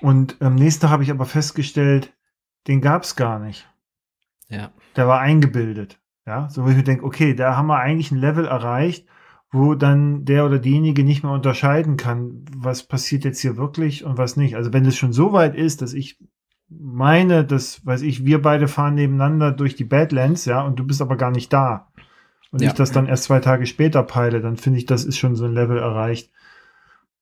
Und am nächsten Tag habe ich aber festgestellt, den gab es gar nicht. Ja. Der war eingebildet. Ja, so wo ich mir denke, okay, da haben wir eigentlich ein Level erreicht, wo dann der oder diejenige nicht mehr unterscheiden kann, was passiert jetzt hier wirklich und was nicht. Also wenn es schon so weit ist, dass ich meine, dass, weiß ich, wir beide fahren nebeneinander durch die Badlands, ja, und du bist aber gar nicht da. Und ja. ich das dann erst zwei Tage später peile, dann finde ich, das ist schon so ein Level erreicht,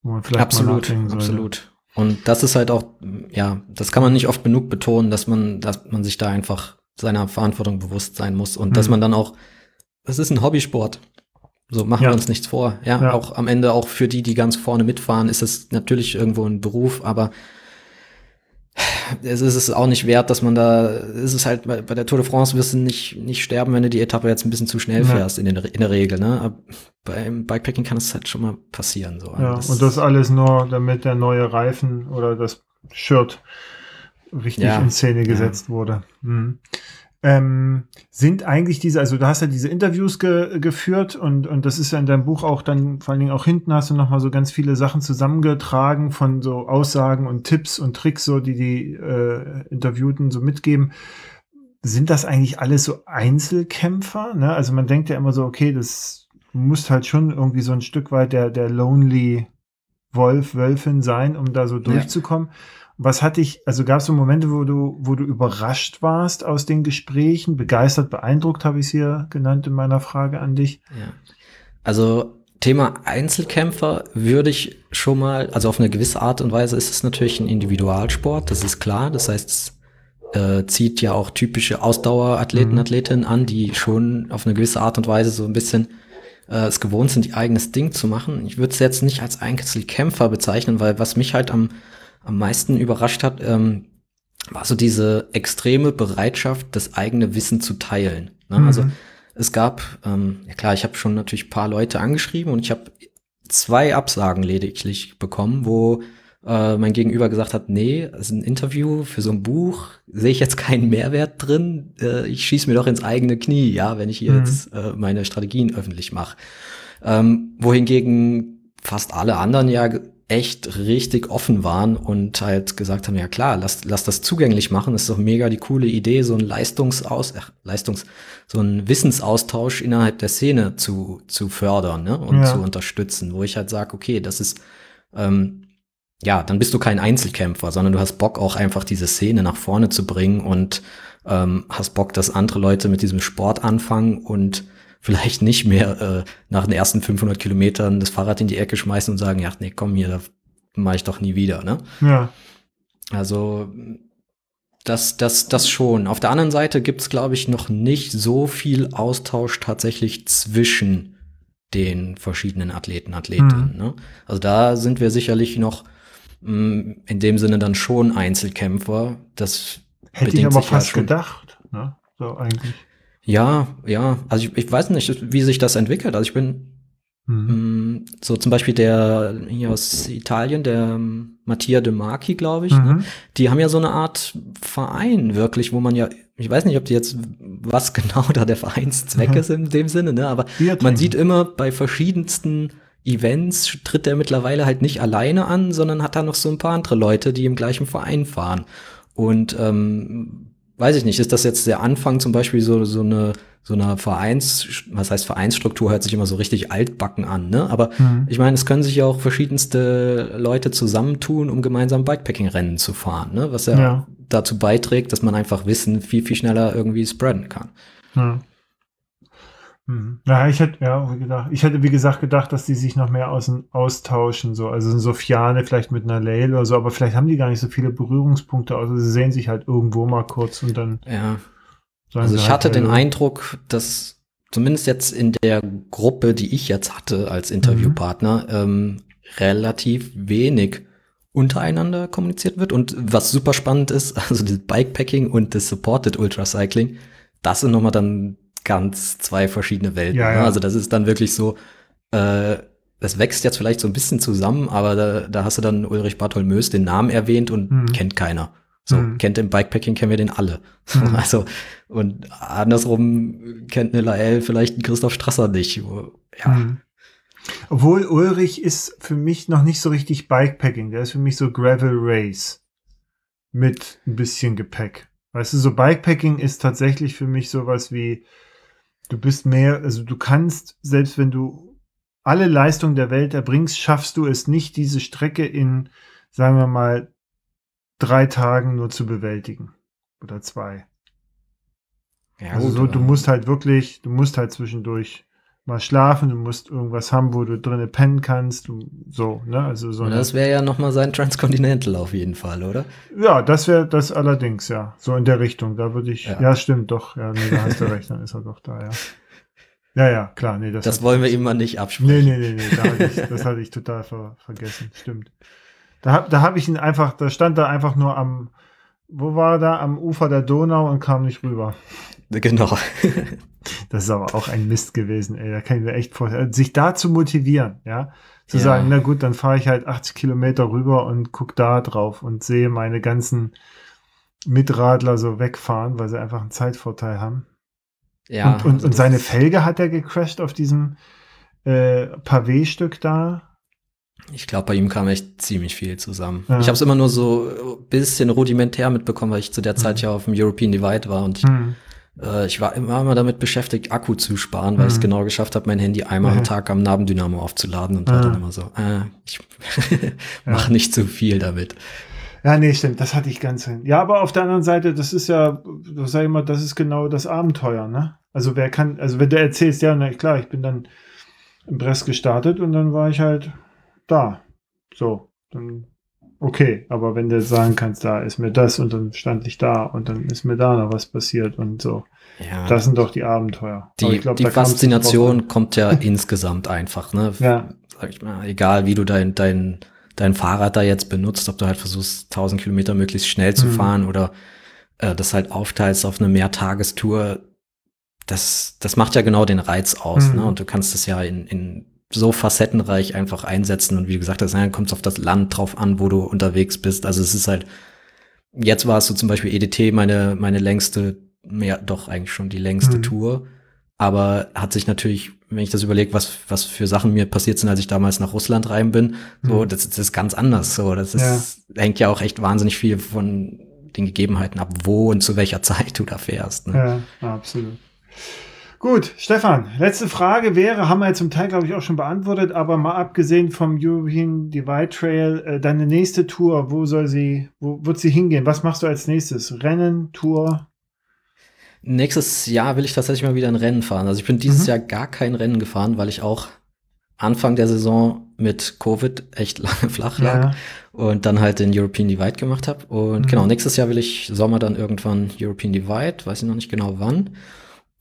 wo man vielleicht absolut, mal absolut. Und das ist halt auch, ja, das kann man nicht oft genug betonen, dass man, dass man sich da einfach seiner Verantwortung bewusst sein muss und mhm. dass man dann auch, das ist ein Hobbysport. So machen ja. wir uns nichts vor. Ja, ja, auch am Ende, auch für die, die ganz vorne mitfahren, ist es natürlich irgendwo ein Beruf, aber es ist es auch nicht wert, dass man da, es ist halt bei, bei der Tour de France wirst du nicht, nicht sterben, wenn du die Etappe jetzt ein bisschen zu schnell fährst, ja. in, den, in der Regel, ne? Aber beim Bikepacking kann es halt schon mal passieren, so. Ja, das, und das alles nur, damit der neue Reifen oder das Shirt richtig ja, in Szene gesetzt wurde. Mhm ähm, sind eigentlich diese, also du hast ja diese Interviews ge geführt und, und das ist ja in deinem Buch auch dann, vor allen Dingen auch hinten hast du nochmal so ganz viele Sachen zusammengetragen von so Aussagen und Tipps und Tricks, so die die äh, Interviewten so mitgeben. Sind das eigentlich alles so Einzelkämpfer? Ne? Also man denkt ja immer so, okay, das muss halt schon irgendwie so ein Stück weit der, der Lonely Wolf, Wölfin sein, um da so durchzukommen. Ja. Was hatte ich, also gab es so Momente, wo du, wo du überrascht warst aus den Gesprächen, begeistert, beeindruckt, habe ich es hier genannt in meiner Frage an dich? Ja. Also Thema Einzelkämpfer würde ich schon mal, also auf eine gewisse Art und Weise ist es natürlich ein Individualsport, das ist klar. Das heißt, es äh, zieht ja auch typische Ausdauerathleten, mhm. Athletinnen an, die schon auf eine gewisse Art und Weise so ein bisschen äh, es gewohnt sind, ihr eigenes Ding zu machen. Ich würde es jetzt nicht als Einzelkämpfer bezeichnen, weil was mich halt am am meisten überrascht hat, ähm, war so diese extreme Bereitschaft, das eigene Wissen zu teilen. Ne? Mhm. Also es gab, ähm, ja klar, ich habe schon natürlich paar Leute angeschrieben und ich habe zwei Absagen lediglich bekommen, wo äh, mein Gegenüber gesagt hat, nee, es ist ein Interview für so ein Buch, sehe ich jetzt keinen Mehrwert drin. Äh, ich schieße mir doch ins eigene Knie, ja, wenn ich hier mhm. jetzt äh, meine Strategien öffentlich mache. Ähm, wohingegen fast alle anderen ja echt richtig offen waren und halt gesagt haben, ja klar, lass, lass das zugänglich machen, das ist doch mega die coole Idee, so ein Leistungsaus, ach, Leistungs, so ein Wissensaustausch innerhalb der Szene zu, zu fördern ne? und ja. zu unterstützen, wo ich halt sage, okay, das ist, ähm, ja, dann bist du kein Einzelkämpfer, sondern du hast Bock auch einfach diese Szene nach vorne zu bringen und ähm, hast Bock, dass andere Leute mit diesem Sport anfangen und vielleicht nicht mehr äh, nach den ersten 500 Kilometern das Fahrrad in die Ecke schmeißen und sagen, ja, nee, komm hier, da mache ich doch nie wieder, ne? Ja. Also das, das, das schon. Auf der anderen Seite gibt's glaube ich, noch nicht so viel Austausch tatsächlich zwischen den verschiedenen Athleten, Athletinnen. Mhm. Ne? Also da sind wir sicherlich noch mh, mm, in dem Sinne dann schon Einzelkämpfer. Das hätte ich aber fast ja gedacht. Ne? So eigentlich. Ja, ja. Also ich, ich weiß nicht, wie sich das entwickelt. Also ich bin Mhm. So zum Beispiel der hier aus Italien, der Mattia De Marchi, glaube ich. Ne? Mhm. Ne? Die haben ja so eine Art Verein wirklich, wo man ja, ich weiß nicht, ob die jetzt, was genau da der Vereinszweck mhm. ist in dem Sinne, ne? aber man sieht immer bei verschiedensten Events tritt er mittlerweile halt nicht alleine an, sondern hat da noch so ein paar andere Leute, die im gleichen Verein fahren. Und ähm, weiß ich nicht, ist das jetzt der Anfang zum Beispiel so, so eine so einer Vereins, was heißt Vereinsstruktur, hört sich immer so richtig altbacken an, ne? Aber mhm. ich meine, es können sich ja auch verschiedenste Leute zusammentun, um gemeinsam Bikepacking-Rennen zu fahren, ne? Was ja, ja, dazu beiträgt, dass man einfach Wissen viel, viel schneller irgendwie spreaden kann. Mhm. Mhm. Ja, ich hätte, ja, gedacht, ich hätte, wie gesagt, gedacht, dass die sich noch mehr aus, austauschen, so. Also Sofiane vielleicht mit einer Lail oder so, aber vielleicht haben die gar nicht so viele Berührungspunkte, also sie sehen sich halt irgendwo mal kurz und dann. Ja. Also ich halt hatte den Eindruck, dass zumindest jetzt in der Gruppe, die ich jetzt hatte als Interviewpartner, mhm. ähm, relativ wenig untereinander kommuniziert wird. Und was super spannend ist, also das Bikepacking und das Supported Ultracycling, das sind nochmal dann ganz zwei verschiedene Welten. Ja, ne? ja. Also das ist dann wirklich so, äh, das wächst jetzt vielleicht so ein bisschen zusammen, aber da, da hast du dann Ulrich Bartholmös den Namen erwähnt und mhm. kennt keiner. So, mhm. kennt im Bikepacking kennen wir den alle. Mhm. Also, und andersrum kennt eine Lael vielleicht einen Christoph Strasser nicht. Ja. Mhm. Obwohl Ulrich ist für mich noch nicht so richtig Bikepacking. Der ist für mich so Gravel Race. Mit ein bisschen Gepäck. Weißt du, so Bikepacking ist tatsächlich für mich sowas wie, Du bist mehr, also du kannst, selbst wenn du alle Leistungen der Welt erbringst, schaffst du es nicht, diese Strecke in, sagen wir mal, drei Tagen nur zu bewältigen. Oder zwei. Ja, also so, du musst halt wirklich, du musst halt zwischendurch mal schlafen, du musst irgendwas haben, wo du drinnen pennen kannst, so, ne? Also so. das wäre ja nochmal sein Transcontinental auf jeden Fall, oder? Ja, das wäre das allerdings, ja. So in der Richtung. Da würde ich, ja. ja. stimmt, doch, ja, nee, da hast du recht, dann ist er doch da, ja. Ja, ja, klar, nee, das. Das wollen wir ihm mal nicht absprechen. Nee, nee, nee, nee, da hatte ich, das hatte ich total ver vergessen, stimmt. Da, da habe ich ihn einfach, da stand er einfach nur am, wo war er da? Am Ufer der Donau und kam nicht rüber. Genau. das ist aber auch ein Mist gewesen, ey. Da kann ich mir echt vorstellen. Sich da zu motivieren, ja. Zu ja. sagen, na gut, dann fahre ich halt 80 Kilometer rüber und guck da drauf und sehe meine ganzen Mitradler so wegfahren, weil sie einfach einen Zeitvorteil haben. Ja. Und, und, und seine Felge hat er gecrashed auf diesem äh, Pavé-Stück da. Ich glaube, bei ihm kam echt ziemlich viel zusammen. Ja. Ich habe es immer nur so ein bisschen rudimentär mitbekommen, weil ich zu der Zeit mhm. ja auf dem European Divide war und mhm. Äh, ich war immer, immer damit beschäftigt, Akku zu sparen, weil mhm. ich es genau geschafft habe, mein Handy einmal am Tag am Nabendynamo aufzuladen und war dann immer so, äh, ich mach ja. nicht zu viel damit. Ja, nee, stimmt, das hatte ich ganz hin. Ja, aber auf der anderen Seite, das ist ja, sag ich mal, das ist genau das Abenteuer, ne? Also wer kann, also wenn du erzählst, ja, na klar, ich bin dann im Brest gestartet und dann war ich halt da. So, dann okay, aber wenn du sagen kannst, da ist mir das und dann stand ich da und dann ist mir da noch was passiert und so. Ja, das sind doch die Abenteuer. Die, glaub, die Faszination kommt ja insgesamt einfach, ne? Ja. Sag ich mal, egal wie du dein, dein, dein Fahrrad da jetzt benutzt, ob du halt versuchst, 1000 Kilometer möglichst schnell zu mhm. fahren oder äh, das halt aufteilst auf eine Mehrtagestour, das, das macht ja genau den Reiz aus, ne? mhm. ne? Und du kannst es ja in, in so facettenreich einfach einsetzen. Und wie gesagt, dann kommt es auf das Land drauf an, wo du unterwegs bist. Also es ist halt, jetzt war es so zum Beispiel EDT, meine, meine längste, ja, doch eigentlich schon die längste mhm. Tour. Aber hat sich natürlich, wenn ich das überlege, was, was für Sachen mir passiert sind, als ich damals nach Russland rein bin, mhm. so, das, das, ist ganz anders. So, das ist, ja. hängt ja auch echt wahnsinnig viel von den Gegebenheiten ab, wo und zu welcher Zeit du da fährst. Ne? Ja, absolut. Gut, Stefan, letzte Frage wäre, haben wir jetzt zum Teil, glaube ich, auch schon beantwortet, aber mal abgesehen vom European Divide Trail, äh, deine nächste Tour, wo soll sie, wo wird sie hingehen? Was machst du als nächstes? Rennen, Tour? Nächstes Jahr will ich tatsächlich mal wieder ein Rennen fahren. Also ich bin dieses mhm. Jahr gar kein Rennen gefahren, weil ich auch Anfang der Saison mit Covid echt lange flach lag ja. und dann halt den European Divide gemacht habe. Und mhm. genau, nächstes Jahr will ich Sommer dann irgendwann European Divide, weiß ich noch nicht genau wann.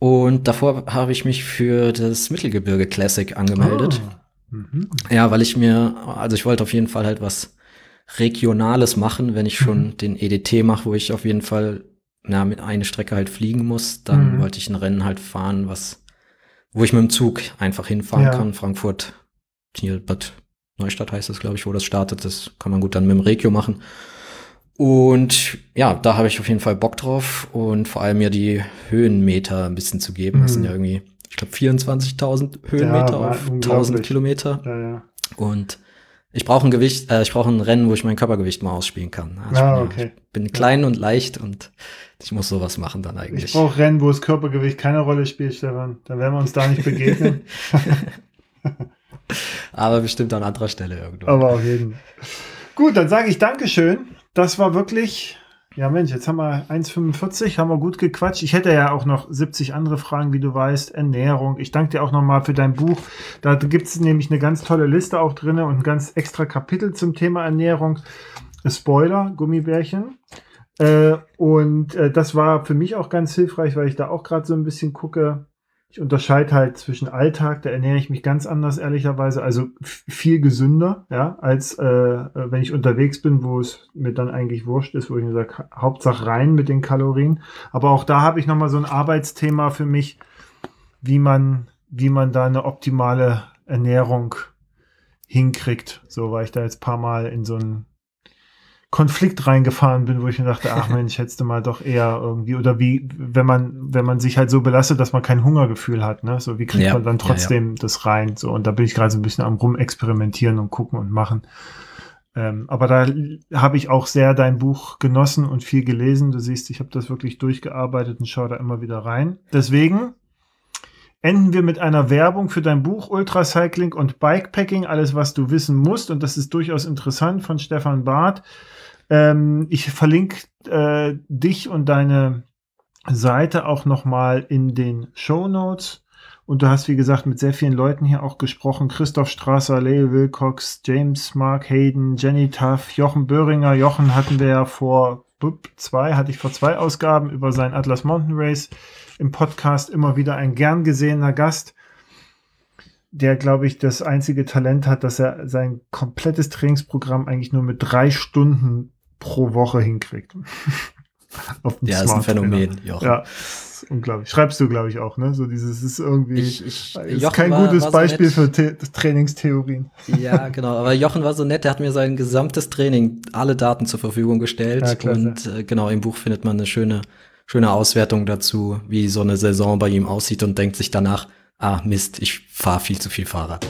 Und davor habe ich mich für das Mittelgebirge Classic angemeldet. Oh. Mhm. Ja, weil ich mir, also ich wollte auf jeden Fall halt was Regionales machen, wenn ich schon mhm. den EDT mache, wo ich auf jeden Fall na, mit einer Strecke halt fliegen muss, dann mhm. wollte ich ein Rennen halt fahren, was, wo ich mit dem Zug einfach hinfahren ja. kann. Frankfurt, hier Bad Neustadt heißt das, glaube ich, wo das startet. Das kann man gut dann mit dem Regio machen. Und ja, da habe ich auf jeden Fall Bock drauf und vor allem mir die Höhenmeter ein bisschen zu geben. Mhm. Das sind ja irgendwie, ich glaube, 24.000 Höhenmeter ja, auf 1000 Kilometer. Ja, ja. Und ich brauche ein Gewicht, äh, ich brauche ein Rennen, wo ich mein Körpergewicht mal ausspielen kann. Also ah, ich bin, okay. Ich bin klein und leicht und ich muss sowas machen dann eigentlich. Ich brauche Rennen, wo das Körpergewicht keine Rolle spielt, Stefan. Dann werden wir uns da nicht begegnen. Aber bestimmt an anderer Stelle irgendwo. Aber auf jeden Fall. Gut, dann sage ich Dankeschön das war wirklich, ja Mensch, jetzt haben wir 1,45, haben wir gut gequatscht. Ich hätte ja auch noch 70 andere Fragen, wie du weißt. Ernährung. Ich danke dir auch nochmal für dein Buch. Da gibt es nämlich eine ganz tolle Liste auch drin und ein ganz extra Kapitel zum Thema Ernährung. Spoiler, Gummibärchen. Äh, und äh, das war für mich auch ganz hilfreich, weil ich da auch gerade so ein bisschen gucke, ich unterscheide halt zwischen Alltag, da ernähre ich mich ganz anders, ehrlicherweise, also viel gesünder, ja, als äh, wenn ich unterwegs bin, wo es mir dann eigentlich wurscht ist, wo ich mir sage, Hauptsache rein mit den Kalorien. Aber auch da habe ich nochmal so ein Arbeitsthema für mich, wie man, wie man da eine optimale Ernährung hinkriegt. So, weil ich da jetzt paar Mal in so ein Konflikt reingefahren bin, wo ich mir dachte, ach Mensch, hättest du mal doch eher irgendwie, oder wie, wenn man, wenn man sich halt so belastet, dass man kein Hungergefühl hat, ne? So, wie kriegt ja, man dann trotzdem ja, ja. das rein? So, und da bin ich gerade so ein bisschen am rumexperimentieren und gucken und machen. Ähm, aber da habe ich auch sehr dein Buch genossen und viel gelesen. Du siehst, ich habe das wirklich durchgearbeitet und schaue da immer wieder rein. Deswegen enden wir mit einer Werbung für dein Buch Ultracycling und Bikepacking, alles was du wissen musst. Und das ist durchaus interessant von Stefan Barth. Ähm, ich verlinke äh, dich und deine Seite auch nochmal in den Show Notes. Und du hast, wie gesagt, mit sehr vielen Leuten hier auch gesprochen. Christoph Strasser, Leo Wilcox, James Mark Hayden, Jenny Tuff, Jochen Böhringer. Jochen hatten wir ja vor zwei, hatte ich vor zwei Ausgaben über sein Atlas Mountain Race im Podcast immer wieder ein gern gesehener Gast, der, glaube ich, das einzige Talent hat, dass er sein komplettes Trainingsprogramm eigentlich nur mit drei Stunden pro Woche hinkriegt. Auf dem ja, ist ein Phänomen, Jochen. Ja, unglaublich. Schreibst du, glaube ich, auch, ne? So dieses ist irgendwie ich, ich, ist Jochen kein war, gutes war so Beispiel nett. für The Trainingstheorien. Ja, genau. Aber Jochen war so nett, der hat mir sein gesamtes Training, alle Daten zur Verfügung gestellt. Ja, und äh, genau, im Buch findet man eine schöne, schöne Auswertung dazu, wie so eine Saison bei ihm aussieht und denkt sich danach, ah Mist, ich fahre viel zu viel Fahrrad.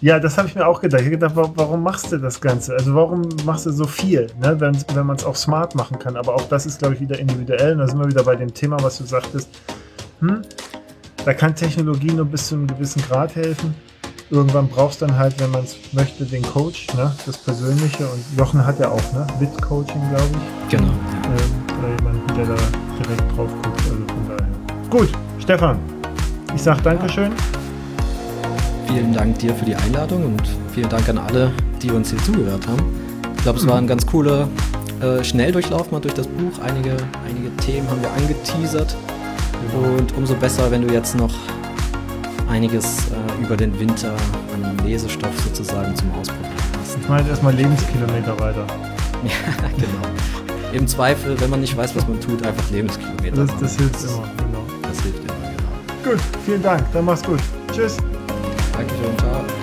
Ja, das habe ich mir auch gedacht. Ich habe gedacht, warum machst du das Ganze? Also warum machst du so viel, ne? wenn, wenn man es auch smart machen kann? Aber auch das ist, glaube ich, wieder individuell. Und da sind wir wieder bei dem Thema, was du sagtest. Hm, da kann Technologie nur bis zu einem gewissen Grad helfen. Irgendwann brauchst du dann halt, wenn man es möchte, den Coach, ne? das Persönliche. Und Jochen hat ja auch ne? Mit-Coaching, glaube ich. Genau. Ähm, oder jemanden, der da direkt drauf guckt. Also von daher. Gut, Stefan, ich sage Dankeschön. Ja. Vielen Dank dir für die Einladung und vielen Dank an alle, die uns hier zugehört haben. Ich glaube, es war ein ganz cooler äh, Schnelldurchlauf mal durch das Buch. Einige, einige Themen haben wir angeteasert. Und umso besser, wenn du jetzt noch einiges äh, über den Winter an Lesestoff sozusagen zum Ausprobieren hast. Ich meine erstmal Lebenskilometer weiter. ja, genau. Im Zweifel, wenn man nicht weiß, was man tut, einfach Lebenskilometer. Das, das hilft immer, genau. Das hilft immer, genau. Gut, vielen Dank. Dann mach's gut. Tschüss. Dankeschön, ciao.